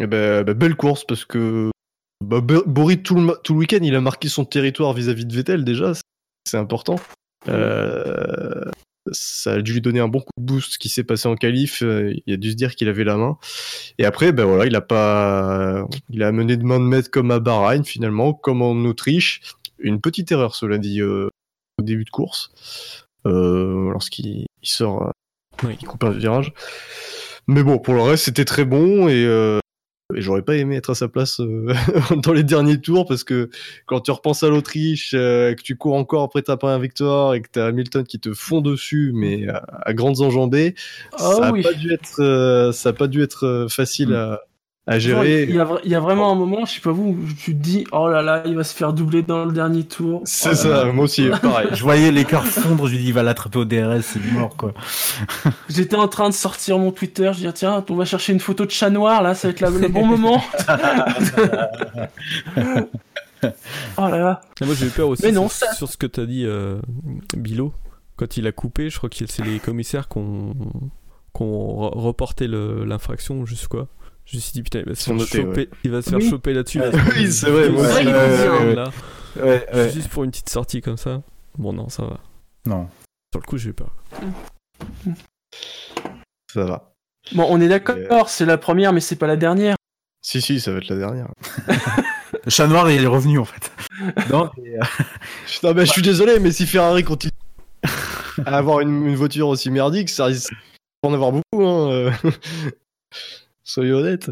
Eh ben, ben, belle course parce que bah, Bo- Boris tout le, ma- tout le week-end il a marqué son territoire vis-à-vis de Vettel déjà, c'est- important. Euh, ça a dû lui donner un bon coup de boost ce qui s'est passé en qualif. euh, il a dû se dire qu'il avait la main. Et après ben voilà il a pas, il a mené de main de maître comme à Bahreïn finalement, comme en Autriche. Une petite erreur cela dit euh, au début de course euh, lorsqu'il il sort, euh, il coupe un virage. Mais bon, pour le reste, c'était très bon et euh, Et j'aurais pas aimé être à sa place euh, [laughs] dans les derniers tours parce que quand tu repenses à l'Autriche, euh, que tu cours encore après ta première victoire et que t'as Hamilton qui te fond dessus, mais à, à grandes enjambées, Ah ça a oui. pas dû être, euh, ça a pas dû être euh, facile à, à gérer. Il y, a, il y a vraiment un moment, je sais pas vous, où tu te dis, oh là là, il va se faire doubler dans le dernier tour. C'est Oh ça, là. moi aussi, [laughs] pareil. Je voyais l'écart fondre, je lui dis, il va l'attraper au DRS, c'est mort, quoi. [laughs] J'étais en train de sortir mon Twitter, je dis, tiens, on va chercher une photo de chat noir, là, ça va être la- le bon moment. [laughs] oh là là. Ah, moi j'ai eu peur aussi Mais non, sur, ça- sur ce que t'as dit, euh, Bilo. Quand il a coupé, je crois que c'est les commissaires qui ont qu'on reporté l'infraction, juste quoi. Je me suis dit, putain, il va se faire choper, ouais. il va se faire Oui. choper là-dessus. Prendre [laughs] Oui, c'est vrai, une ouais. seconde, Ouais, ouais, ouais. là. Ouais, ouais. Juste pour une petite sortie comme ça. Bon, non, ça va. Non. Sur le coup, j'ai eu peur. Ça va. Bon, on est d'accord, c'est la première, mais c'est pas la dernière. Si, si, ça va être la dernière. [laughs] Le chat noir, il est revenu, en fait. Non, [laughs] et, euh, Putain, bah, je suis désolé, mais si Ferrari continue à avoir une, une voiture aussi merdique, ça risque d'en avoir beaucoup. Hein. euh. Soyez honnêtes.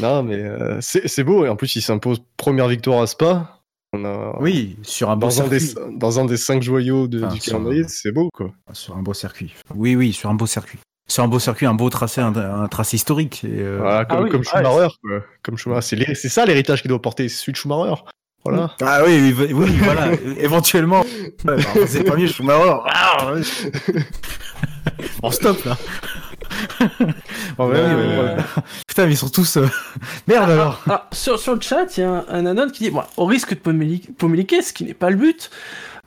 Non, mais euh, c'est c'est beau. Et en plus, il s'impose première victoire à Spa. On a, oui, sur un beau dans, un des, circuit. dans un des cinq joyaux de- Enfin, du calendrier, c'est beau, quoi. Sur un beau circuit. Oui, oui, sur un beau circuit. Sur un beau circuit, un beau tracé, un, un tracé historique. Et, euh, Voilà, comme, Ah oui, comme ouais, Schumacher, quoi. Comme Schumacher. C'est C'est ça l'héritage qu'il doit porter, c'est celui de Schumacher. Voilà. Ah oui, oui, oui, voilà, [laughs] éventuellement. Ouais, bah, c'est pas mieux, Schumacher. Ah, [laughs] bon, stop là. Bon, bah, oui, Euh, ouais. Putain, mais ils sont tous. euh, [laughs] Merde alors. Ah, sur, sur le chat, il y a un, un anon qui dit, bon, au risque de poméliquer, ce qui n'est pas le but,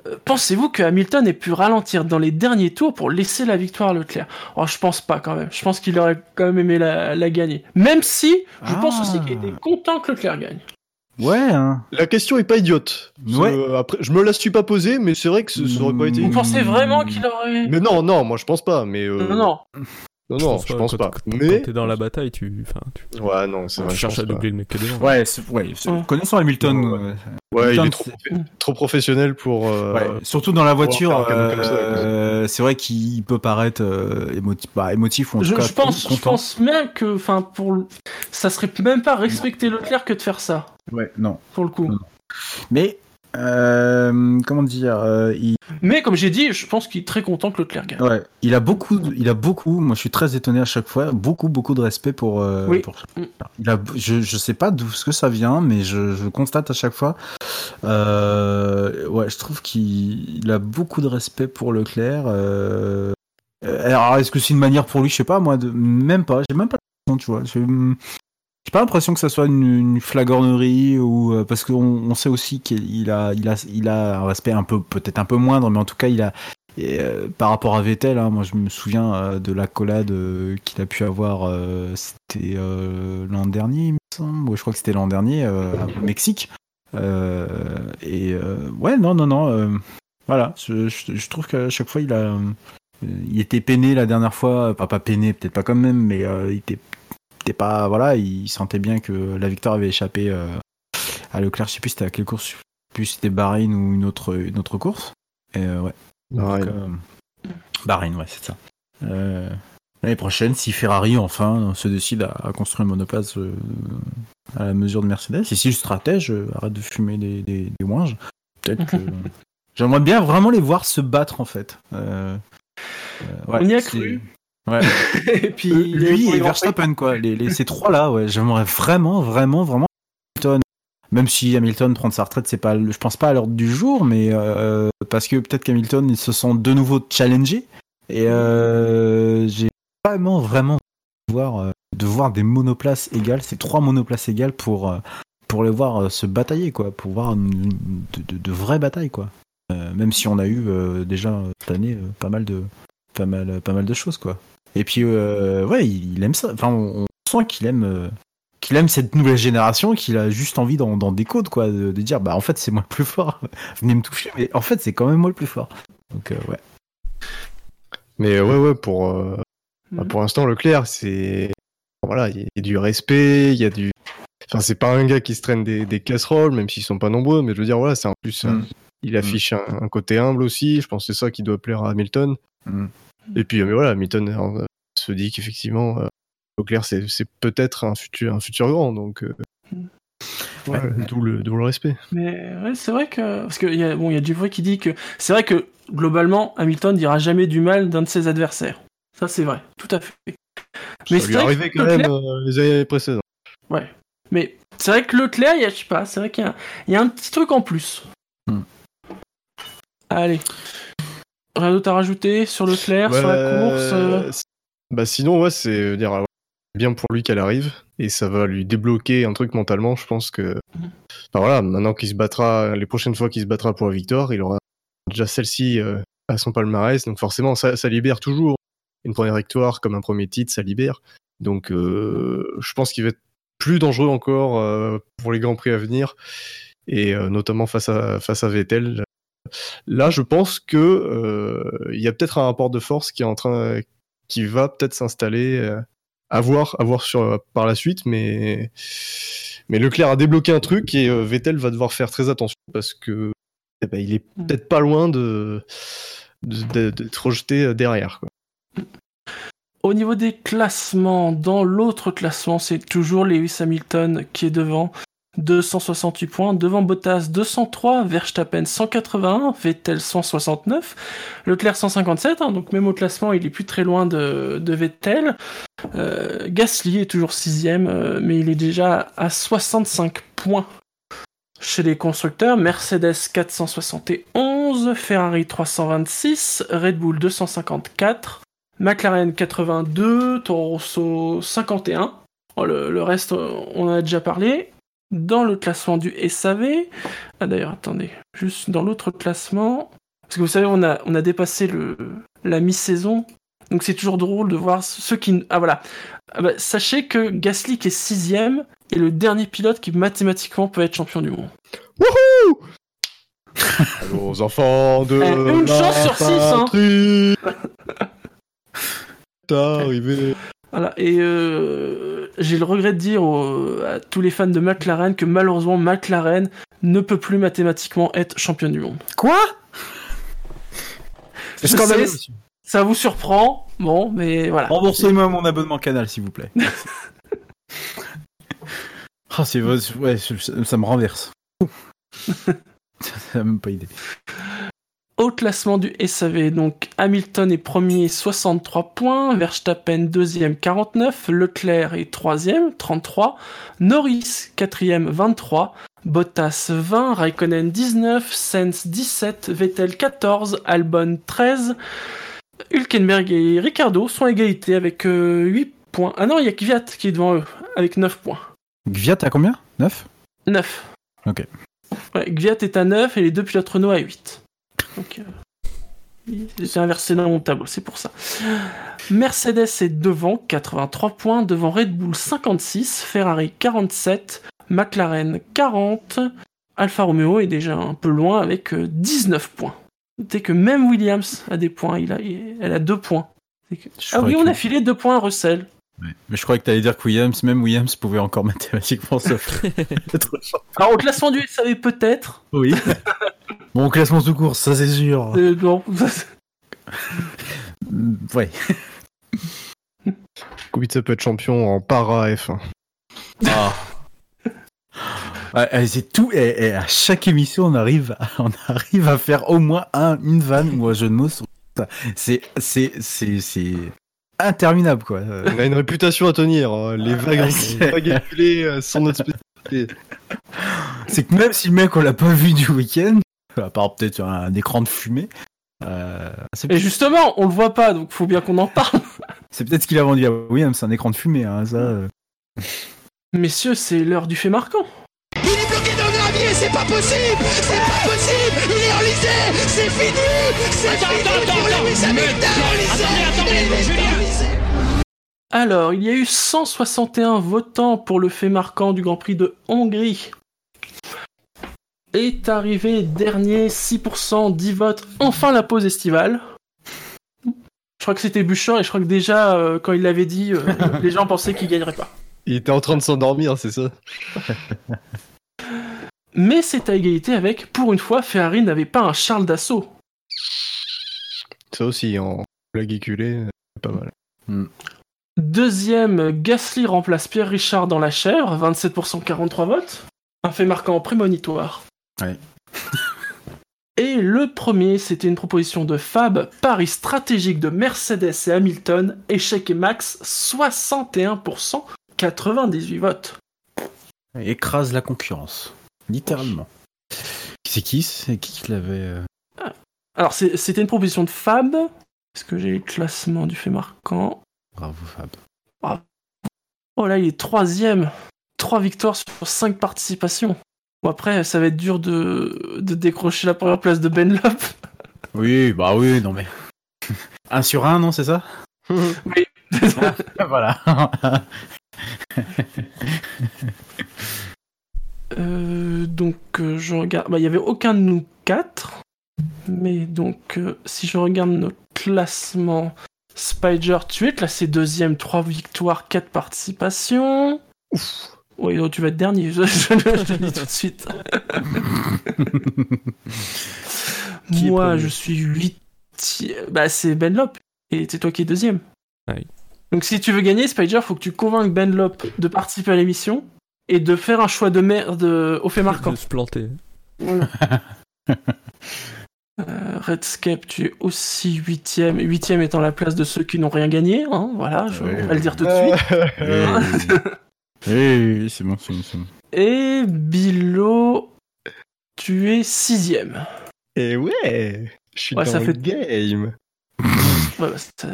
euh, pensez-vous que Hamilton ait pu ralentir dans les derniers tours pour laisser la victoire à Leclerc? Oh, je pense pas quand même. Je pense qu'il aurait quand même aimé la, la gagner. Même si, je Ah. pense aussi qu'il était content que Leclerc gagne. Ouais, hein. La question est pas idiote. Ouais. Euh, après, je me la suis pas posée, mais c'est vrai que ce- ça aurait pas été. Vous pensez vraiment qu'il aurait... Mais non, non, moi je pense pas. Mais euh, Non, non. Non, non, je pense quand, pas. Quand, Mais quand t'es dans la bataille, tu, enfin, tu, ouais, non, c'est vrai. tu cherches à doubler le mec que devant. Ouais, c'est- ouais, connaissant Hamilton. Ouais, euh, Ouais, il est trop, trop professionnel pour. euh, Ouais, surtout dans la voiture, euh, c'est vrai qu'il peut paraître euh, émotif, bah, émotif ou en Je, tout cas je pense, je pense même que, enfin, pour, ça serait même pas respecter Leclerc que de faire ça, Ouais, non. pour le coup. Non. Mais euh, comment dire, euh, il, Mais comme j'ai dit, je pense qu'il est très content que Leclerc gagne. ouais, il a beaucoup, il a beaucoup. Moi, je suis très étonné à chaque fois. Beaucoup, beaucoup de respect pour. euh, Oui. pour- il a, je, je sais pas d'où ce que ça vient, mais je, je constate à chaque fois. Ouais, je trouve qu'il il a beaucoup de respect pour Leclerc. Alors, est-ce que c'est une manière pour lui? Je sais pas, moi, de, même pas. J'ai même pas l'impression, tu vois. J'ai pas l'impression que ça soit une, flagornerie ou euh, parce qu'on on sait aussi qu'il a, il a, il a un respect un peu, peut-être un peu moindre, mais en tout cas, il a. euh, par rapport à Vettel, hein, moi je me souviens euh, de l'accolade euh, qu'il a pu avoir, c'était l'an dernier, il je crois que c'était l'an dernier, au Mexique. Et ouais, non, non, non. voilà, je, trouve qu'à chaque fois, il a. il était peiné la dernière fois, pas, pas peiné, peut-être pas quand même, mais il était, était pas. Voilà, il sentait bien que la victoire avait échappé euh, à Leclerc. Je sais plus c'était à quelle course, je sais plus c'était Bahreïn ou une autre, une autre course. Et euh, ouais. Bahreïn. Donc, euh, Bahreïn, ouais, c'est ça. Euh, L'année prochaine, si Ferrari enfin se décide à, à construire une monoplace euh, à la mesure de Mercedes, et si le stratège euh, arrête de fumer des, des, des ouinges, peut-être que. [laughs] J'aimerais bien vraiment les voir se battre en fait. Euh, euh, ouais, On y a cru. Ouais. [laughs] Et puis, Euh, lui et Verstappen quoi, les, les- ces trois là, ouais, j'aimerais vraiment, vraiment, vraiment Hamilton. Même si Hamilton prendre sa retraite, c'est pas, le- je pense pas à l'ordre du jour, mais euh, parce que peut-être qu'Hamilton ils se sont de nouveau challengés et euh, j'ai vraiment, vraiment de voir, euh, de voir des monoplaces égales, ces trois monoplaces égales pour euh, pour les voir se batailler quoi, pour voir une- de, de- de vraies batailles quoi. Euh, même si on a eu euh, déjà cette année euh, pas mal de pas mal pas mal de choses quoi. Et puis euh, ouais, il, il aime ça. Enfin, on, on sent qu'il aime euh, qu'il aime cette nouvelle génération, qu'il a juste envie d'en d'en découdre quoi, de, de dire bah en fait c'est moi le plus fort. [laughs] Venez me toucher, mais en fait c'est quand même moi le plus fort. Donc euh, ouais. Mais euh, ouais, ouais, pour, euh, bah, pour l'instant, Leclerc, c'est. Voilà, il y, a du respect, il y a du. Enfin, c'est pas un gars qui se traîne des, des casseroles, même s'ils sont pas nombreux, mais je veux dire, voilà, c'est en plus. Mm. euh, il affiche un, un côté humble aussi, je pense que c'est ça qui doit plaire à Hamilton. Mm. Et puis, mais voilà, Hamilton euh, se dit qu'effectivement, euh, Leclerc, c'est c'est peut-être un futur, un futur grand, donc euh, ouais, d'où le, d'où le respect. Mais ouais, c'est vrai que parce qu'il y a bon, il y a Jeffrey qui dit que c'est vrai que globalement Hamilton dira jamais du mal d'un de ses adversaires. Ça c'est vrai, tout à fait. Mais c'est ça lui est vrai arrivé que quand même euh, les années précédentes. Ouais. Mais c'est vrai que Leclerc, il y a, je sais pas, c'est vrai qu'il y a, il y a un petit truc en plus. Hmm. Allez. Rien d'autre à rajouter sur Leclerc, sur la Ouais, course euh, Bah sinon, ouais, c'est euh, dire bien pour lui qu'elle arrive et ça va lui débloquer un truc mentalement. Je pense que, Mhm. enfin voilà, maintenant qu'il se battra, les prochaines fois qu'il se battra pour la victoire, il aura déjà celle-ci euh, à son palmarès. Donc forcément, ça, ça libère toujours une première victoire comme un premier titre, ça libère. Donc euh, je pense qu'il va être plus dangereux encore euh, pour les grands prix à venir et notamment face à face à Vettel. Là, je pense que euh, il y a peut-être un rapport de force qui est en train, qui va peut-être s'installer. euh, à voir, à voir sur par la suite, mais mais Leclerc a débloqué un truc et euh, Vettel va devoir faire très attention parce que eh ben, il est peut-être pas loin de d'être rejeté derrière. Quoi. Au niveau des classements, dans l'autre classement, c'est toujours Lewis Hamilton qui est devant. 268 points, devant Bottas 203, Verstappen 181, Vettel 169, Leclerc 157, hein, donc même au classement il est plus très loin de, de Vettel. Euh, Gasly est toujours sixième, euh, mais il est déjà à 65 points. Chez les constructeurs, Mercedes 471, Ferrari 326, Red Bull 254, McLaren 82, Toro Rosso 51. Oh, le, le reste, on en a déjà parlé. Dans le classement du SAV, ah d'ailleurs, attendez, juste dans l'autre classement, parce que vous savez, on a, on a dépassé le, la mi-saison, donc c'est toujours drôle de voir ceux qui... Ah voilà, Ah bah, sachez que Gasly qui est sixième est le dernier pilote qui mathématiquement peut être champion du monde. Wouhou [laughs] Allô, aux enfants de Eh, une la chance sur six, hein. patrie. [laughs] T'es arrivé. Voilà, et euh, j'ai le regret de dire aux- à tous les fans de McLaren que malheureusement McLaren ne peut plus mathématiquement être champion du monde. Quoi? Je scandaleux. Ça vous surprend, bon, mais voilà. Remboursez-moi mon abonnement canal, s'il vous plaît. [laughs] Ah, c'est vrai, c'est- ouais, ça, ça me renverse. [laughs] Ça n'a même pas idée. Au classement du SAV, donc Hamilton est premier 63 points, Verstappen deuxième 49, Leclerc est troisième 33, Norris quatrième 23, Bottas 20, Raikkonen 19, Sainz 17, Vettel 14, Albon 13, Hülkenberg et Ricardo sont à égalité avec euh, 8 points. Ah non, il y a Kvyat qui est devant eux avec 9 points. Gviat à combien? 9 9. Ok. Ouais, Gviat est à 9 et les deux pilotes Renault à 8. Donc, euh, j'ai inversé dans mon tableau, c'est pour ça. Mercedes est devant, 83 points, devant Red Bull 56, Ferrari 47, McLaren 40, Alfa Romeo est déjà un peu loin avec euh, 19 points. Notez que même Williams a des points, il a, elle a 2 points. Que- Ah oui, on que- a filé 2 points à Russell. Ouais. Mais je croyais que t'allais dire que Williams, même Williams pouvait encore [laughs] mathématiquement se [laughs] être Alors au classement du SAV peut-être. Oui. [laughs] bon, classement tout court, ça c'est sûr. Euh, non. Mm, Ouais. Kubica peut être champion en para F1. Ah. Ouais, ouais, c'est tout. Et, et à chaque émission, on arrive, à, on arrive à faire au moins un, une vanne ou un jeu de mots. sur ça. C'est, c'est, c'est, c'est interminable, quoi. Euh, On a une réputation à tenir. hein. Les vagues, vagues [laughs] acculées euh, sont notre spécialité. C'est que même si le mec on l'a pas vu du week-end, à part peut-être un, écran de fumée, euh, Et justement, on le voit pas, donc faut bien qu'on en parle. [laughs] c'est peut-être ce qu'il a vendu à Williams, c'est un écran de fumée, hein, ça. euh. Messieurs, c'est l'heure du fait marquant. Il est bloqué dans le gravier, c'est pas possible C'est pas possible Il est enlisé C'est fini C'est fini pour Lewis Hamilton enlisé Il est enlisé Alors, il y a eu 161 votants pour le fait marquant du Grand Prix de Hongrie. Est arrivé dernier, 6%, 10 votes, enfin la pause estivale. Je crois que c'était Bouchard et je crois que déjà, euh, quand il l'avait dit, euh, [laughs] les gens pensaient qu'il gagnerait pas. Il était en train de s'endormir, c'est ça [laughs] Mais c'est à égalité avec, pour une fois, Ferrari n'avait pas un Charles d'assaut. Ça aussi, en blague éculée, euh, pas mal. Deuxième, Gasly remplace Pierre Richard dans la chèvre, 27% 43 votes. Un fait marquant prémonitoire. Ouais. [laughs] Et le premier, c'était une proposition de Fab, Paris stratégique de Mercedes et Hamilton, échec et max, 61%, 98 votes. Écrase la concurrence. Littéralement. C'est qui C'est qui qui l'avait. euh, Alors, c'est- c'était une proposition de Fab. Est-ce que j'ai le classement du fait marquant Bravo Fab. Oh là, il est troisième. Trois victoires sur cinq participations. Bon, après, ça va être dur de, de décrocher la première place de Ben Lop. [laughs] Oui, bah oui, non mais. [laughs] un sur un, non, c'est ça? [laughs] Oui. voilà. Euh, donc, euh, je regarde. Bah, il n'y avait aucun de nous quatre. Mais donc, euh, si je regarde notre classement, Spider, tu es classé deuxième, trois victoires, quatre participations. Ouf. Oui, donc tu vas être dernier, [laughs] je, je- je le dis tout de suite. [laughs] Moi, je suis huit. Bah, c'est Ben Lop. Et c'est toi qui es deuxième. Ouais. Donc, si tu veux gagner, Spider, faut que tu convainques Ben Lop de participer à l'émission et de faire un choix de merde euh, au fait marquant. De se planter. Voilà. [laughs] Euh, Redscape, tu es aussi huitième. Huitième étant la place de ceux qui n'ont rien gagné. hein, voilà, je vais ouais. le dire tout de suite. Oui, oui, c'est bon, c'est bon, c'est bon. Et Bilo, tu es sixième. Et ouais, je suis Ouais, dans ça le fait- game. [laughs] Ouais, bah, ça-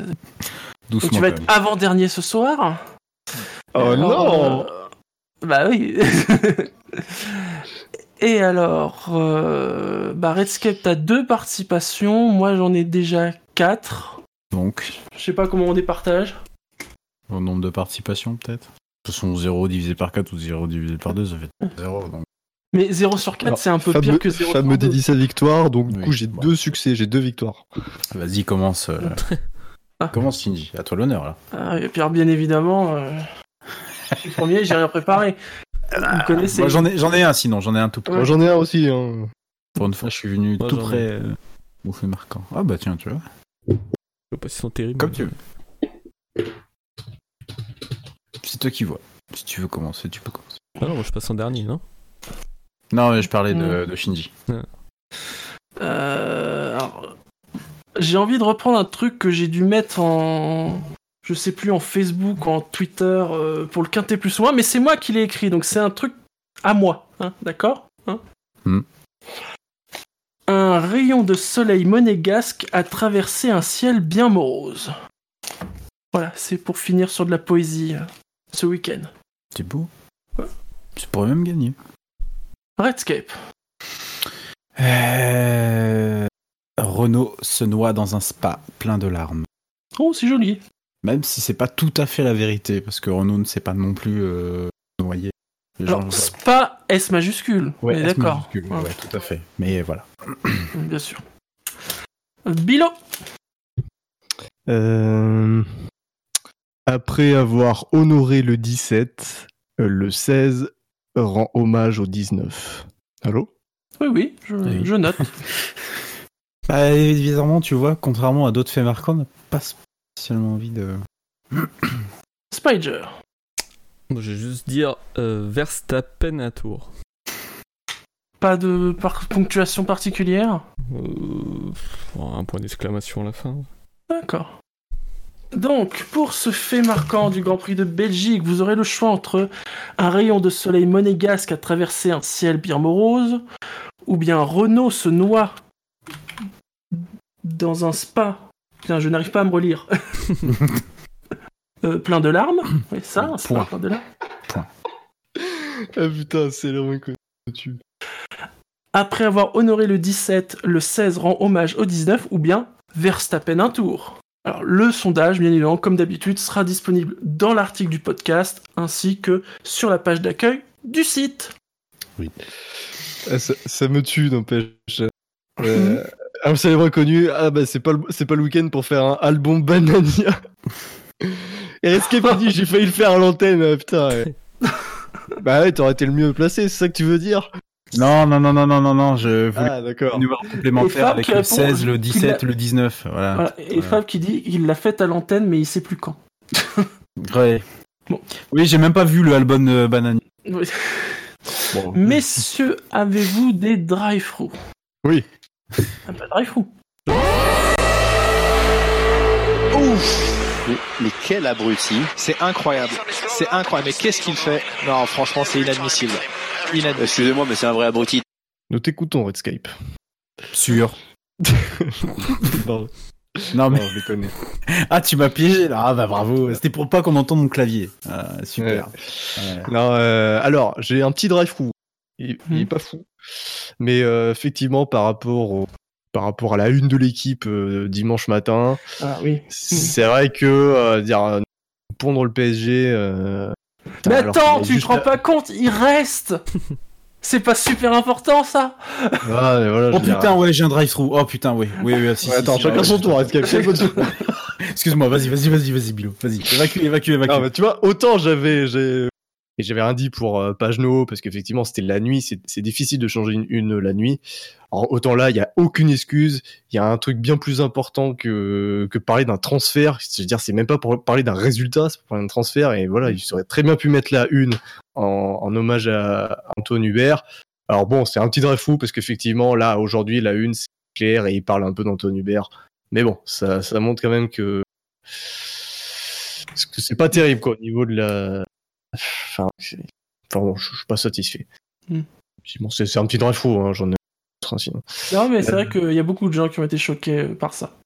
Doucement. Donc tu vas être avant-dernier ce soir? Oh Alors, non euh, Bah oui [laughs] Et alors, euh, bah Redscape, t'as deux participations. Moi, j'en ai déjà quatre. Donc, Je sais pas comment on départage. au nombre de participations, peut-être De toute façon, 0 divisé par 4 ou 0 divisé par 2, ça fait [laughs] 0. Donc... Mais 0 sur 4, Alors, c'est un peu Fab pire me- que 0 Fab me 2. dédie sa victoire, donc du Oui, coup j'ai bon. deux succès, j'ai deux victoires. Vas-y, commence. euh, [laughs] Commence, Shinji. À toi l'honneur, là. Ah, et Pierre, bien évidemment, euh, je suis premier, j'ai rien préparé. Vous me connaissez. Moi, j'en ai, j'en ai un, sinon, j'en ai un tout près. Moi j'en ai un aussi. Hein. Pour une fois, je suis venu Moi, tout près. Euh, au fait marquant. Ah bah tiens, tu vois. Je sais pas s'ils sont terribles. Comme mais- tu veux. C'est toi qui vois. Si tu veux commencer, tu peux commencer. Ah non, moi je passe en dernier, non? Non, mais je parlais de, de Shinji. Euh, alors, j'ai envie de reprendre un truc que j'ai dû mettre en. Je sais plus, en Facebook, en Twitter, euh, pour le quintet plus ou moins, mais c'est moi qui l'ai écrit, donc c'est un truc à moi, hein, d'accord? Hein? Hmm. Un rayon de soleil monégasque a traversé un ciel bien morose. Voilà, c'est pour finir sur de la poésie euh, ce week-end. C'est beau. Tu pourrais même gagner. Redscape. Euh... Renault se noie dans un spa plein de larmes. Oh, c'est joli. Même si c'est pas tout à fait la vérité, parce que Renault ne s'est pas non plus euh, noyé. Les gens- Alors, spa S majuscule. Ouais, d'accord. majuscule, Ouais, ouais, tout à fait. Mais voilà. Bien sûr. Bilo. Euh, Après avoir honoré le 17, euh, le 16 rend hommage au 19. Allô? Oui, oui, je, Oui. je note. [laughs] Bah, évidemment, tu vois, contrairement à d'autres faits marquants, on n'a pas spécialement envie de. [clears throat] Spider. Je vais juste dire euh, Verstappen à tour. Pas de par- ponctuation particulière? Euh, un point d'exclamation à la fin. D'accord. Donc, pour ce fait marquant du Grand Prix de Belgique, vous aurez le choix entre un rayon de soleil monégasque à traverser un ciel bien morose, ou bien Renault se noie dans un spa. Putain, je n'arrive pas à me relire. [laughs] Euh, plein de larmes. Oui, ça, un spa Point. plein de larmes. Ah putain, c'est le que tu. Après avoir honoré le 17, le 16 rend hommage au 19, ou bien Verstappen un tour. Alors, le sondage, bien évidemment, comme d'habitude, sera disponible dans l'article du podcast, ainsi que sur la page d'accueil du site. Ah, ça, ça me tue, n'empêche. Euh, un célèbre inconnu, ah bah c'est pas, le- c'est pas le week-end pour faire un album Banania. Et Escape il dit j'ai failli le faire à l'antenne, euh, putain. ouais. [laughs] bah ouais, t'aurais été le mieux placé, c'est ça que tu veux dire? Non, non, non, non, non, non, non, je voulais Ah d'accord. un numéro complémentaire avec le répond 16, le qu'il 17, a- le 19. Voilà. Voilà, Et Voilà. Fab qui dit qu'il l'a faite à l'antenne, mais il sait plus quand. [laughs] Ouais. Oui, j'ai même pas vu le album euh, Banani. Oui. [laughs] Messieurs, avez-vous des drive-through? Oui. Un peu de drive-through. Ouf mais, mais quel abruti C'est incroyable. C'est incroyable. Mais qu'est-ce qu'il fait? Non, franchement, c'est inadmissible. Excusez-moi, mais c'est un vrai abruti. Nous t'écoutons, Redscape. Sûr. [laughs] non. Non mais je déconne. ah tu m'as piégé là ah bah bravo c'était pour pas qu'on entende mon clavier Ah, super Ouais. Non, euh, alors, j'ai un petit drive fou. Il, il est pas fou. Mais euh, effectivement, par rapport, au- par rapport à la une de l'équipe euh, dimanche matin, Ah oui. c'est vrai que euh, dire, pondre le PSG. Mais attends, tu te juste rends pas compte, il reste. [laughs] C'est pas super important ça. Voilà, oh putain ouais j'ai un drive-through oh putain ouais. Oui oui si, Ouais, si, attends, si, chacun ouais, son tour, [laughs] excuse-moi vas-y vas-y vas-y vas-y Bilo vas-y. Évacue évacue évacue. Non, mais tu vois, autant j'avais, j'ai, et j'avais rien dit pour euh, Pagenot parce qu'effectivement c'était la nuit, c'est c'est difficile de changer une, une la nuit. Alors, autant là, il y a aucune excuse. Il y a un truc bien plus important que que parler d'un transfert. C'est-à-dire, c'est même pas pour parler d'un résultat, c'est pour parler d'un transfert. Et voilà, il aurait très bien pu mettre la une en, en hommage à Antoine Hubert. Alors bon, c'est un petit drive fou parce qu'effectivement là aujourd'hui la une c'est clair et il parle un peu d'Antoine Hubert. Mais bon, ça, ça montre quand même que parce que c'est pas terrible quoi au niveau de la. Enfin, bon, je je suis pas satisfait. Puis Bon, c'est un petit drive fou, hein, j'en ai sinon. Non mais c'est Euh, vrai qu'il y a beaucoup de gens qui ont été choqués euh, par ça.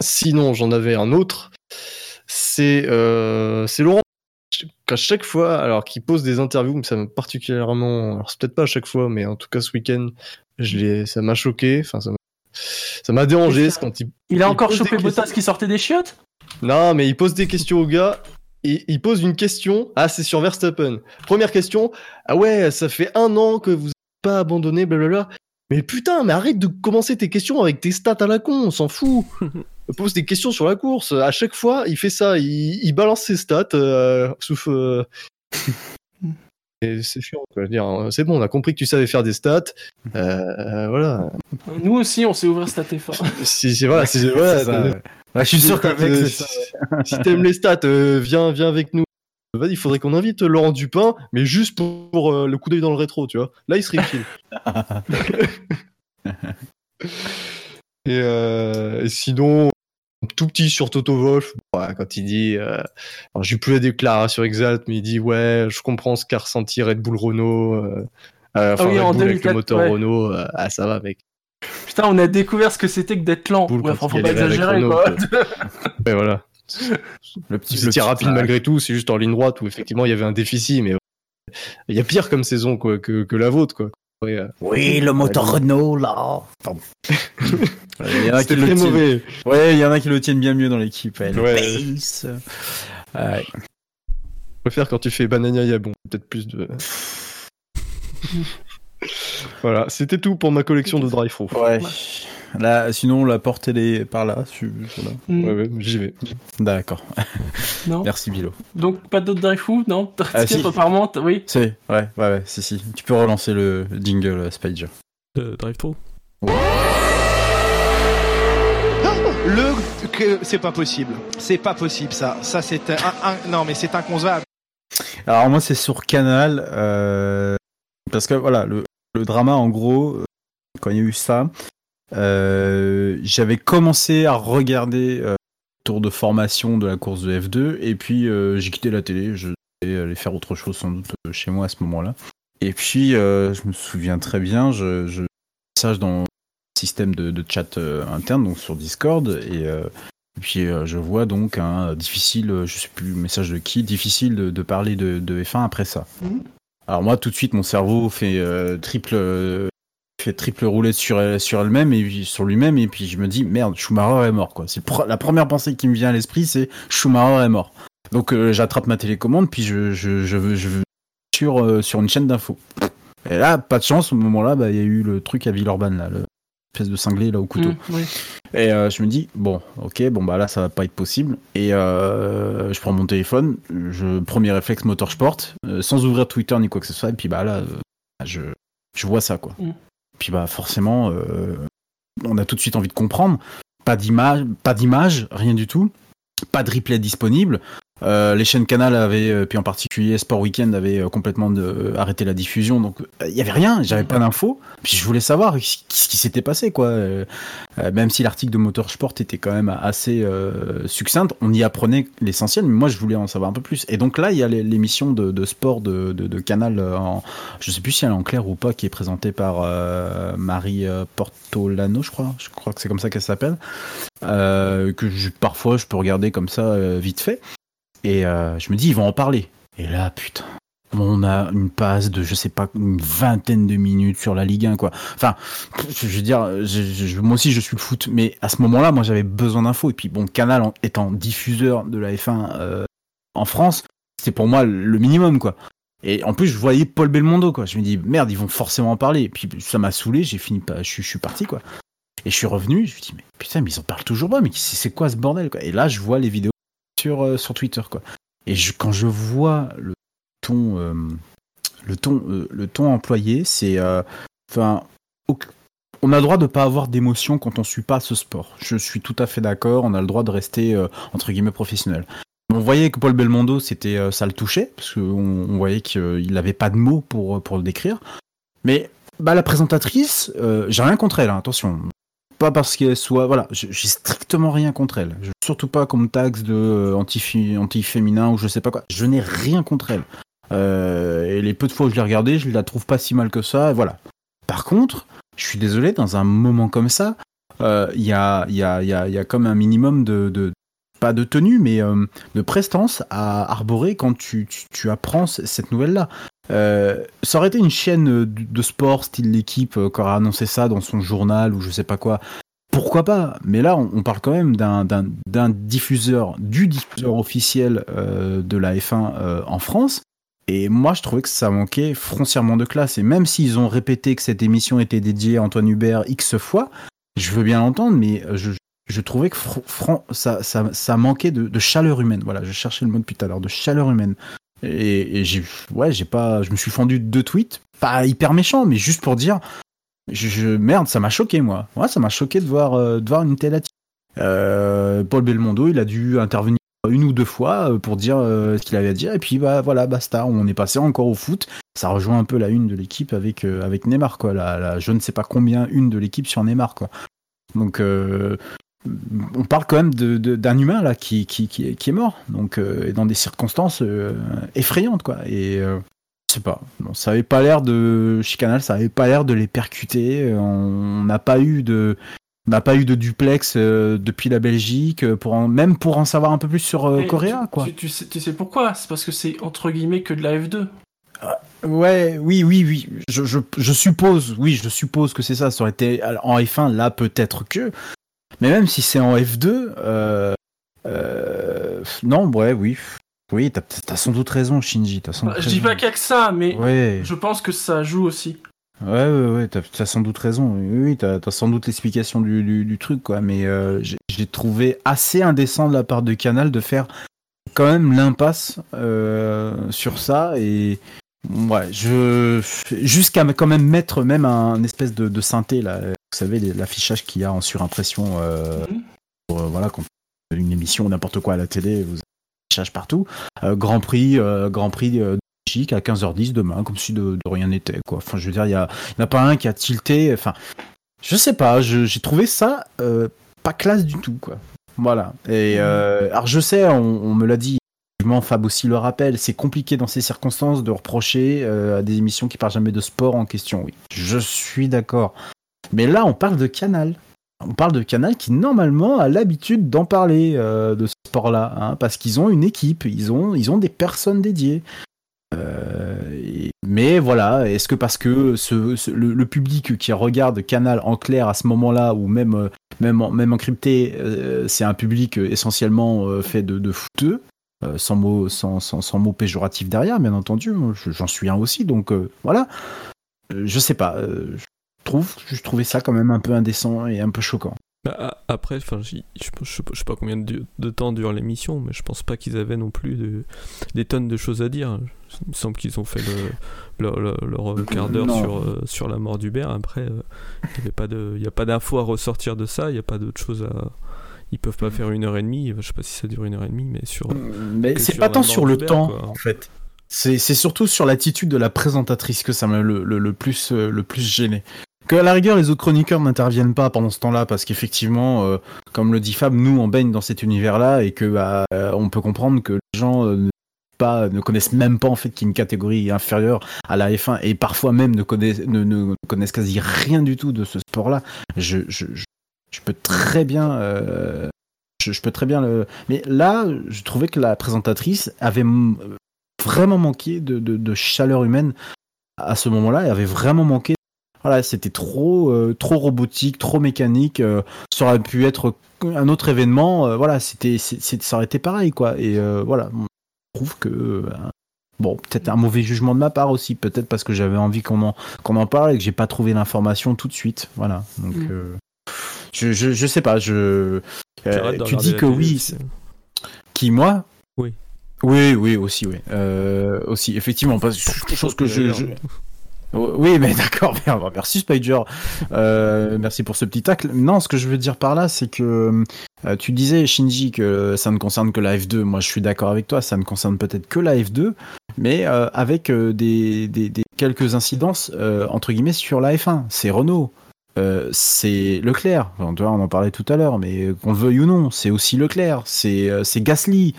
Sinon, j'en avais un autre. C'est euh, Laurent. Qu'à chaque fois, alors qu'il pose des interviews, mais ça m'a particulièrement. Alors c'est peut-être pas à chaque fois, mais en tout cas ce week-end, je ça m'a choqué. Enfin, ça m'a, dérangé. quand il. Il a encore chopé questions- Bottas qui sortait des chiottes? Non, mais il pose des questions au gars. Et il pose une question. Ah, c'est sur Verstappen. Première question. Ah ouais, ça fait un an que vous n'avez pas abandonné, blablabla. Mais putain, mais arrête de commencer tes questions avec tes stats à la con, on s'en fout. [laughs] Pose des questions sur la course. À chaque fois, il fait ça. Il, il balance ses stats. Euh, sauf. [laughs] euh, et c'est chiant, quoi. Je veux dire, hein, c'est bon, on a compris que tu savais faire des stats. [laughs] Euh, voilà. Nous aussi on s'est ouvert StatF1. Si, si, voilà, si, voilà, ouais. Ouais, je suis sûr qu'avec, euh, si si t'aimes les stats, euh, viens, viens avec nous. Vas-y, il faudrait qu'on invite Laurent Dupin, mais juste pour, pour, euh, le coup d'œil dans le rétro, tu vois. Là, il serait utile. [laughs] [laughs] et, euh, et sinon, tout petit sur Toto Wolf, ouais, quand il dit, euh, alors j'ai plus la déclaration exacte, mais il dit ouais, je comprends ce qu'a ressenti Red Bull Renault, euh, euh, enfin Ah oui, Red en Bull avec 2004, le moteur ouais. Renault, euh, ah ça va mec. Putain, on a découvert ce que c'était que d'être lent. Bull Ouais, faut il pas avec exagérer Renault, quoi. [laughs] Ouais, voilà. Le petit, étiez rapide malgré tout, c'est juste en ligne droite où effectivement il y avait un déficit, mais il y a pire comme saison quoi, que, que la vôtre. Quoi. Ouais, euh, Oui, le moteur Renault, là. Pardon. [laughs] Il y en a qui C'était le très tiennent- mauvais. Ouais, il y en a qui le tiennent bien mieux dans l'équipe. ouais, le Ouais. pace. Ouais. Je préfère quand tu fais Banania Yabon, peut-être plus de. [laughs] voilà, c'était tout pour ma collection de drive through Ouais. Là, sinon, la porte, elle est par là. Mm. Ouais, ouais, j'y vais. D'accord. [laughs] Merci, Bilo. Donc pas d'autres drive fou Non? Ah, si. apparemment, oui. C'est, ouais, ouais, ouais, si, si. Tu peux relancer le jingle, euh, Spage. Euh, drive through Le que c'est pas possible. C'est pas possible ça. Ça c'est un, un- non mais c'est inconcevable. Alors moi c'est sur Canal euh, parce que voilà le, le drama en gros quand il y a eu ça j'avais commencé à regarder euh, tour de formation de la course de F2 et puis euh, j'ai quitté la télé je devais aller faire autre chose sans doute euh, chez moi à ce moment-là et puis euh, je me souviens très bien je, je message dans le système de, de chat euh, interne donc sur Discord et euh, et puis euh, je vois donc un euh, difficile, euh, je sais plus le message de qui, difficile de, de parler de, de F1 après ça. Mhm. Alors moi tout de suite mon cerveau fait euh, triple euh, fait triple roulette sur elle- sur elle-même et sur lui-même et puis je me dis merde Schumacher est mort quoi. C'est la première pensée qui me vient à l'esprit c'est Schumacher est mort. Donc euh, j'attrape ma télécommande puis je je je veux- je veux sur euh, sur une chaîne d'infos. Et là pas de chance au moment là bah il y a eu le truc à Villeurbanne là le espèce de cinglé là au couteau. Mm, oui. Et euh, je me dis, bon, ok, bon bah là ça va pas être possible. Et euh, je prends mon téléphone, je premier réflexe motorsport, euh, sans ouvrir Twitter ni quoi que ce soit. Et puis bah là, euh, je, je vois ça quoi. Mm. Puis bah forcément, euh, on a tout de suite envie de comprendre. Pas d'image, pas d'image, rien du tout. Pas de replay disponible. Euh, les chaînes Canal avaient, euh, puis en particulier Sport Weekend avait euh, complètement euh, arrêté la diffusion, donc il y avait rien, j'avais pas d'infos. Puis je voulais savoir ce qui s'était passé, quoi. Même si l'article de Motorsport était quand même assez euh, succinct, on y apprenait l'essentiel, mais moi je voulais en savoir un peu plus. Et donc là, il y a l'é- l'émission de, de sport de, de, Canal, je sais plus si elle est en clair ou pas, qui est présentée par euh, Marie Portolano, je crois. Je crois que c'est comme ça qu'elle s'appelle. Euh, que je, parfois je peux regarder comme ça vite fait. Et euh, je me dis, ils vont en parler. Et là, putain. On a une passe de, je sais pas, une vingtaine de minutes sur la Ligue 1, quoi. Enfin, je veux dire, moi aussi je suis le foot, mais à ce moment-là, moi j'avais besoin d'infos. Et puis bon, Canal en- étant diffuseur de la F1 euh, en France, c'était pour moi le minimum, quoi. Et en plus, je voyais Paul Belmondo, quoi. Je me dis, merde, ils vont forcément en parler. Et puis ça m'a saoulé, j'ai fini pas, je, suis- je suis parti, quoi. Et je suis revenu, je me dis, mais putain, mais ils en parlent toujours pas, mais c'est quoi ce bordel, quoi. Et là, je vois les vidéos sur, euh, sur Twitter, quoi. Et je, quand je vois le ton, euh, le ton, euh, le ton employé, c'est, enfin, on a le droit de pas avoir d'émotion quand on suit pas ce sport. Je suis tout à fait d'accord. On a le droit de rester entre guillemets professionnel. On voyait que Paul Belmondo, c'était, ça le touchait parce qu'on on voyait qu'il n'avait pas de mots pour pour le décrire. Mais bah, la présentatrice, j'ai rien contre elle. hein, attention, pas parce qu'elle soit, voilà, j'ai strictement rien contre elle. Surtout pas comme taxe de euh, anti anti-féminin ou je sais pas quoi. Je n'ai rien contre elle. Euh, et les peu de fois où je l'ai regardée, je la trouve pas si mal que ça. Voilà. Par contre, je suis désolé, dans un moment comme ça, euh, il y, a, y, a, y, a, y a comme un minimum de de tenue, mais euh, de prestance à arborer quand tu, tu, apprends cette nouvelle-là. Euh, ça aurait été une chaîne euh, de sport, style l'équipe, qui aurait annoncé ça dans son journal ou je sais pas quoi. Pourquoi pas? Mais là, on, parle quand même d'un- diffuseur, du diffuseur officiel de la F1 euh, en France. Et moi, je trouvais que ça manquait foncièrement de classe. Et même s'ils ont répété que cette émission était dédiée à Antoine Hubert X fois, je veux bien l'entendre, mais je, je trouvais que fr- ça, manquait de, chaleur humaine. Voilà, je cherchais le mot depuis tout à l'heure, de chaleur humaine. Et, et j'ai, ouais, j'ai pas, je me suis fendu de deux tweets, pas hyper méchants, mais juste pour dire, je, merde, ça m'a choqué moi. Ouais, ça m'a choqué de voir, euh, de voir une telle attitude. Euh, Paul Belmondo, il a dû intervenir une ou deux fois euh, pour dire ce qu'il avait à dire, et puis bah voilà, basta, on est passé encore au foot. Ça rejoint un peu la une de l'équipe avec avec Neymar quoi, la, je ne sais pas combien une de l'équipe sur Neymar quoi. Donc on parle quand même d'un humain là qui, qui, qui, est, qui est mort, donc euh, et dans des circonstances euh, effrayantes quoi. Et euh, je sais pas, bon, ça avait pas l'air de chez Canal, ça avait pas l'air de les percuter. On n'a pas eu de on n'a pas eu de duplex depuis la Belgique, pour en- même pour en savoir un peu plus sur Coréa, tu, quoi. Tu, tu sais, tu sais pourquoi? C'est parce que c'est entre guillemets que de la F2. Ouais, oui, oui, oui. Je, je, je suppose, oui, je suppose que c'est ça. Ça aurait été en F1, là, peut-être que. Mais même si c'est en F2, euh, euh, non, ouais, oui. Oui, t'as as sans doute raison, Shinji. As sans Bah, doute je dis raison. pas qu'il y a que ça, mais Ouais. je pense que ça joue aussi. Ouais, ouais, ouais, t'as as sans doute raison. Oui, oui, t'as as sans doute l'explication du, du, du truc, quoi. Mais euh, j'ai- trouvé assez indécent de la part de Canal de faire quand même l'impasse sur ça et ouais, je jusqu'à quand même mettre même un, espèce de, de synthé là. Vous savez l'affichage qu'il y a en surimpression. Euh, pour, euh, voilà, quand une émission n'importe quoi à la télé, vous avez affichage partout. Euh, Grand Prix, euh, Grand Prix. euh, Belgique à 15h10 demain, comme si de, de rien n'était, quoi. Enfin, je veux dire, il y a, il y en a pas un qui a tilté. Enfin, je sais pas, j'ai trouvé ça pas classe du tout, quoi. Voilà. Et euh, alors, je sais, on, on me l'a dit. Fab aussi le rappelle, c'est compliqué dans ces circonstances de reprocher euh, à des émissions qui parlent jamais de sport en question. Oui, je suis d'accord. Mais là, on parle de Canal. On parle de Canal qui normalement a l'habitude d'en parler euh, de ce sport-là, hein, parce qu'ils ont une équipe, ils ont, ils ont des personnes dédiées. Euh, mais voilà, est-ce que parce que le, public qui regarde Canal en clair à ce moment-là, ou même, euh, même, même encrypté, c'est un public essentiellement fait de, de fouteux, sans mots sans, sans, sans mots péjoratifs derrière, bien entendu, je- j'en suis un aussi, donc voilà. Je sais pas, trouve, je trouvais ça quand même un peu indécent et un peu choquant. Bah, après, enfin, je, je, sais pas- je sais pas combien de, de temps dure l'émission, mais je pense pas qu'ils avaient non plus de- des tonnes de choses à dire. Il me semble qu'ils ont fait le, leur, leur quart d'heure sur, euh, sur la mort d'Hubert. Après, euh, il n'y a pas d'infos à ressortir de ça, il n'y a pas d'autre chose à. ils peuvent pas faire une heure et demie. Je sais pas si ça dure une heure et demie, mais sur. Mais que c'est pas tant sur le temps, quoi. en fait. C'est surtout sur l'attitude de la présentatrice que ça m'a le, le, le plus, euh, le plus gêné. Que à la rigueur, les autres chroniqueurs n'interviennent pas pendant ce temps-là, parce qu'effectivement, euh, comme le dit Fab, nous, on baigne dans cet univers-là, et que bah, euh, on peut comprendre que les gens euh, ne, connaissent même pas en fait qu'il y a une catégorie inférieure à la F1, et parfois même ne connaissent, ne, connaissent quasi rien du tout de ce sport-là. Je, je, je, peux très bien euh, je, peux très bien le. Mais là, je trouvais que la présentatrice avait vraiment manqué de, de- chaleur humaine à ce moment-là. Elle avait vraiment manqué. Voilà, c'était trop, euh, trop robotique, trop mécanique. euh, ça aurait pu être un autre événement. euh, voilà, c'était, c'est- c'est- ça aurait été pareil, quoi. Et euh, voilà, je trouve que. euh, Bon, peut-être un mauvais jugement de ma part aussi, peut-être parce que j'avais envie qu'on en, qu'on en parle et que j'ai pas trouvé l'information tout de suite. Voilà. Donc, Mm. euh, je, je, je sais pas, je. Euh, tu dis que oui. Qui, moi? Oui. Oui, oui, aussi, oui. Euh, aussi, effectivement, parce que chose que je. je- Oui, mais [laughs] d'accord, merci Spider. Euh, merci pour ce petit tacle. Non, ce que je veux dire par là, c'est que euh, tu disais, Shinji, que ça ne concerne que la F2. Moi, je suis d'accord avec toi, ça ne concerne peut-être que la F2, mais euh, avec des, quelques incidences, entre guillemets, sur la F1. C'est Renault. C'est Leclerc, on en parlait tout à l'heure, mais qu'on le veuille ou non, c'est aussi Leclerc, c'est Gasly,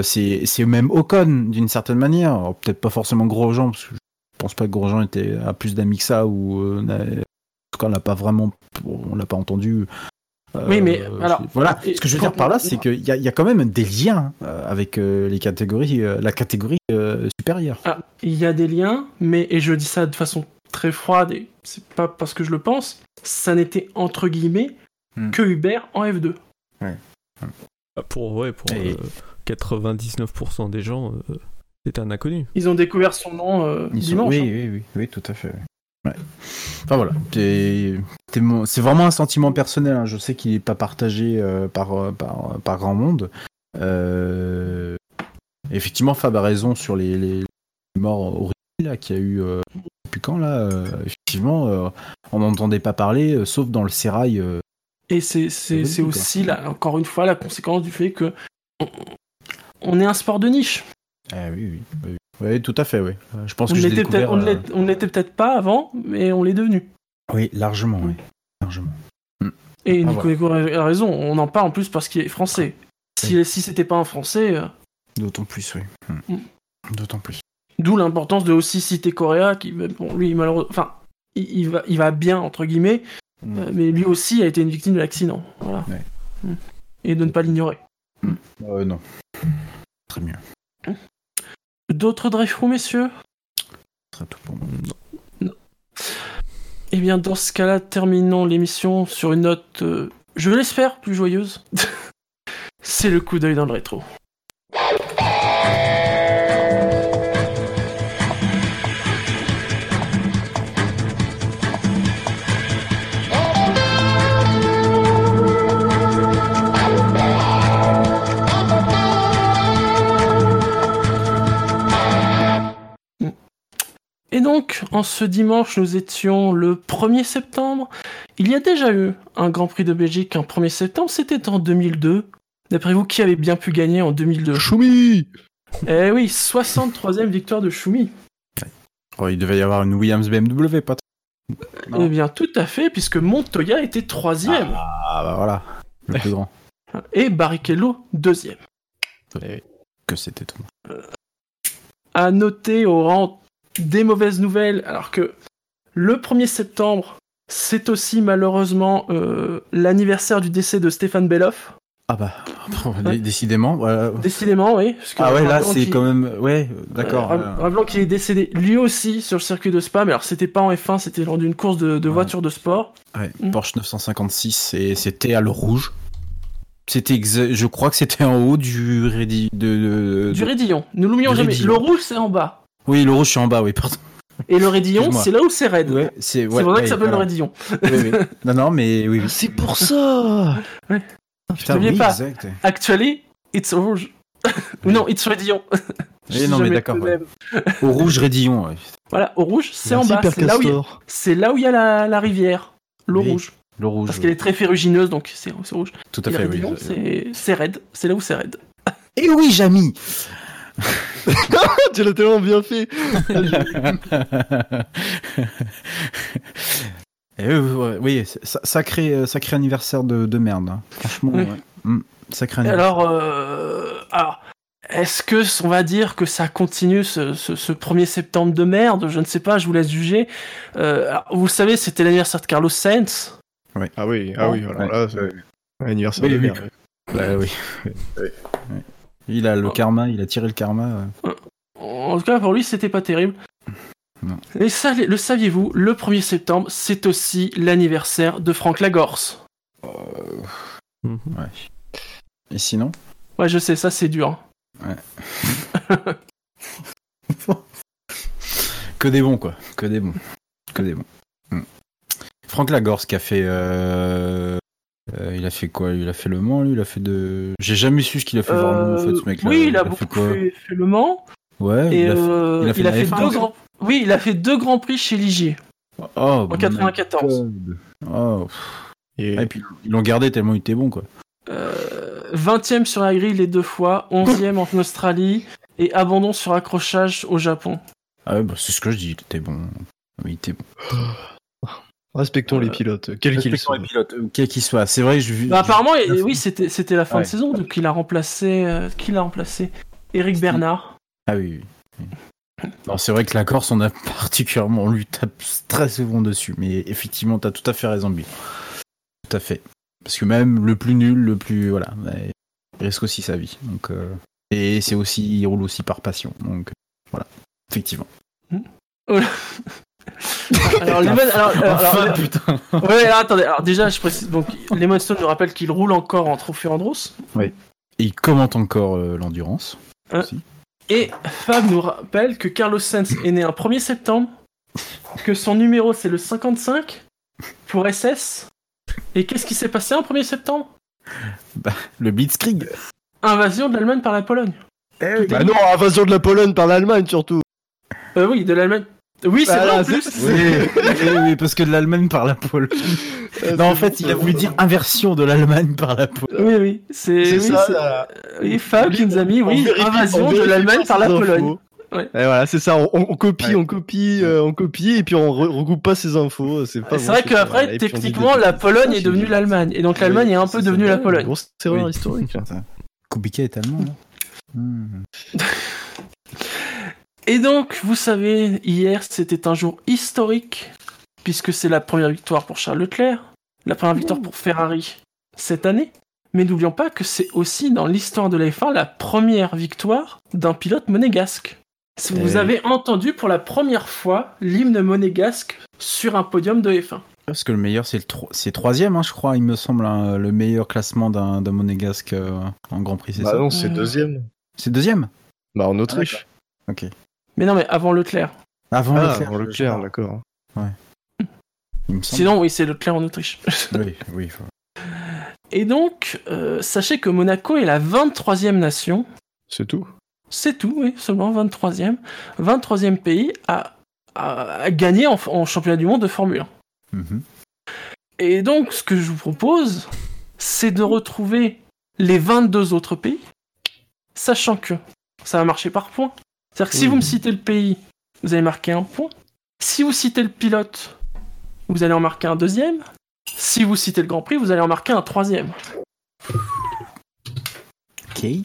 c'est même Ocon d'une certaine manière. Peut-être pas forcément Grosjean, parce que pense pas que Grosjean était à plus d'amis que ça, ou euh, en tout cas on l'a pas vraiment, on l'a pas entendu. Euh, Oui, mais, je- alors, voilà. et Ce que je veux dire par là, c'est qu'il y, a- il y a quand même des liens euh, avec euh, les catégories, euh, la catégorie euh, supérieure. Ah, il y a des liens, mais, et je dis ça de façon très froide, et c'est pas parce que je le pense, ça n'était entre guillemets Hmm. que Hubert en F2. Bah, Pour, ouais, pour Et- euh, 99% des gens, euh, c'est un inconnu. Ils ont découvert son nom euh, Ils sont- dimanche. Oui, hein. oui, oui, oui, tout à fait. Ouais. Enfin voilà, c'est vraiment un sentiment personnel. hein. Je sais qu'il n'est pas partagé euh, par, euh, par, par grand monde. Euh, Effectivement, Fab a raison sur les, les morts horribles qu'il y a eu euh, depuis quand là. euh, effectivement, euh, on n'entendait pas parler, euh, sauf dans le sérail. euh, Et c'est c'est- c'est quoi. aussi, là, encore une fois, la conséquence du fait que on, on est un sport de niche. Ah oui, oui, oui. Oui, tout à fait, oui. Je pense On que ne euh, on ne l'était peut-être pas avant, mais on l'est devenu. Oui, largement, oui. Largement. Et Ah, Nico Nico a raison, on en parle en plus parce qu'il est français. Si, si c'était pas un français, euh, D'autant plus, oui. Mm. D'autant plus. d'où l'importance de aussi citer Correa, qui, bon, lui, malheureusement, enfin, il, il va, il va bien, entre guillemets, Mm. euh, mais lui aussi a été une victime de l'accident. Voilà. Ouais. Mm. Et de ne pas l'ignorer. Euh, non. Très mieux. D'autres drive messieurs? Très tout pour moi. Eh bien, dans ce cas-là, terminons l'émission sur une note, euh, je l'espère, plus joyeuse. [laughs] C'est le coup d'œil dans le rétro. Donc, en ce dimanche, nous étions le 1er septembre. Il y a déjà eu un Grand Prix de Belgique un 1er septembre, c'était en 2002. D'après vous, qui avait bien pu gagner en 2002 Choumi Eh oui, 63e victoire de Schumi. Oh, il devait y avoir une Williams BMW, pas Eh bien, tout à fait, puisque Montoya était 3e. Ah bah voilà, le plus grand. [laughs] Et Barrichello, 2e. Que c'était tout. à noter au rang des mauvaises nouvelles, alors que le 1er septembre, c'est aussi malheureusement euh, l'anniversaire du décès de Stéphane Belloff. Ah bah, [laughs] dé- décidément. voilà. Décidément, oui. parce que Ah ouais, là c'est quand même. Ouais, d'accord. Euh, euh, rapp- Rappelons qu'il est décédé lui aussi sur le circuit de Spa, mais alors c'était pas en F1, c'était lors d'une course de, de voitures de sport. ouais, Mm. Porsche 956 et c'était à le rouge. C'était, je crois que c'était en haut du rédi... de, de- Du raidillon. Nous l'oublions jamais. Le rouge, c'est en bas. Oui, le rouge, je suis en bas, oui, pardon. Et le raidillon, c'est là où c'est raide. Ouais, c'est ouais, pour ça ouais, que ça s'appelle le raidillon. Oui, oui. [laughs] Non, non, mais oui. oui. C'est pour ça Putain, N'oubliez oui, pas. exact. Actually, it's rouge. Ou non, it's raidillon. [laughs] Je Oui, sais non, mais d'accord. ouais. Au rouge raidillon, ouais. Voilà, au rouge, c'est en bas. C'est là, où il y a- Castor. c'est là où il y a la, la rivière. L'eau Oui. rouge. Le rouge. Parce qu'elle est très ferrugineuse, donc c'est rouge. Tout à Et fait, le oui. raidillon, c'est c'est raide. C'est là où c'est raide. Et oui, Jamy [laughs] tu l'as tellement bien fait. [laughs] Et oui, sacré, euh, sacré anniversaire de, de merde. hein. Franchement, Oui. ouais. Mm, sacré Et anniversaire. alors, euh, alors est-ce que on va dire que ça continue ce, ce, ce 1er septembre de merde? Je ne sais pas, je vous laisse juger. Euh, alors, vous le savez, c'était l'anniversaire de Carlos Sainz. Ah oui, ah oui, alors là, c'est anniversaire Oui, de oui. merde. Bah oui. Ouais. Il a le karma, il a tiré le karma. euh. En tout cas, pour lui, c'était pas terrible. Non. Et ça, le saviez-vous, le 1er septembre, c'est aussi l'anniversaire de Franck Lagorce. Mhm. Ouais. Et sinon? Ouais, je sais, ça c'est dur. Ouais. [laughs] que des bons, quoi. Que des bons. Que des bons. Mm. Franck Lagorce qui a fait. euh, euh, il a fait quoi? Il a fait Le Mans, lui? Il a fait de. J'ai jamais su ce qu'il a fait vraiment, en fait, ce mec-là. Euh, oui, il a fait beaucoup quoi? fait, fait Le Mans. Ouais, Et il a fait, euh, il a fait il a la fait F1 deux grands. Oui, il a fait deux grands prix chez Ligier. Oh, en my 94. God. Oh. Et... puis ils l'ont gardé tellement il était bon, quoi. Euh, 20e sur la grille les deux fois, 11e en Australie et abandon sur accrochage au Japon. Ah ouais, bah, c'est ce que je dis, il était bon. Oui, il était bon. [gasps] Respectons les pilotes, quels qu'ils Respectons soient. les pilotes, euh, quels qu'ils soient. C'est vrai, je. Bah, apparemment, je- oui, c'était c'était la fin Ouais. de saison, donc il a remplacé. euh, qui l'a remplacé? Eric Bernard. Ah oui. oui. Alors c'est vrai que la Corse, on a [laughs] particulièrement, on lui tape très souvent dessus, mais effectivement, t'as tout à fait raison, Bill. Tout à fait. Parce que même le plus nul, le plus voilà, il risque aussi sa vie. Donc euh, et c'est aussi, il roule aussi par passion. Donc voilà, effectivement. [laughs] Alors, Lemon, alors, alors, Enfin, alors- putain. [laughs] Ouais, alors, attendez. Alors déjà, je précise. Donc, Lemon Stone nous rappelle qu'il roule encore en Trophée Andros. Oui. Et il commente encore euh, l'endurance. Hein. Et Fab nous rappelle que Carlos Sainz est né un 1er septembre, que son numéro c'est le 55 pour SS. Et qu'est-ce qui s'est passé en 1er septembre? Bah, le Blitzkrieg. Invasion de l'Allemagne par la Pologne. Bah non, invasion de la Pologne par l'Allemagne surtout. Euh, oui, de l'Allemagne. Oui, c'est Bah vrai en plus. c'est- Oui, oui, oui, parce que de l'Allemagne par la Pologne. non, en fait, il a voulu dire inversion de l'Allemagne par la Pologne. Oui, oui, c'est oui, ça, là. Oui, Fab qui nous a mis, oui, vérifie- invasion on de l'Allemagne par la Pologne. Ouais. Et voilà, c'est ça, on, on copie, on copie, euh, on copie, et puis on re- regroupe pas ces infos. C'est pas C'est bon, vrai qu'après, techniquement, la Pologne est devenue l'Allemagne. Et donc l'Allemagne est un peu devenue la Pologne. Grosse erreur historique. Kubica est allemand, non [laughs] Hmm. Et donc, vous savez, hier, c'était un jour historique, puisque c'est la première victoire pour Charles Leclerc, la première victoire pour Ferrari cette année. Mais n'oublions pas que c'est aussi dans l'histoire de la F1 la première victoire d'un pilote monégasque. Si vous Eh avez entendu pour la première fois l'hymne monégasque sur un podium de F1. Parce que le meilleur, c'est le tro- c'est troisième, hein, je crois, il me semble, hein, le meilleur classement d'un monégasque euh, en Grand Prix, c'est Bah ça? non, c'est deuxième. C'est deuxième? Bah en Autriche. Ok. Mais non, mais avant Leclerc. Avant Ah, Leclerc. avant Leclerc, d'accord. Semble. Sinon, oui, c'est Leclerc en Autriche. [laughs] Oui, oui. faut- Et donc, euh, sachez que Monaco est la 23e nation. C'est tout? C'est tout, oui, seulement 23e. 23e pays à, à, à gagner en, en championnat du monde de Formule 1. Mhm. Et donc, ce que je vous propose, c'est de retrouver les 22 autres pays, sachant que ça va marcher par points. C'est-à-dire que si vous me citez le pays, vous allez marquer un point. Si vous citez le pilote, vous allez en marquer un deuxième. Si vous citez le Grand Prix, vous allez en marquer un troisième. Ok. J'ai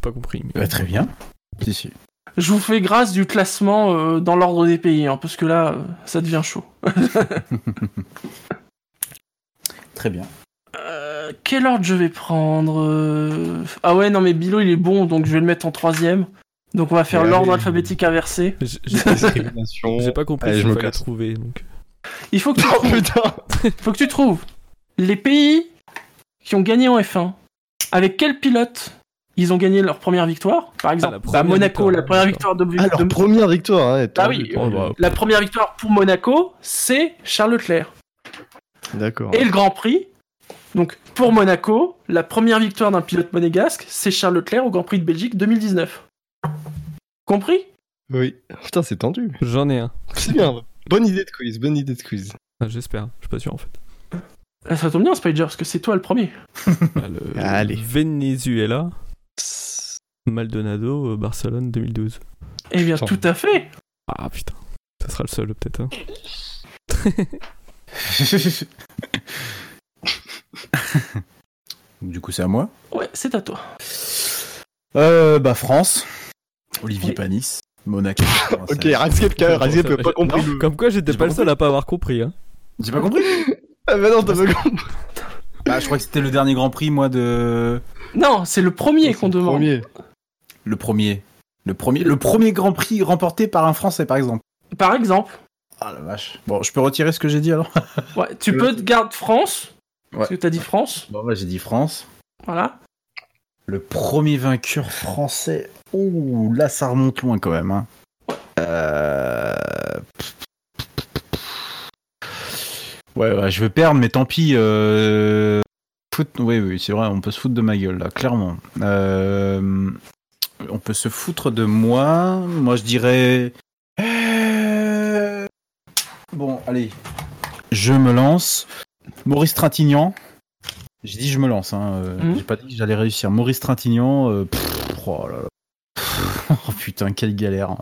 pas compris. mais- Bah, très bien. Si, si. Je vous fais grâce du classement euh, dans l'ordre des pays, hein, parce que là, euh, ça devient chaud. [laughs] Très bien. Euh, quel ordre je vais prendre euh, Ah ouais, non mais Bilo il est bon, donc je vais le mettre en troisième. Donc on va faire l'ordre alphabétique inversé. [laughs] J'ai- pas compris Allez, je me fallait casse. trouver. Donc. Il faut que tu Oh trouves, putain faut que tu trouves les pays qui ont gagné en F1. Avec quel pilote ils ont gagné leur première victoire Par exemple, la bah, Monaco, victoire, la première victoire de, Ah, leur de- première victoire, hein. Ah oui, Oh, bah, la première victoire pour Monaco, c'est Charles Leclerc. D'accord. Et le Grand Prix, donc pour Monaco, la première victoire d'un pilote monégasque, c'est Charles Leclerc au Grand Prix de Belgique 2019. Compris? Oui. Putain, c'est tendu. J'en ai un. C'est bien. Bonne idée de quiz, bonne idée de quiz. Ah, J'espère, je suis pas sûr en fait. Ah, Ça tombe bien, Spider, parce que c'est toi le premier. Bah, [laughs] le Allez. Venezuela, Maldonado, Barcelone 2012. Eh bien, Putain. tout à fait. Ah putain, ça sera le seul peut-être. hein. [laughs] [laughs] [laughs] Du coup, c'est à moi. Ouais, c'est à toi. Euh, bah, France. Olivier Panis. Monaco. [laughs] Ok, Radscape, quand même, pas compris. Non, Comme quoi j'étais pas le seul à pas avoir compris. Hein. J'ai pas compris [laughs] Ah, bah non, t'as pas compris. Bah, je crois que c'était le dernier Grand Prix, moi, de. Non, c'est le premier qu'on demande. Premier. Le premier. Le premier, le premier Grand Prix remporté par un Français, par exemple. Par exemple. Ah la vache. Bon, je peux retirer ce que j'ai dit alors Ouais, tu peux te garder France. Parce que Ouais. t'as dit France. Bon, bah, j'ai dit France. Voilà. Le premier vainqueur français. Ouh, là, ça remonte loin quand même. Hein. Euh... Ouais, ouais, je veux perdre, mais tant pis. Euh... Foot... Oui, oui, c'est vrai, on peut se foutre de ma gueule, là, clairement. Euh... On peut se foutre de moi. Moi, je dirais... Bon, allez. Je me lance. Maurice Trintignant. J'ai dit je me lance, hein. euh, Mhm. J'ai pas dit que j'allais réussir. Maurice Trintignant. euh, pff, oh là là. [laughs] Oh putain, quelle galère.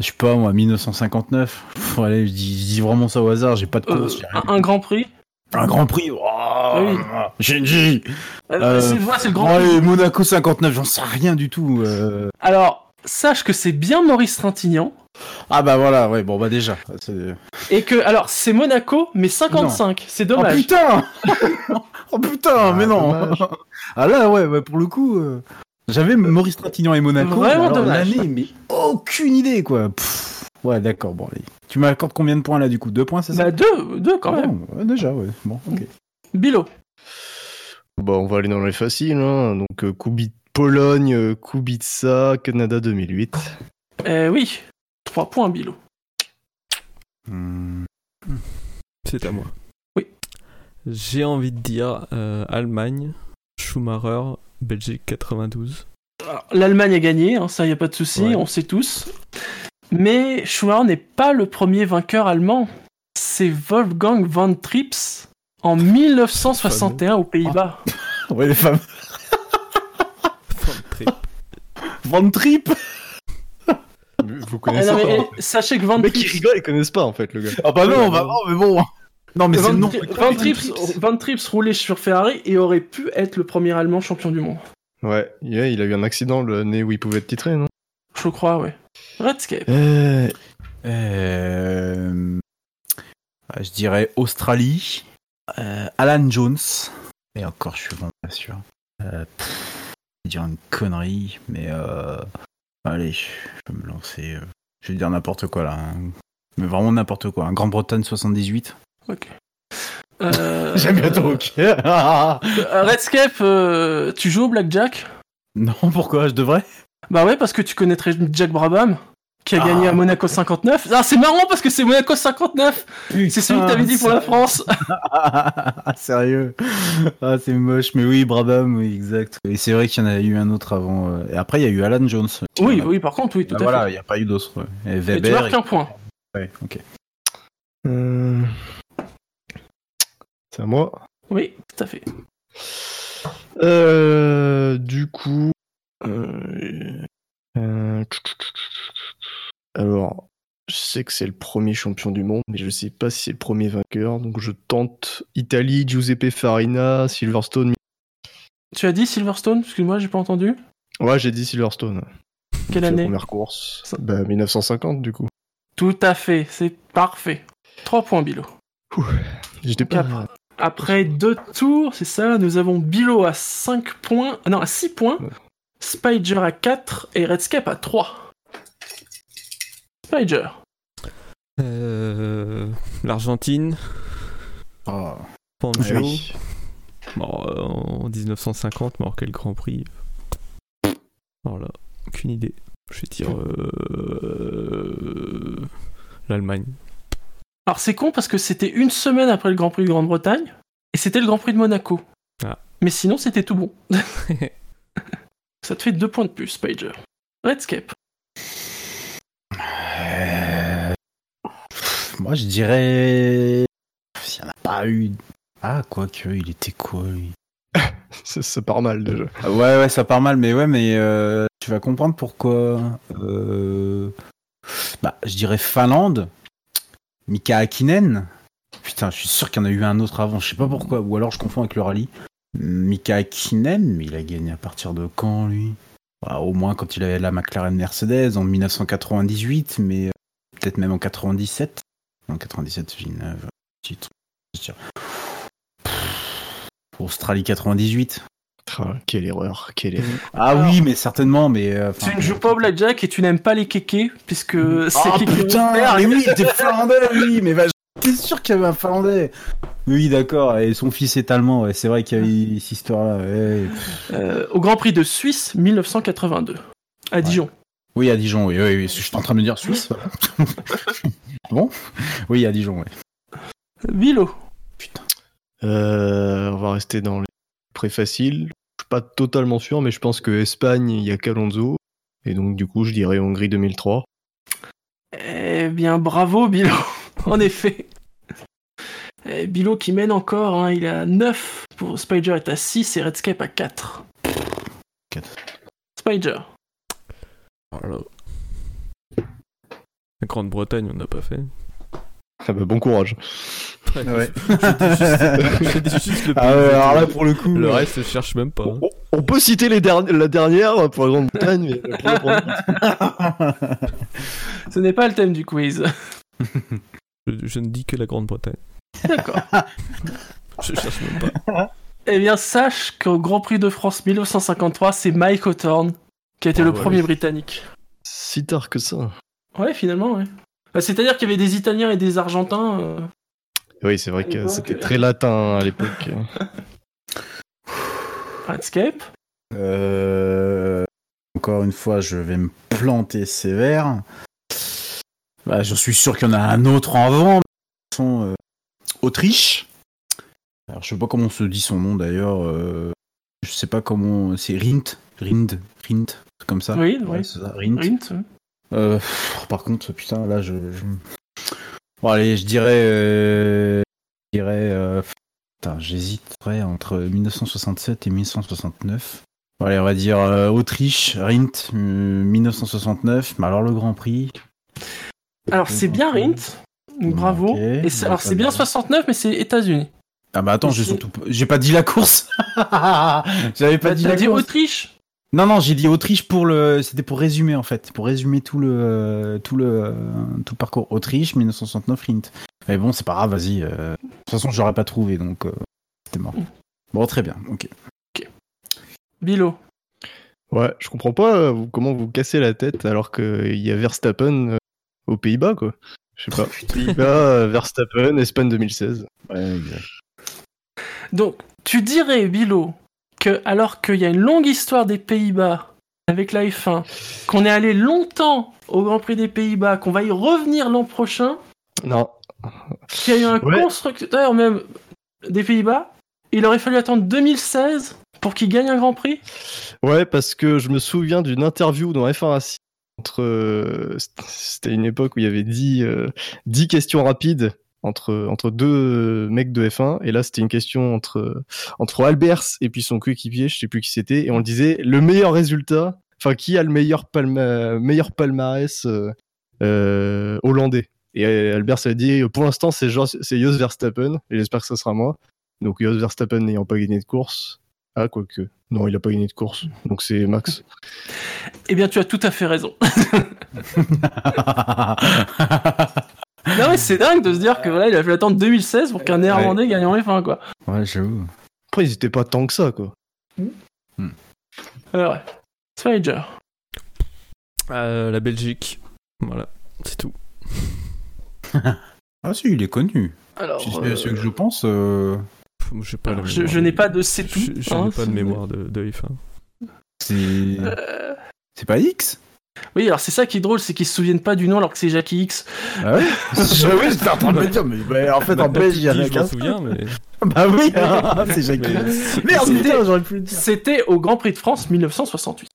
Je sais pas, moi, 1959. Pff, allez, je dis, je dis vraiment ça au hasard, j'ai pas de Euh, course. rien. un, un Grand Prix. Un Grand Prix. Oh, Oui. Euh, c'est le Grand ouais, Prix. Monaco 59, j'en sais rien du tout. euh. Alors, sache que c'est bien Maurice Trintignant. Ah bah voilà, ouais, bon bah déjà. c'est- Et que, alors, c'est Monaco, mais 55. C'est Oh dommage. putain Oh putain, [laughs] mais non Ah là, ouais, ouais, pour le coup, euh, j'avais Maurice Trintignant et Monaco. Vraiment alors, dommage. l'année, mais aucune idée, quoi. Pff, ouais, d'accord, bon, allez. Tu m'accordes combien de points là, du coup? Deux points, c'est ça? Bah, deux, deux quand Ah même. bon, ouais, déjà, ouais. Bon, ok. Bilo. Bah, on va aller dans les faciles. Hein. Donc, euh, Kubi- Pologne, euh, Kubica, Canada 2008. Eh oui. 3 points, Bilo. Hmm. C'est à moi. Oui. J'ai envie de dire euh, Allemagne, Schumacher, Belgique 92. Alors, L'Allemagne a gagné, hein, ça y a pas de souci, Ouais. on sait tous. Mais Schumacher n'est pas le premier vainqueur allemand. C'est Wolfgang von Trips en 1961 aux Pays-Bas. [laughs] Ouais, les femmes. Van Trip [laughs] Vous Ah, connaissez non, mais, pas eh, sachez que Van Le il Trips, rigole, ils connaissent pas en fait, le gars. Ah bah non, bah non, mais bon. Non, mais c'est Van, le nom. Tri- Van Trips, Van Trips roulait sur Ferrari et aurait pu être le premier allemand champion du monde. Ouais, yeah, il a eu un accident l'année où il pouvait être titré, non? Je crois, ouais. Redscape. euh... Euh, ah, Je dirais Australie. Euh, Alan Jones. Et encore, je suis vraiment pas sûr. Euh, pff, dire une connerie, mais euh, allez, je vais me lancer. euh, je vais dire n'importe quoi là. hein. Mais vraiment n'importe quoi. Un Grande-Bretagne 78. Ok. [laughs] Euh, J'aime bien ton ok. euh, Redscape, euh, tu joues au Blackjack? Non, pourquoi? Je devrais? Bah ouais, parce que tu connaîtrais Jack Brabham, qui a Ah. gagné à Monaco 59. Ah, c'est marrant parce que c'est Monaco 59 C'est celui que t'avais dit pour la France Ah, [laughs] sérieux Ah, c'est moche, mais oui, Brabham, oui, exact. Et c'est vrai qu'il y en a eu un autre avant. euh, Et après, il y a eu Alan Jones. Oui, oui, par contre, oui, tout Ah, à voilà, fait. il n'y a pas eu d'autres. ouais. Et Et tu Weber. marques un point. Ouais, ok. Euh, C'est à moi. Oui, tout à fait. Euh, du coup. euh, euh, Alors, je sais que c'est le premier champion du monde, mais je sais pas si c'est le premier vainqueur. Donc je tente Italie, Giuseppe Farina, Silverstone. Tu as dit Silverstone? Excuse-moi, j'ai pas entendu. Ouais, j'ai dit Silverstone. Quelle la année? première course. Bah 1950 du coup. Tout à fait, c'est parfait. 3 points, Bilo. J'étais pas. Après deux tours, c'est ça, nous avons Bilo à 5 points, non, à 6 points, Spider à 4 et Redscape à 3. Spider. Euh, L'Argentine. Oh. Fangio. Ah oui. Bon, euh, en 1950, marqué le Grand Prix. Voilà, aucune idée. Je vais dire euh, l'Allemagne. Alors c'est con parce que c'était une semaine après le Grand Prix de Grande-Bretagne et c'était le Grand Prix de Monaco. Ah. Mais sinon c'était tout bon. [laughs] Ça te fait 2 points de plus, Spider. Redscape. Euh, Moi, je dirais Ah, eu... ah quoique, il était quoi lui [laughs] ça, ça part mal déjà. Ah, Ouais, ouais, ça part mal, mais ouais, mais euh, tu vas comprendre pourquoi. Euh, Bah, je dirais Finlande, Mika Hakkinen. Putain, je suis sûr qu'il y en a eu un autre avant, je sais pas pourquoi, ou alors je confonds avec le rallye. Mika Hakkinen, mais il a gagné à partir de quand lui? Bah, Au moins quand il avait la McLaren Mercedes en 1998, mais euh, peut-être même en 97. En 97, Villeneuve, titre. je dirais. Australie 98. Ah, quelle erreur, quelle erreur. Ah oui, mais certainement, mais. euh, Tu ne joues pas au blackjack et tu n'aimes pas les kékés, puisque c'est Ah qui qui putain, mais oui, t'es finlandais, oui, mais bah, j'étais sûr qu'il y avait un finlandais? Oui, d'accord, et son fils est allemand, ouais, c'est vrai qu'il y a eu cette histoire-là. ouais. Euh, au Grand Prix de Suisse 1982, à Dijon. Oui, à Dijon, oui, oui, oui, je suis en train de me dire Suisse. [laughs] bon Oui, à Dijon, oui. Bilo. Euh, on va rester dans les pré faciles. Je suis pas totalement sûr, mais je pense que Espagne, il y a qu'Alonso. Et donc, du coup, je dirais Hongrie 2003. Eh bien, bravo, Bilo. [laughs] en effet. Bilo qui mène encore, hein, il est à 9, pour Spider est à 6 et Redscape à 4. Spider. Voilà. La Grande-Bretagne, on n'a pas fait. Ah bah, bon courage. Ouais. [laughs] Je dis juste- le Ah ouais, pays. alors là, pour le coup, Le reste, je cherche même pas. hein. On peut citer les derni- la dernière pour la Grande-Bretagne, mais pour la première- Ce n'est pas le thème du quiz. Je, je ne dis que la Grande-Bretagne. D'accord. [laughs] Je cherche même pas. [laughs] Eh bien, sache qu'au Grand Prix de France 1953, c'est Mike Hawthorne qui a été Ah le ouais. premier Britannique. Si tard que ça. Ouais, finalement, ouais. Bah, C'est-à-dire qu'il y avait des Italiens et des Argentins. euh, Oui, c'est vrai que c'était euh, très latin à l'époque. [laughs] Redscape. Euh, Encore une fois, je vais me planter sévère. Bah, je suis sûr qu'il y en a un autre en avant. mais Autriche. Alors, je sais pas comment on se dit son nom d'ailleurs. euh, Je sais pas comment. C'est Rint. Rind. Rint. Comme ça. Oui, Ouais, oui. ça, Rint. Rint, ouais. Euh, pff, par contre, putain, là, je. je- Bon, allez, je dirais. euh, Je dirais. euh, Putain, j'hésiterais entre 1967 et 1969. Bon, allez, on va dire euh, Autriche, Rint, euh, 1969. Mais alors, le Grand Prix? Alors, c'est bien Rint. Donc, bravo. Ok, Et c'est- alors, c'est bien va. 69, mais c'est États-Unis. Ah, bah attends, j'ai C'est- surtout. J'ai pas dit la course [laughs] J'avais pas Bah, dit la dit course Autriche Non, non, j'ai dit Autriche pour le. C'était pour résumer en fait, pour résumer tout le tout le tout le parcours. Autriche, 1969, Rint. Mais bon, c'est pas grave, vas-y. euh, De toute façon, j'aurais pas trouvé, donc euh, c'était mort. Bon, très bien, ok. Bilo. Ouais, je comprends pas euh, comment vous cassez la tête alors qu'il y a Verstappen euh, aux Pays-Bas, quoi. Je sais pas. [laughs] Pays-Bas, euh, Verstappen, Espagne 2016. Ouais, exact. Donc, tu dirais, Bilo, que alors qu'il y a une longue histoire des Pays-Bas avec la F1, qu'on est allé longtemps au Grand Prix des Pays-Bas, qu'on va y revenir l'an prochain, Non. qu'il y a eu un Ouais. constructeur même des Pays-Bas, il aurait fallu attendre 2016 pour qu'il gagne un Grand Prix? Ouais, parce que je me souviens d'une interview dans F1 Racing. Entre, euh, c'était une époque où il y avait 10, euh, 10 questions rapides entre, deux mecs de F1. Et là, c'était une question entre, entre Albers et puis son coéquipier, je sais plus qui c'était. Et on le disait, le meilleur résultat, enfin, qui a le meilleur, palma- meilleur palmarès euh, hollandais? Et Albers a dit, pour l'instant, c'est c'est Jos Verstappen. Et j'espère que ça sera moi. Donc, Jos Verstappen n'ayant pas gagné de course. Ah, quoique. Non, il a pas gagné de course. Donc, c'est Max. [laughs] Eh bien, tu as tout à fait raison. [laughs] non, mais c'est dingue de se dire que voilà, il a fallu attendre 2016 pour qu'un Néerlandais gagne en F1, quoi. Ouais, j'avoue. Après, ils étaient pas tant que ça, quoi. Alors, ouais. Spider. Euh, la Belgique. Voilà, c'est tout. [laughs] Ah si, il est connu. Alors, Si euh, c'est ce que je pense. euh, Je, sais pas Alors, la je- mémoire je de- n'ai pas de c'est tout, Je, je hein, n'ai pas de mémoire de, de F1. C'est. Euh, C'est pas X? Oui, alors c'est ça qui est drôle, c'est qu'ils se souviennent pas du nom alors que c'est Jackie X. Ah ouais? [laughs] Oui, j'étais en train de me dire, mais bah, en fait, en Belgique, il y en a je m'en souviens, mais. [laughs] Bah oui, hein, [laughs] c'est Jackie. Mais- Merde, putain, j'aurais pu le dire. C'était au Grand Prix de France 1968.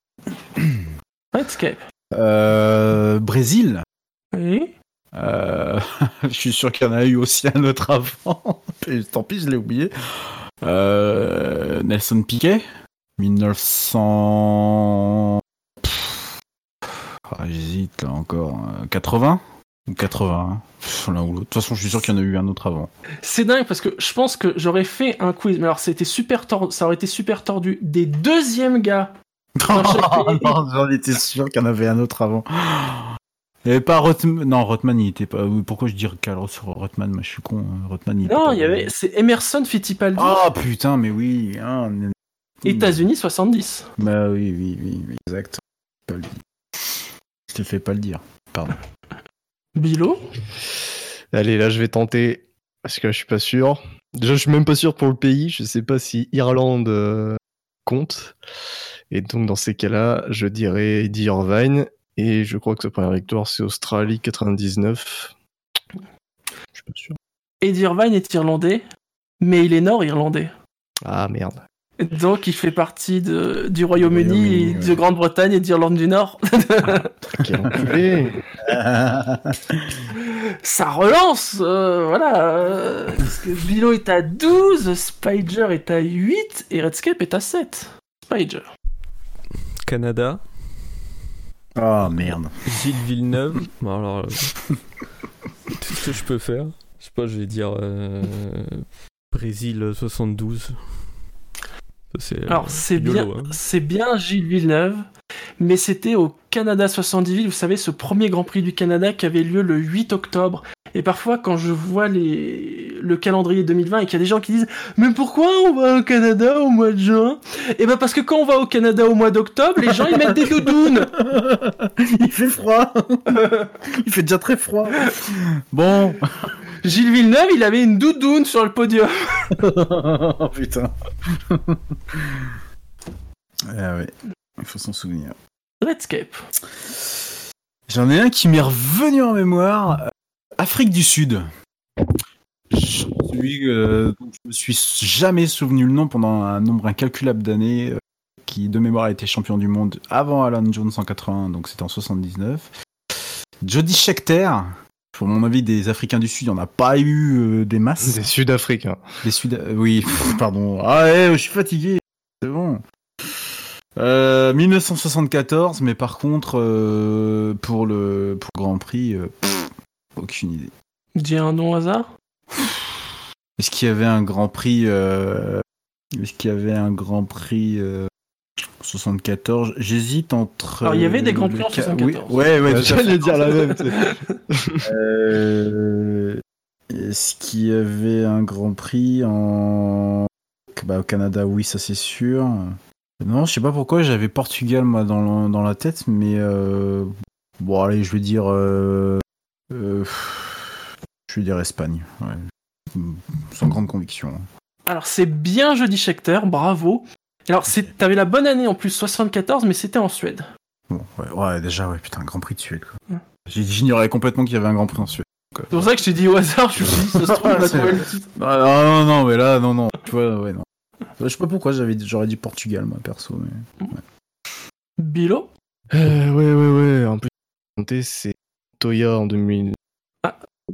Redscape. [clears throat] Euh, Brésil. Oui. Euh, [laughs] je suis sûr qu'il y en a eu aussi un autre avant. [laughs] Tant pis, je l'ai oublié. Euh, Nelson Piquet, 1900. Pff, ah, J'hésite là encore. Euh, 80 ou 80 Pff, L'un ou l'autre. De toute façon, je suis sûr qu'il y en a eu un autre avant. C'est dingue parce que je pense que j'aurais fait un quiz, mais alors c'était super tor- ça aurait été super tordu. Des deuxièmes gars. [laughs] non, j'en étais sûr qu'il y en avait un autre avant. [gasps] Il n'y avait pas Rothman. Non, Rothman, il était pas. Pourquoi je dis Carlos sur Rothman Moi, je suis con. hein. Rothman, il était Non, pas- il y avait, c'est Emerson Fittipaldi. Ah putain, mais oui. hein, États-Unis 70. Bah oui, oui, oui, oui, exact. Je te fais pas le dire. Pardon. Bilo Allez, là, je vais tenter parce que là, je suis pas sûr. Déjà, je suis même pas sûr pour le pays. Je sais pas si Irlande euh, compte. Et donc, dans ces cas-là, je dirais Eddie Irvine. Et je crois que sa première victoire, c'est Australie 99. Je suis pas sûr. Eddie Irvine est irlandais, mais il est nord-irlandais. Ah merde. Donc il fait partie de- du Royaume-Uni, de Grande-Bretagne et d'Irlande du Nord. Quel enculé. [laughs] Ça relance, euh, voilà. parce que Bilo est à 12, Spider est à 8 et Redscape est à 7. Spider. Canada. Ah merde. Gilles Villeneuve. Bon, alors, euh, tout ce que je peux faire, je sais pas, je vais dire euh, Brésil 72. Ça, c'est, euh, Alors c'est YOLO, bien, hein. c'est bien Gilles Villeneuve, mais c'était au Canada 78, vous savez, ce premier Grand Prix du Canada qui avait lieu le 8 octobre. Et parfois, quand je vois les... le calendrier 2020 et qu'il y a des gens qui disent Mais pourquoi on va au Canada au mois de juin? Et ben parce que quand on va au Canada au mois d'octobre, les gens ils mettent des doudounes. [laughs] Il fait froid. [laughs] Il fait déjà très froid. Bon. Gilles Villeneuve, il avait une doudoune sur le podium. [laughs] Oh putain. Ah ouais, il faut s'en souvenir. Redscape. J'en ai un qui m'est revenu en mémoire. euh, Afrique du Sud. Celui euh, dont je me suis jamais souvenu le nom pendant un nombre incalculable d'années, euh, qui de mémoire a été champion du monde avant Alan Jones en 80, donc c'était en 79. Jody Scheckter. Pour mon avis, des Africains du Sud, il n'y en a pas eu euh, des masses. Des Sud-Africains. Des Sud... Oui, [laughs] pardon. Ah ouais, je suis fatigué. C'est bon. Euh, 1974, mais par contre, euh, pour le pour Grand Prix, euh, pff, aucune idée. Dis un nom au hasard? Est-ce qu'il y avait un Grand Prix euh, Est-ce qu'il y avait un Grand Prix euh, 74 J'hésite entre. Alors, il y avait des Grands Prix en le ca- 74. Oui, ouais, ouais. J'allais dire la même, tu sais. Euh, Est-ce qu'il y avait un Grand Prix en. Bah, au Canada, oui, ça c'est sûr. Non, je sais pas pourquoi j'avais Portugal moi dans, le- dans la tête, mais euh... bon allez, je vais dire, euh... euh, je vais dire Espagne, ouais. sans grande conviction. Alors c'est bien Jody Scheckter, bravo. Alors c'est- t'avais la bonne année en plus, 74, mais c'était en Suède. Bon, ouais, ouais, déjà, ouais, putain, Grand Prix de Suède. quoi. J'ignorais complètement qu'il y avait un Grand Prix en Suède. C'est pour ça que je t'ai dit au hasard, je suis dit, ça se trouve, on va trouver le titre. Ah, non, non, non, mais là, non, non, tu vois, ouais, non. Je sais pas pourquoi j'avais, j'aurais dit Portugal, moi, perso, mais. Bilo Euh, ouais, ouais, ouais. En plus, c'est Montoya en 2000.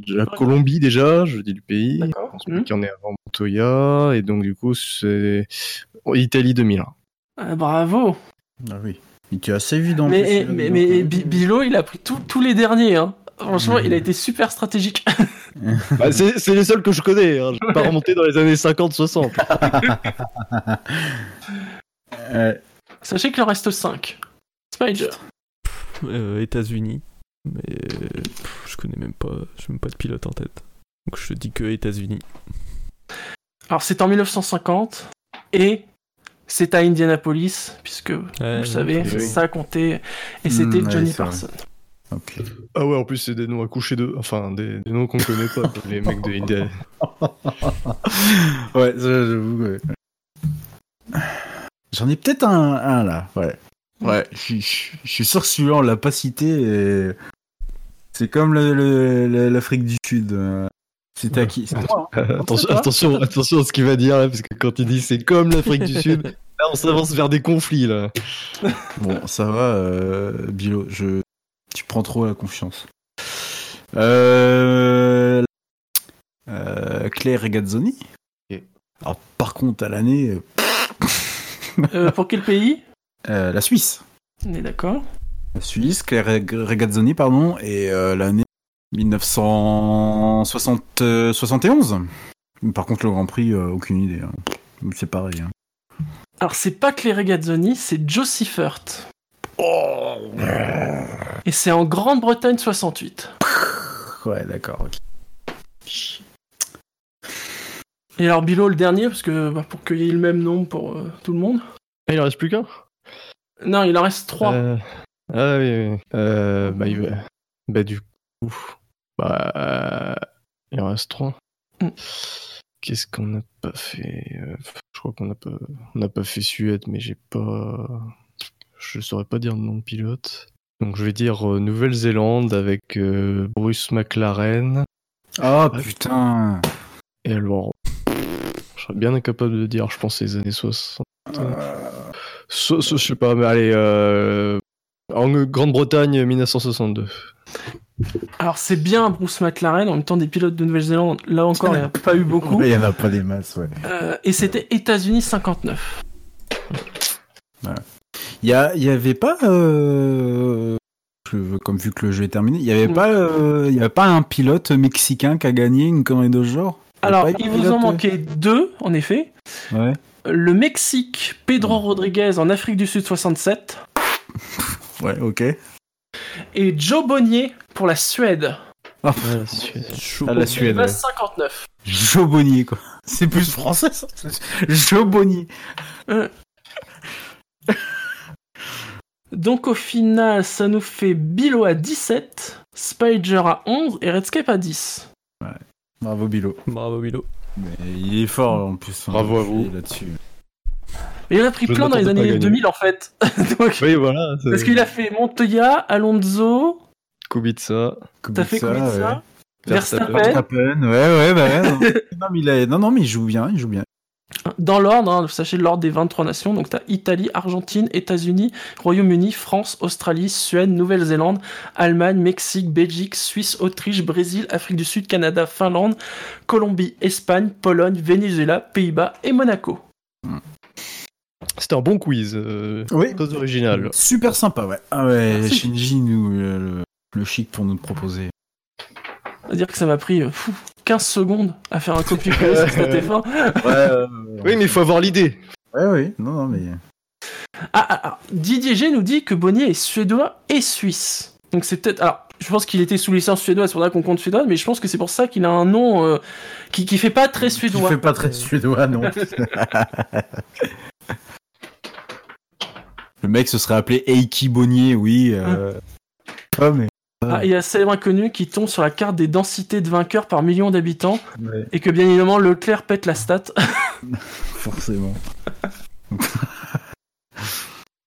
La Colombie déjà, je dis le pays. D'accord. Je pense qu'il y en est avant Montoya. Et donc, du coup, c'est Italie 2001. Ah, bravo. Ah oui. Il était assez évident. en Mais, plus, mais, euh, mais, Bi- Bilo, il a pris tous tous les derniers. Hein. Franchement, il a été super stratégique. [laughs] Bah, c'est les seuls que je connais. Hein. Je vais pas remonter dans les années 50-60. [laughs] Sachez qu'il en reste 5. Spider. Euh, États-Unis. Mais pff, je connais même pas, j'ai même pas de pilote en tête. Donc je te dis que États-Unis. Alors c'est en 1950 et c'est à Indianapolis, puisque vous Ouais, le savez, oui. ça comptait. Et c'était Mm, ouais, Johnny vrai. Ah ouais, en plus, c'est des noms à coucher de. Enfin, des, des noms qu'on connaît pas, comme [laughs] les mecs de India. [laughs] ouais, ça, j'avoue, ouais. J'en ai peut-être un, un là, ouais. Ouais, je suis sûr que celui-là, on l'a pas cité. et C'est comme l'Afrique du Sud. euh. C'était à qui C'est moi, hein. [laughs] attention, attention, attention à ce qu'il va dire là, parce que quand il dit c'est comme l'Afrique du Sud, là on s'avance vers des conflits là. Bon, ça va, euh, Bilo, je... tu prends trop la confiance. Euh... euh, Claire Regazzoni. Alors, par contre, à l'année, euh, pour quel pays [laughs] euh, la Suisse. On est d'accord. La Suisse, Claire Reg- Regazzoni, pardon, et euh, l'année 1971. Par contre, le Grand Prix, euh, aucune idée. hein. C'est pareil. hein. Alors, c'est pas Claire Regazzoni, c'est Joe Seifert. Et c'est en Grande-Bretagne 68. Ouais, d'accord. ok. Et alors, Bilo, le dernier, parce que bah, pour qu'il y ait le même nombre pour euh, tout le monde. Ah, il en reste plus qu'un? Non, il en reste trois. Euh, Ah oui, oui. Euh, bah, il bah, du coup, bah, il en reste trois. Mm. Qu'est-ce qu'on n'a pas fait? Je crois qu'on n'a pas, on n'a pas fait Suède, mais j'ai pas, je saurais pas dire le nom de pilote. Donc je vais dire euh, Nouvelle-Zélande avec euh, Bruce McLaren. Oh putain Et alors, je serais bien incapable de dire, je pense, les années 60. So- so- je sais pas, mais allez, euh, en Grande-Bretagne, 1962. Alors, c'est bien Bruce McLaren, en même temps des pilotes de Nouvelle-Zélande. Là encore, il n'y en a pas eu beaucoup. Il y en a pas des masses, ouais. Euh, et c'était États-Unis 59. Il y, avait pas, euh, comme vu que le jeu est terminé, il y avait pas, euh, il y avait pas un pilote mexicain qui a gagné une connerie de ce genre? Alors, il vous en manquait deux, en effet. Ouais. Le Mexique, Pedro Rodriguez en Afrique du Sud 67. Ouais, ok. Et Joe Bonnier pour la Suède. Ah, Suède. Ah, la Suède. ouais. 59. Joe Bonnier, quoi. C'est plus français, ça. Joe Bonnier. Donc au final, ça nous fait Bilo à 17, Spider à 11 et Redscape à 10. Bravo, Bilo. Bravo, Bilo. Mais il est fort, en plus. hein, Bravo à vous. Là-dessus. Il en a pris Je plein dans les années gagner. 2000 en fait. [laughs] Donc- Oui, voilà. parce qu'il a fait Montoya, Alonso, Kubica. t'as fait Kubica, Kubica, ouais. Verstappen. Verstappen, ouais, ouais, bah ouais. non. non, mais il a- non, non, mais il joue bien, il joue bien. Dans l'ordre, hein, sachez l'ordre des 23 nations, donc t'as Italie, Argentine, États-Unis, Royaume-Uni, France, Australie, Suède, Nouvelle-Zélande, Allemagne, Mexique, Belgique, Suisse, Autriche, Brésil, Afrique du Sud, Canada, Finlande, Colombie, Espagne, Pologne, Venezuela, Pays-Bas et Monaco. C'était un bon quiz. euh, Oui. Très original. Super sympa, ouais. Ah ouais, Merci. Shinji nous euh, le, le chic pour nous proposer. C'est-à-dire que ça m'a pris euh, fou, 15 secondes à faire un copier-coller [laughs] sur cette F1. Oui, mais il faut avoir l'idée. Ouais, ouais, non, non, mais. Ah, ah, ah, Didier G nous dit que Bonnier est suédois et suisse. Donc c'est peut-être. Alors, je pense qu'il était sous licence suédoise, c'est pour ça qu'on compte suédois, mais je pense que c'est pour ça qu'il a un nom euh, qui, qui fait pas très Il suédois. fait pas très suédois, non. [laughs] le mec se serait appelé Eiki Bonnier, oui. Euh... Ah, mais. Ah, il y a célèbre inconnu qui tombe sur la carte des densités de vainqueurs par million d'habitants Ouais, et que bien évidemment Leclerc pète la stat. [laughs] forcément. [laughs]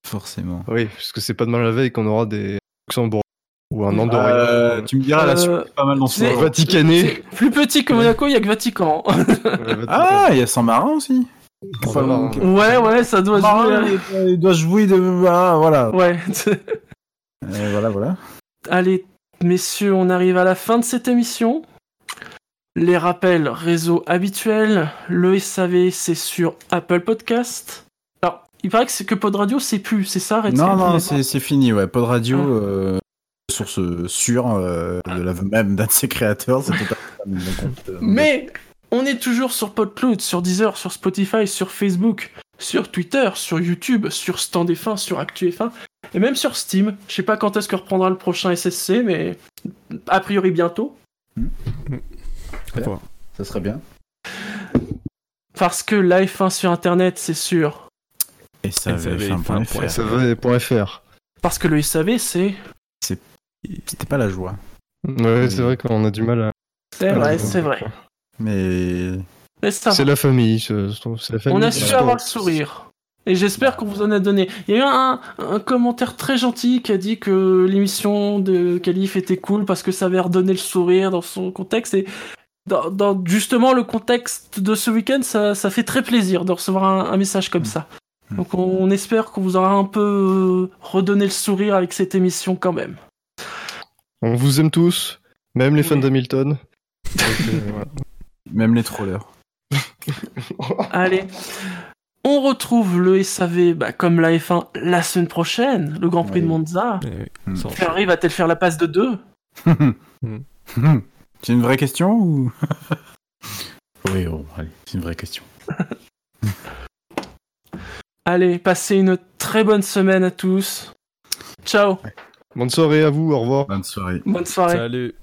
forcément. Oui, parce que c'est pas demain la veille qu'on aura des Luxembourg ou un Andorra. Euh, tu me diras, la Euh, pas mal dans ce. Vaticané. Plus petit que Monaco, il y a que Vatican. Ah, il y a San Marin aussi. San Marin. ouais, ouais, ça doit jouer. Il doit jouer de. Ah, voilà. Ouais. [laughs] Euh, voilà, voilà. Allez, messieurs, on arrive à la fin de cette émission. Les rappels réseau habituels, le SAV c'est sur Apple Podcast. Alors, il paraît que c'est que Pod Radio c'est plus, c'est ça Redscape Non, non, On est c'est fini, ouais. Pod Radio, Ah. euh, source sûre euh, de l'aveu même d'un de ses créateurs, c'est euh, Mais on est toujours sur PodCloud, sur Deezer, sur Spotify, sur Facebook, sur Twitter, sur YouTube, sur Stand F1, sur Actu F1 et même sur Steam. Je sais pas quand est-ce que reprendra le prochain SSC, mais a priori bientôt. Voilà. Ça serait bien. Parce que la F1 sur Internet, c'est sûr. Et ça avait SAV.fr. fait un point FR. Ça va, point .fr. Parce que le SAV, c'est... C'était pas la joie. Ouais, c'est vrai qu'on a du mal à. C'est vrai, c'est vrai. Mais. C'est la famille. la famille. On a su avoir le sourire. Et j'espère qu'on vous en a donné. Il y a eu un, un commentaire très gentil qui a dit que l'émission de Calif était cool parce que ça avait redonné le sourire dans son contexte. Et dans, dans justement le contexte de ce week-end, ça, ça fait très plaisir de recevoir un, un message comme ça. Donc on, on espère qu'on vous aura un peu euh, redonné le sourire avec cette émission quand même. On vous aime tous. Même les fans d'Hamilton. Donc, euh, voilà. Même les trollers. [laughs] Allez. On retrouve le SAV bah, comme la F1 la semaine prochaine, le Grand Prix de Monza. Eh Ferrari va-t-elle faire la passe de 2 [laughs] C'est une vraie question ou? [laughs] Oui, oh, allez, c'est une vraie question. Allez, passez une très bonne semaine à tous. Ciao. Bonne soirée à vous, au revoir. Bonne soirée. Bonne soirée. Salut.